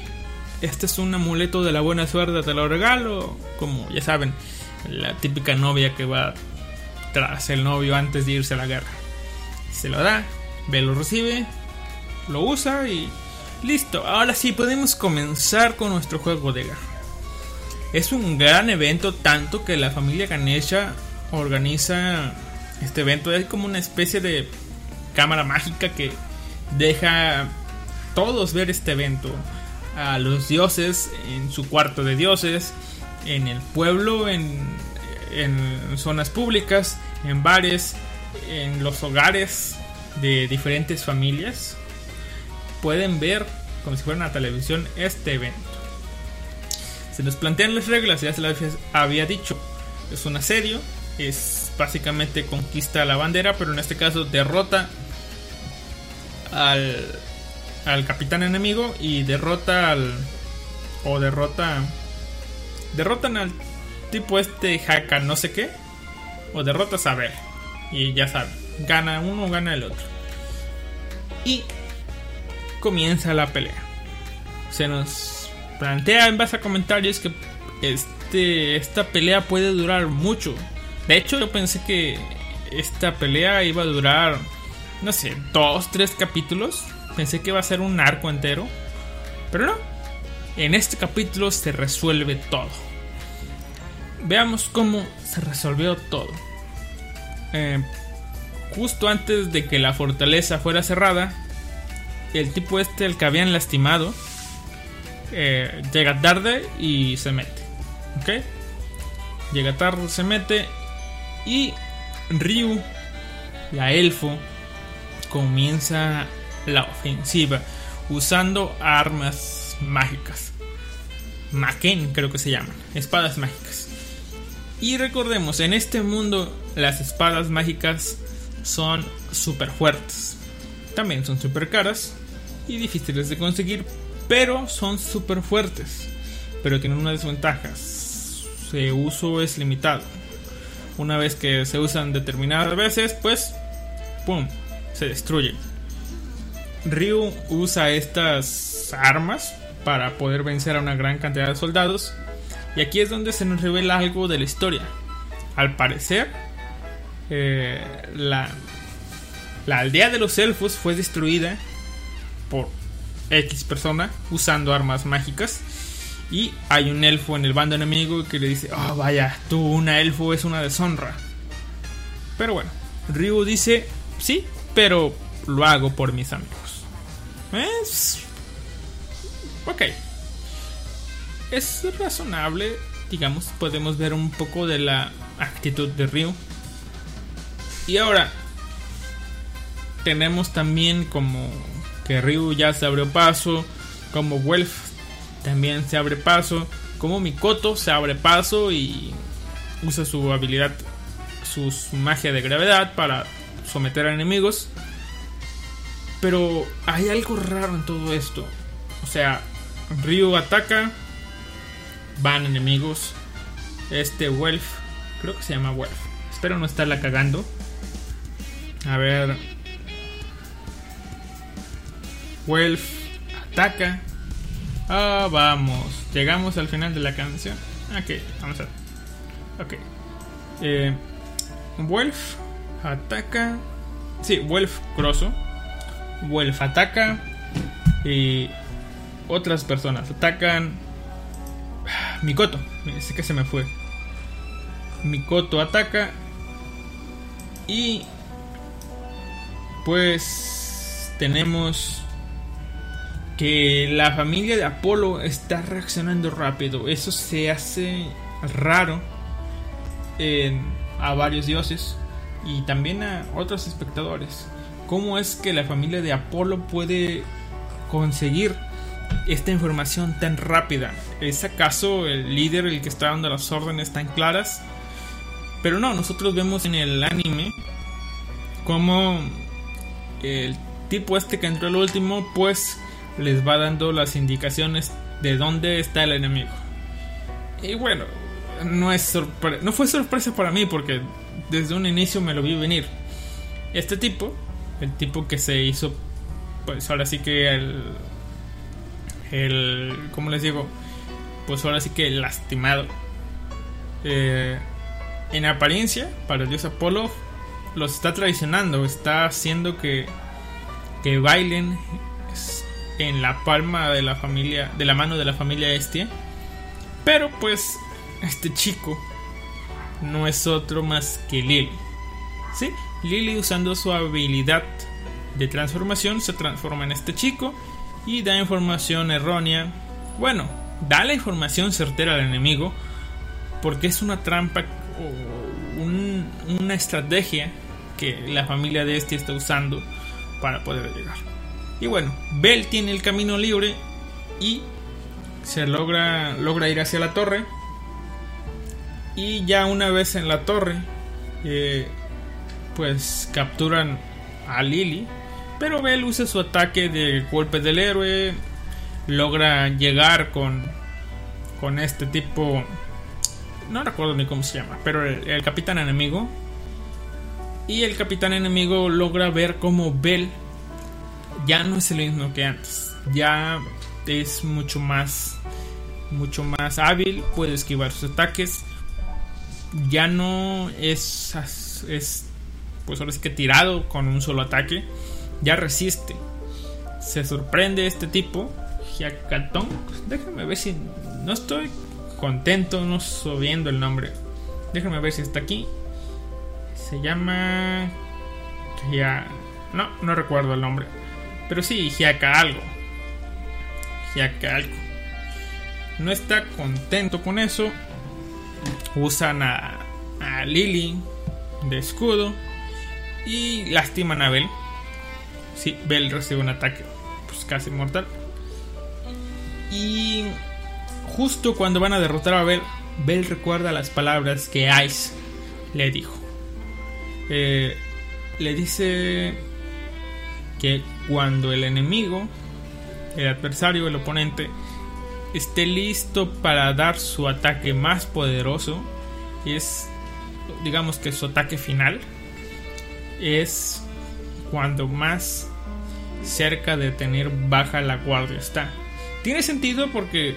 este es un amuleto de la buena suerte, te lo regalo, como ya saben, la típica novia que va tras el novio antes de irse a la guerra. Se lo da, ve lo recibe, lo usa y listo. Ahora sí podemos comenzar con nuestro juego de guerra. Es un gran evento tanto que la familia Ganesha organiza este evento. Es como una especie de cámara mágica que deja todos ver este evento. A los dioses en su cuarto de dioses, en el pueblo, en, en zonas públicas, en bares, en los hogares de diferentes familias. Pueden ver como si fuera una televisión este evento. Se nos plantean las reglas, ya se las había dicho. Es un asedio, es básicamente conquista la bandera, pero en este caso derrota al, al capitán enemigo y derrota al. o derrota. derrotan al tipo este Haka no sé qué, o derrotas a ver, y ya saben, gana uno o gana el otro. Y comienza la pelea. Se nos plantea en base a comentarios que este, esta pelea puede durar mucho. De hecho, yo pensé que esta pelea iba a durar, no sé, dos, tres capítulos. Pensé que iba a ser un arco entero. Pero no. En este capítulo se resuelve todo. Veamos cómo se resolvió todo. Eh, justo antes de que la fortaleza fuera cerrada, el tipo este, el que habían lastimado, eh, llega tarde y se mete. ¿Ok? Llega tarde, se mete. Y Ryu, la elfo, comienza la ofensiva usando armas mágicas. Maken creo que se llaman. Espadas mágicas. Y recordemos, en este mundo las espadas mágicas son súper fuertes. También son súper caras y difíciles de conseguir, pero son súper fuertes. Pero tienen una desventaja. Su uso es limitado. Una vez que se usan determinadas veces, pues, ¡pum!, se destruyen. Ryu usa estas armas para poder vencer a una gran cantidad de soldados. Y aquí es donde se nos revela algo de la historia. Al parecer, eh, la, la aldea de los elfos fue destruida por X persona usando armas mágicas. Y hay un elfo en el bando enemigo que le dice, oh vaya, tú una elfo es una deshonra. Pero bueno, Ryu dice, sí, pero lo hago por mis amigos. Es... Ok. Es razonable, digamos, podemos ver un poco de la actitud de Ryu. Y ahora, tenemos también como que Ryu ya se abrió paso, como Wolf también se abre paso, como Mikoto se abre paso y usa su habilidad, su magia de gravedad para someter a enemigos. Pero hay algo raro en todo esto. O sea, Ryu ataca, van enemigos. Este Wolf, creo que se llama Wolf. Espero no estarla cagando. A ver. Wolf ataca. Ah, vamos. Llegamos al final de la canción. Ok, vamos a ver. Ok. Eh, Wolf ataca. Sí, Wolf Crosso. Wolf ataca. Y otras personas atacan. Mikoto. Sé que se me fue. Mikoto ataca. Y. Pues. Tenemos. Que la familia de Apolo está reaccionando rápido. Eso se hace raro. En, a varios dioses. Y también a otros espectadores. ¿Cómo es que la familia de Apolo puede conseguir esta información tan rápida? ¿Es acaso el líder el que está dando las órdenes tan claras? Pero no, nosotros vemos en el anime como el tipo este que entró el último, pues les va dando las indicaciones de dónde está el enemigo. Y bueno, no es no fue sorpresa para mí porque desde un inicio me lo vi venir. Este tipo, el tipo que se hizo, pues ahora sí que el, el, ¿cómo les digo? Pues ahora sí que lastimado. Eh, en apariencia, para el dios Apolo, los está traicionando, está haciendo que, que bailen en la palma de la familia, de la mano de la familia Estia. Pero pues este chico no es otro más que Lily. Sí, Lily usando su habilidad de transformación se transforma en este chico y da información errónea. Bueno, da la información certera al enemigo porque es una trampa o un- una estrategia que la familia de este está usando para poder llegar. Y bueno, Bell tiene el camino libre y se logra, logra ir hacia la torre. Y ya una vez en la torre, eh, pues capturan a Lily. Pero Bell usa su ataque de golpe del héroe. Logra llegar con, con este tipo. No recuerdo ni cómo se llama, pero el, capitán enemigo. Y el capitán enemigo logra ver cómo Bell ya no es el mismo que antes. Ya es mucho más mucho más hábil, puede esquivar sus ataques. Ya no es pues ahora sí que tirado con un solo ataque, ya resiste. Se sorprende este tipo, Hyakatong. Déjame ver si no estoy contento no subiendo el nombre. Déjame ver si está aquí. Se llama Hya- no, no recuerdo el nombre. Pero sí, Hyaka algo. Hyaka algo. No está contento con eso. Usan a, a Lily de escudo. Y lastiman a Bell. Sí, Bell recibe un ataque pues casi mortal. Y justo cuando van a derrotar a Bell, Bell recuerda las palabras que Ice le dijo. Eh, le dice que cuando el enemigo, el adversario, el oponente, esté listo para dar su ataque más poderoso, es, digamos que su ataque final, es cuando más cerca de tener baja la guardia está. Tiene sentido porque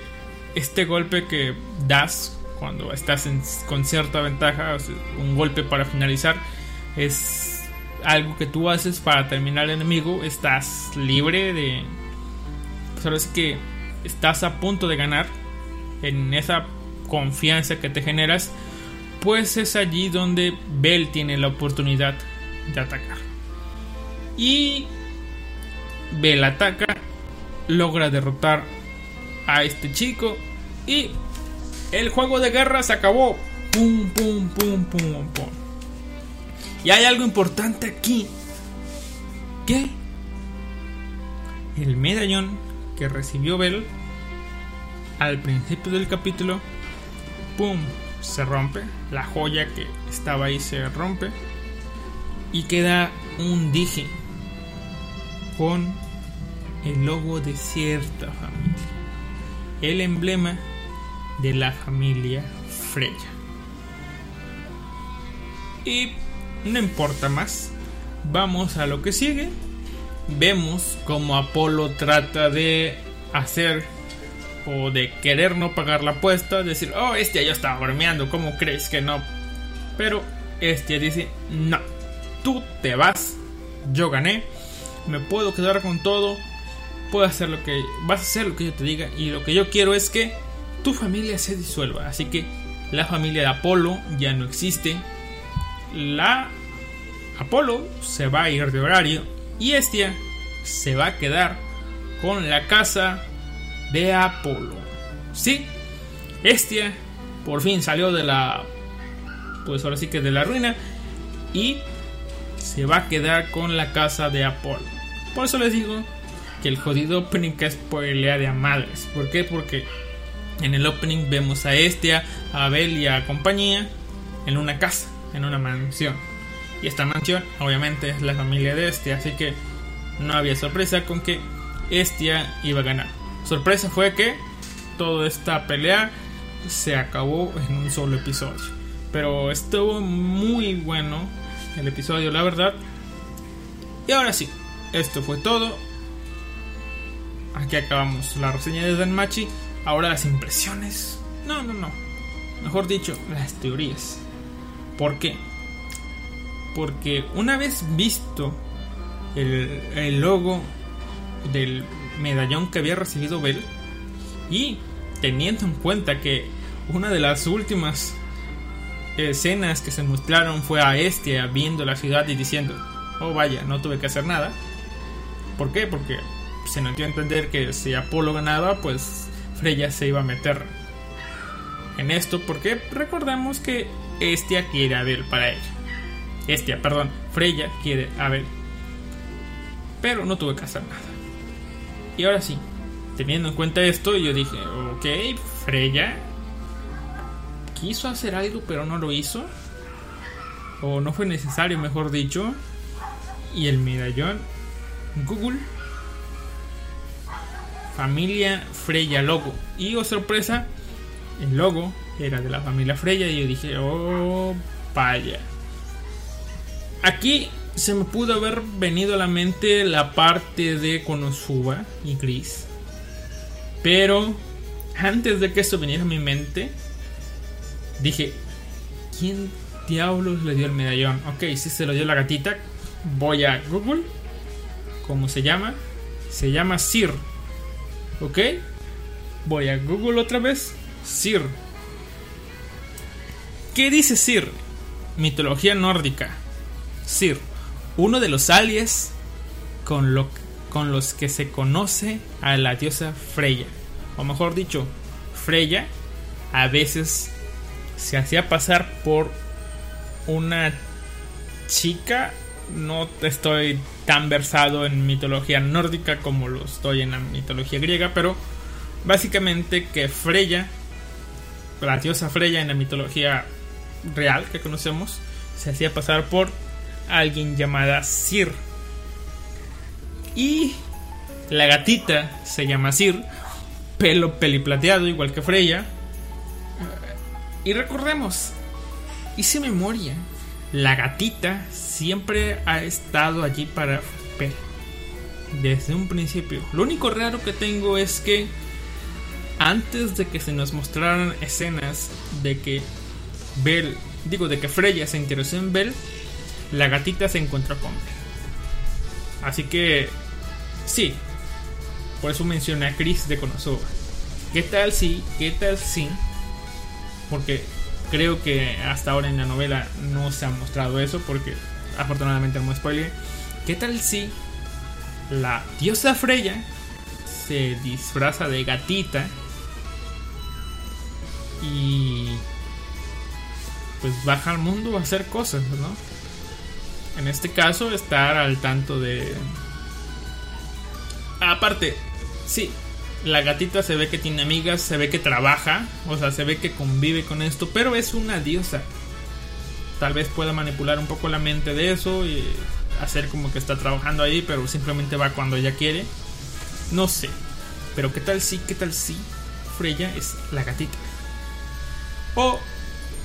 este golpe que das cuando estás con cierta ventaja, un golpe para finalizar, es algo que tú haces para terminar el enemigo, estás libre de... Pues ahora es que estás a punto de ganar en esa confianza que te generas, pues es allí donde Bell tiene la oportunidad de atacar. Y Bell ataca, logra derrotar a este chico y el juego de guerra se acabó. Pum, pum, pum, pum, pum. Y hay algo importante aquí. Que el medallón que recibió Bell al principio del capítulo, pum, se rompe. La joya que estaba ahí se rompe. Y queda un dije con el logo de cierta familia. El emblema de la familia Freya. Y no importa más. Vamos a lo que sigue. Vemos como Apolo trata de hacer o de querer no pagar la apuesta, decir, oh, este ya estaba bromeando, ¿cómo crees que no? Pero este dice, no, tú te vas, yo gané, me puedo quedar con todo, puedo hacer lo que, vas a hacer lo que yo te diga y lo que yo quiero es que tu familia se disuelva, así que la familia de Apolo ya no existe, la Apolo se va a ir de horario y Estia se va a quedar con la casa de Apolo. Sí, Estia por fin salió de la. Pues ahora sí que de la ruina. Y se va a quedar con la casa de Apolo. Por eso les digo que el jodido opening es pelea de a madres. ¿Por qué? Porque en el opening vemos a Estia, a Abel y a compañía en una casa, en una mansión. Y esta mansión, obviamente, es la familia de Estia. Así que no había sorpresa con que Estia iba a ganar. Sorpresa fue que toda esta pelea se acabó en un solo episodio. Pero estuvo muy bueno el episodio, la verdad. Y ahora sí, esto fue todo. Aquí acabamos la reseña de Danmachi. Ahora las impresiones. No, no, no. Mejor dicho, las teorías. ¿Por qué? Porque una vez visto el, el logo del medallón que había recibido Bell y teniendo en cuenta que una de las últimas escenas que se mostraron fue a Estia viendo la ciudad y diciendo, oh vaya, no tuve que hacer nada. ¿Por qué? Porque se nos dio a entender que si Apolo ganaba, pues Freya se iba a meter en esto, porque recordamos que Estia quiere a Bel para ella. Estia, perdón, Freya quiere a Bel. Pero no tuve que hacer nada. Y ahora sí, teniendo en cuenta esto, yo dije, ok, Freya quiso hacer algo pero no lo hizo. O no fue necesario, mejor dicho. Y el medallón Google familia Freya logo. Y oh sorpresa, el logo era de la familia Freya y yo dije, oh, vaya. Aquí se me pudo haber venido a la mente la parte de Konosuba y Chris. Pero antes de que esto viniera a mi mente, dije, ¿quién diablos le dio el medallón? Ok, si se lo dio la gatita, voy a Google. ¿Cómo se llama? Se llama Sir. ¿Ok? Voy a Google otra vez. Sir. ¿Qué dice Sir? Mitología nórdica. Sir, uno de los alias con, lo, con los que se conoce a la diosa Freya. O mejor dicho, Freya a veces se hacía pasar por una chica. No estoy tan versado en mitología nórdica como lo estoy en la mitología griega, pero básicamente que Freya, la diosa Freya en la mitología real que conocemos, se hacía pasar por alguien llamada Sir. Y la gatita se llama Sir, pelo peliplateado igual que Freya. Y recordemos, hice memoria, la gatita siempre ha estado allí para Bell. Desde un principio. Lo único raro que tengo es que antes de que se nos mostraran escenas de que Bell, digo, de que Freya se interesó en Bell, la gatita se encontró con Bell. Así que, sí, por eso mencioné a Chris de Konosuba. ¿Qué tal si, qué tal si porque creo que hasta ahora en la novela no se ha mostrado eso porque afortunadamente no spoiler. ¿Qué tal si la diosa Freya se disfraza de gatita y pues baja al mundo a hacer cosas, ¿no? En este caso estar al tanto de aparte, sí, la gatita se ve que tiene amigas, se ve que trabaja, o sea, se ve que convive con esto, pero es una diosa. Tal vez pueda manipular un poco la mente de eso y hacer como que está trabajando ahí, pero simplemente va cuando ella quiere. No sé. Pero qué tal si, qué tal si Freya es la gatita. O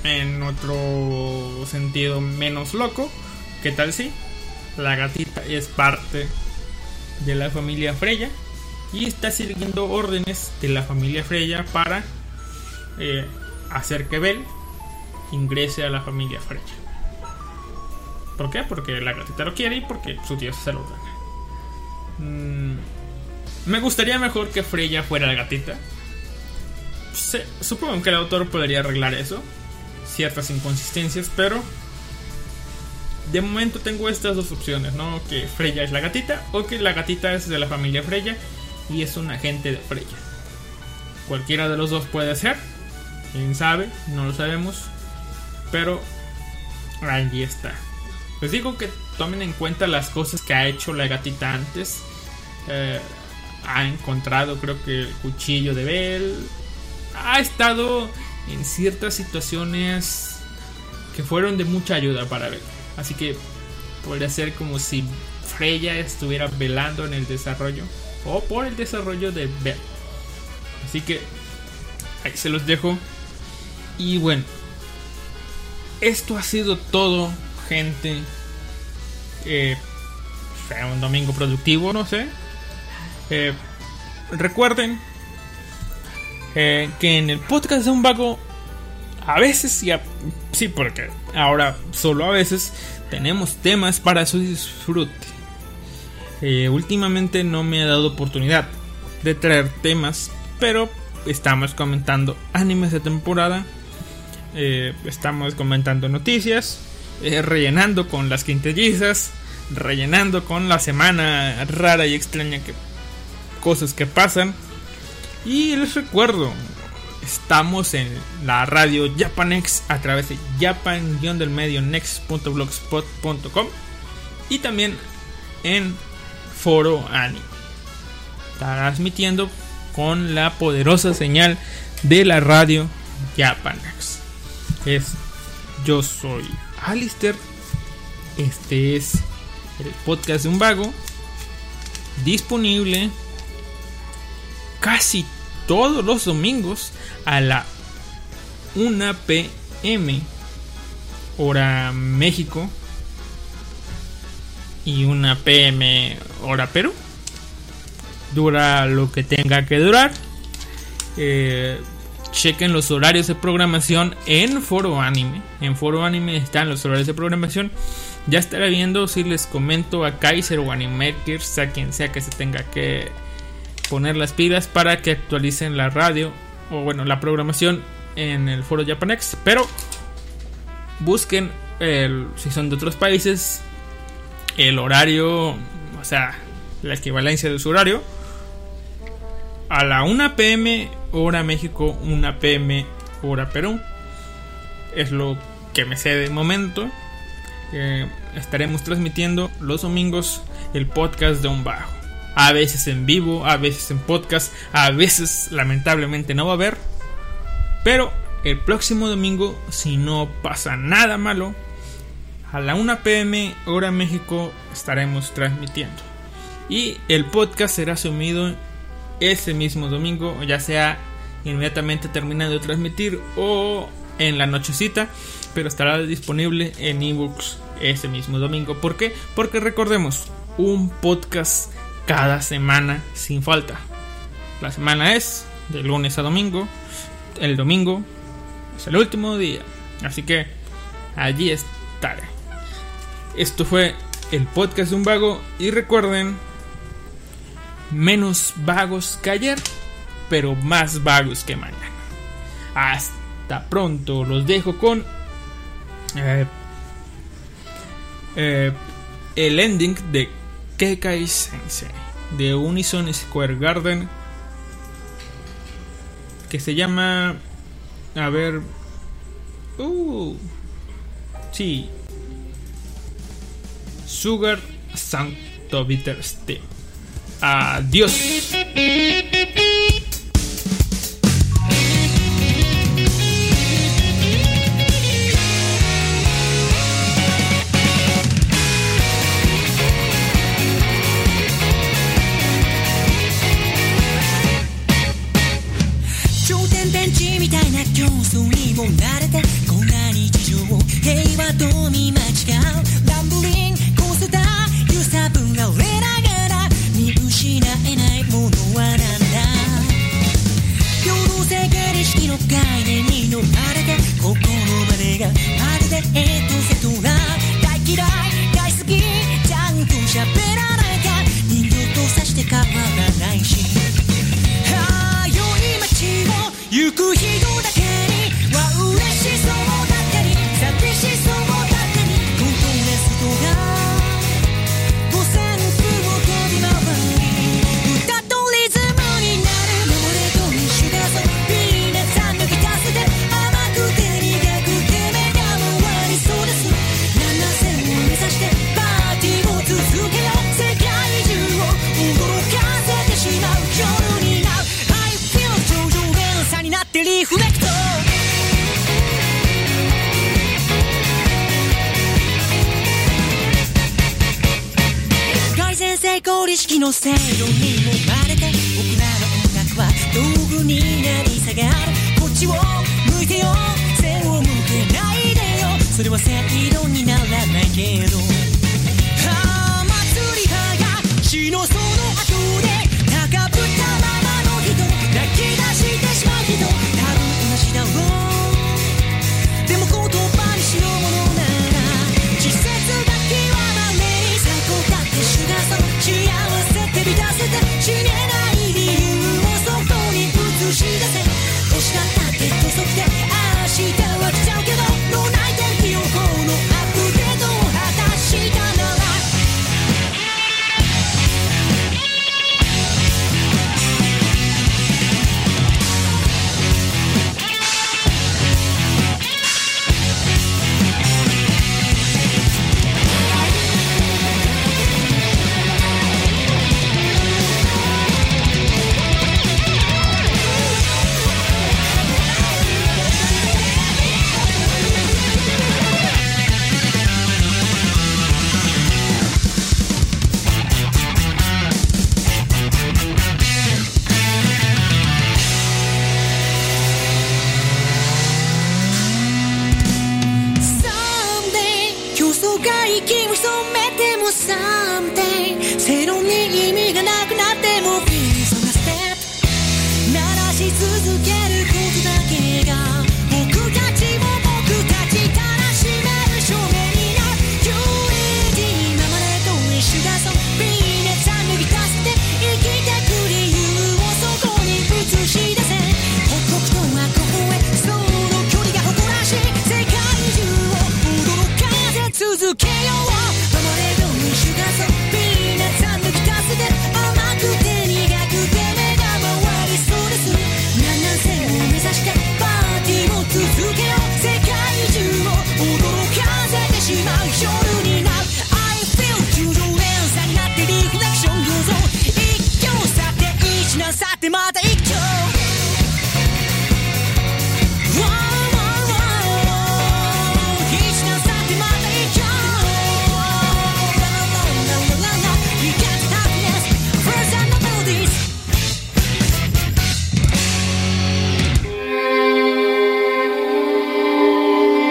en otro sentido menos loco, qué tal si la gatita es parte de la familia Freya y está siguiendo órdenes de la familia Freya para eh, hacer que Bell ingrese a la familia Freya. ¿Por qué? Porque la gatita lo quiere y porque su tío se lo ordena. Mm, me gustaría mejor que Freya fuera la gatita. supongo que el autor podría arreglar eso. Ciertas inconsistencias, pero de momento tengo estas dos opciones, ¿no? Que Freya es la gatita o que la gatita es de la familia Freya y es un agente de Freya. Cualquiera de los dos puede ser, quién sabe, no lo sabemos, pero ahí está. Les digo que tomen en cuenta las cosas que ha hecho la gatita antes. Eh, ha encontrado, creo que, el cuchillo de Bell. Ha estado en ciertas situaciones que fueron de mucha ayuda para Bell. Así que podría ser como si Freya estuviera velando en el desarrollo o por el desarrollo de Bell. Así que ahí se los dejo. Y bueno, esto ha sido todo, gente. Eh, un domingo productivo, no sé. Eh, recuerden eh, que en el podcast de un vago, a veces, ya, sí, porque ahora solo a veces tenemos temas para su disfrute. Eh, últimamente no me ha dado oportunidad de traer temas, pero estamos comentando animes de temporada. Eh, estamos comentando noticias, eh, rellenando con las quintillizas, rellenando con la semana rara y extraña que cosas que pasan. Y les recuerdo, estamos en la radio Japanex a través de japan-del-medio next.blogspot.com y también en Foro Anime. Transmitiendo con la poderosa señal de la radio Japanex. Es yo soy Alistair. Este es el podcast de un vago. Disponible casi todos los domingos a la 1 pm hora México y 1 pm hora Perú. Dura lo que tenga que durar. Eh, chequen los horarios de programación en Foro Anime. En Foro Anime están los horarios de programación. Ya estaré viendo si les comento a Kaiser o Animakers, a quien sea que se tenga que poner las pilas para que actualicen la radio o bueno, la programación en el foro Japanex. Pero busquen el, si son de otros países el horario, o sea, la equivalencia de su horario. A la 1 pm hora México, 1 pm hora Perú. Es lo que me sé de momento. Eh, estaremos transmitiendo los domingos el podcast de un bajo. A veces en vivo, a veces en podcast, a veces lamentablemente no va a haber. Pero el próximo domingo, si no pasa nada malo, a la 1 pm hora México estaremos transmitiendo. Y el podcast será sumido ese mismo domingo, ya sea inmediatamente terminando de transmitir o en la nochecita, pero estará disponible en ebooks ese mismo domingo. ¿Por qué? Porque recordemos, un podcast cada semana sin falta. La semana es de lunes a domingo, el domingo es el último día, así que allí estaré. Esto fue el podcast de un vago y recuerden, menos vagos que ayer, pero más vagos que mañana. Hasta pronto, los dejo con eh, eh, el ending de Kekai Sensei de Unison Square Garden que se llama a ver uh sí Sugar Santo Bitter Steam adiós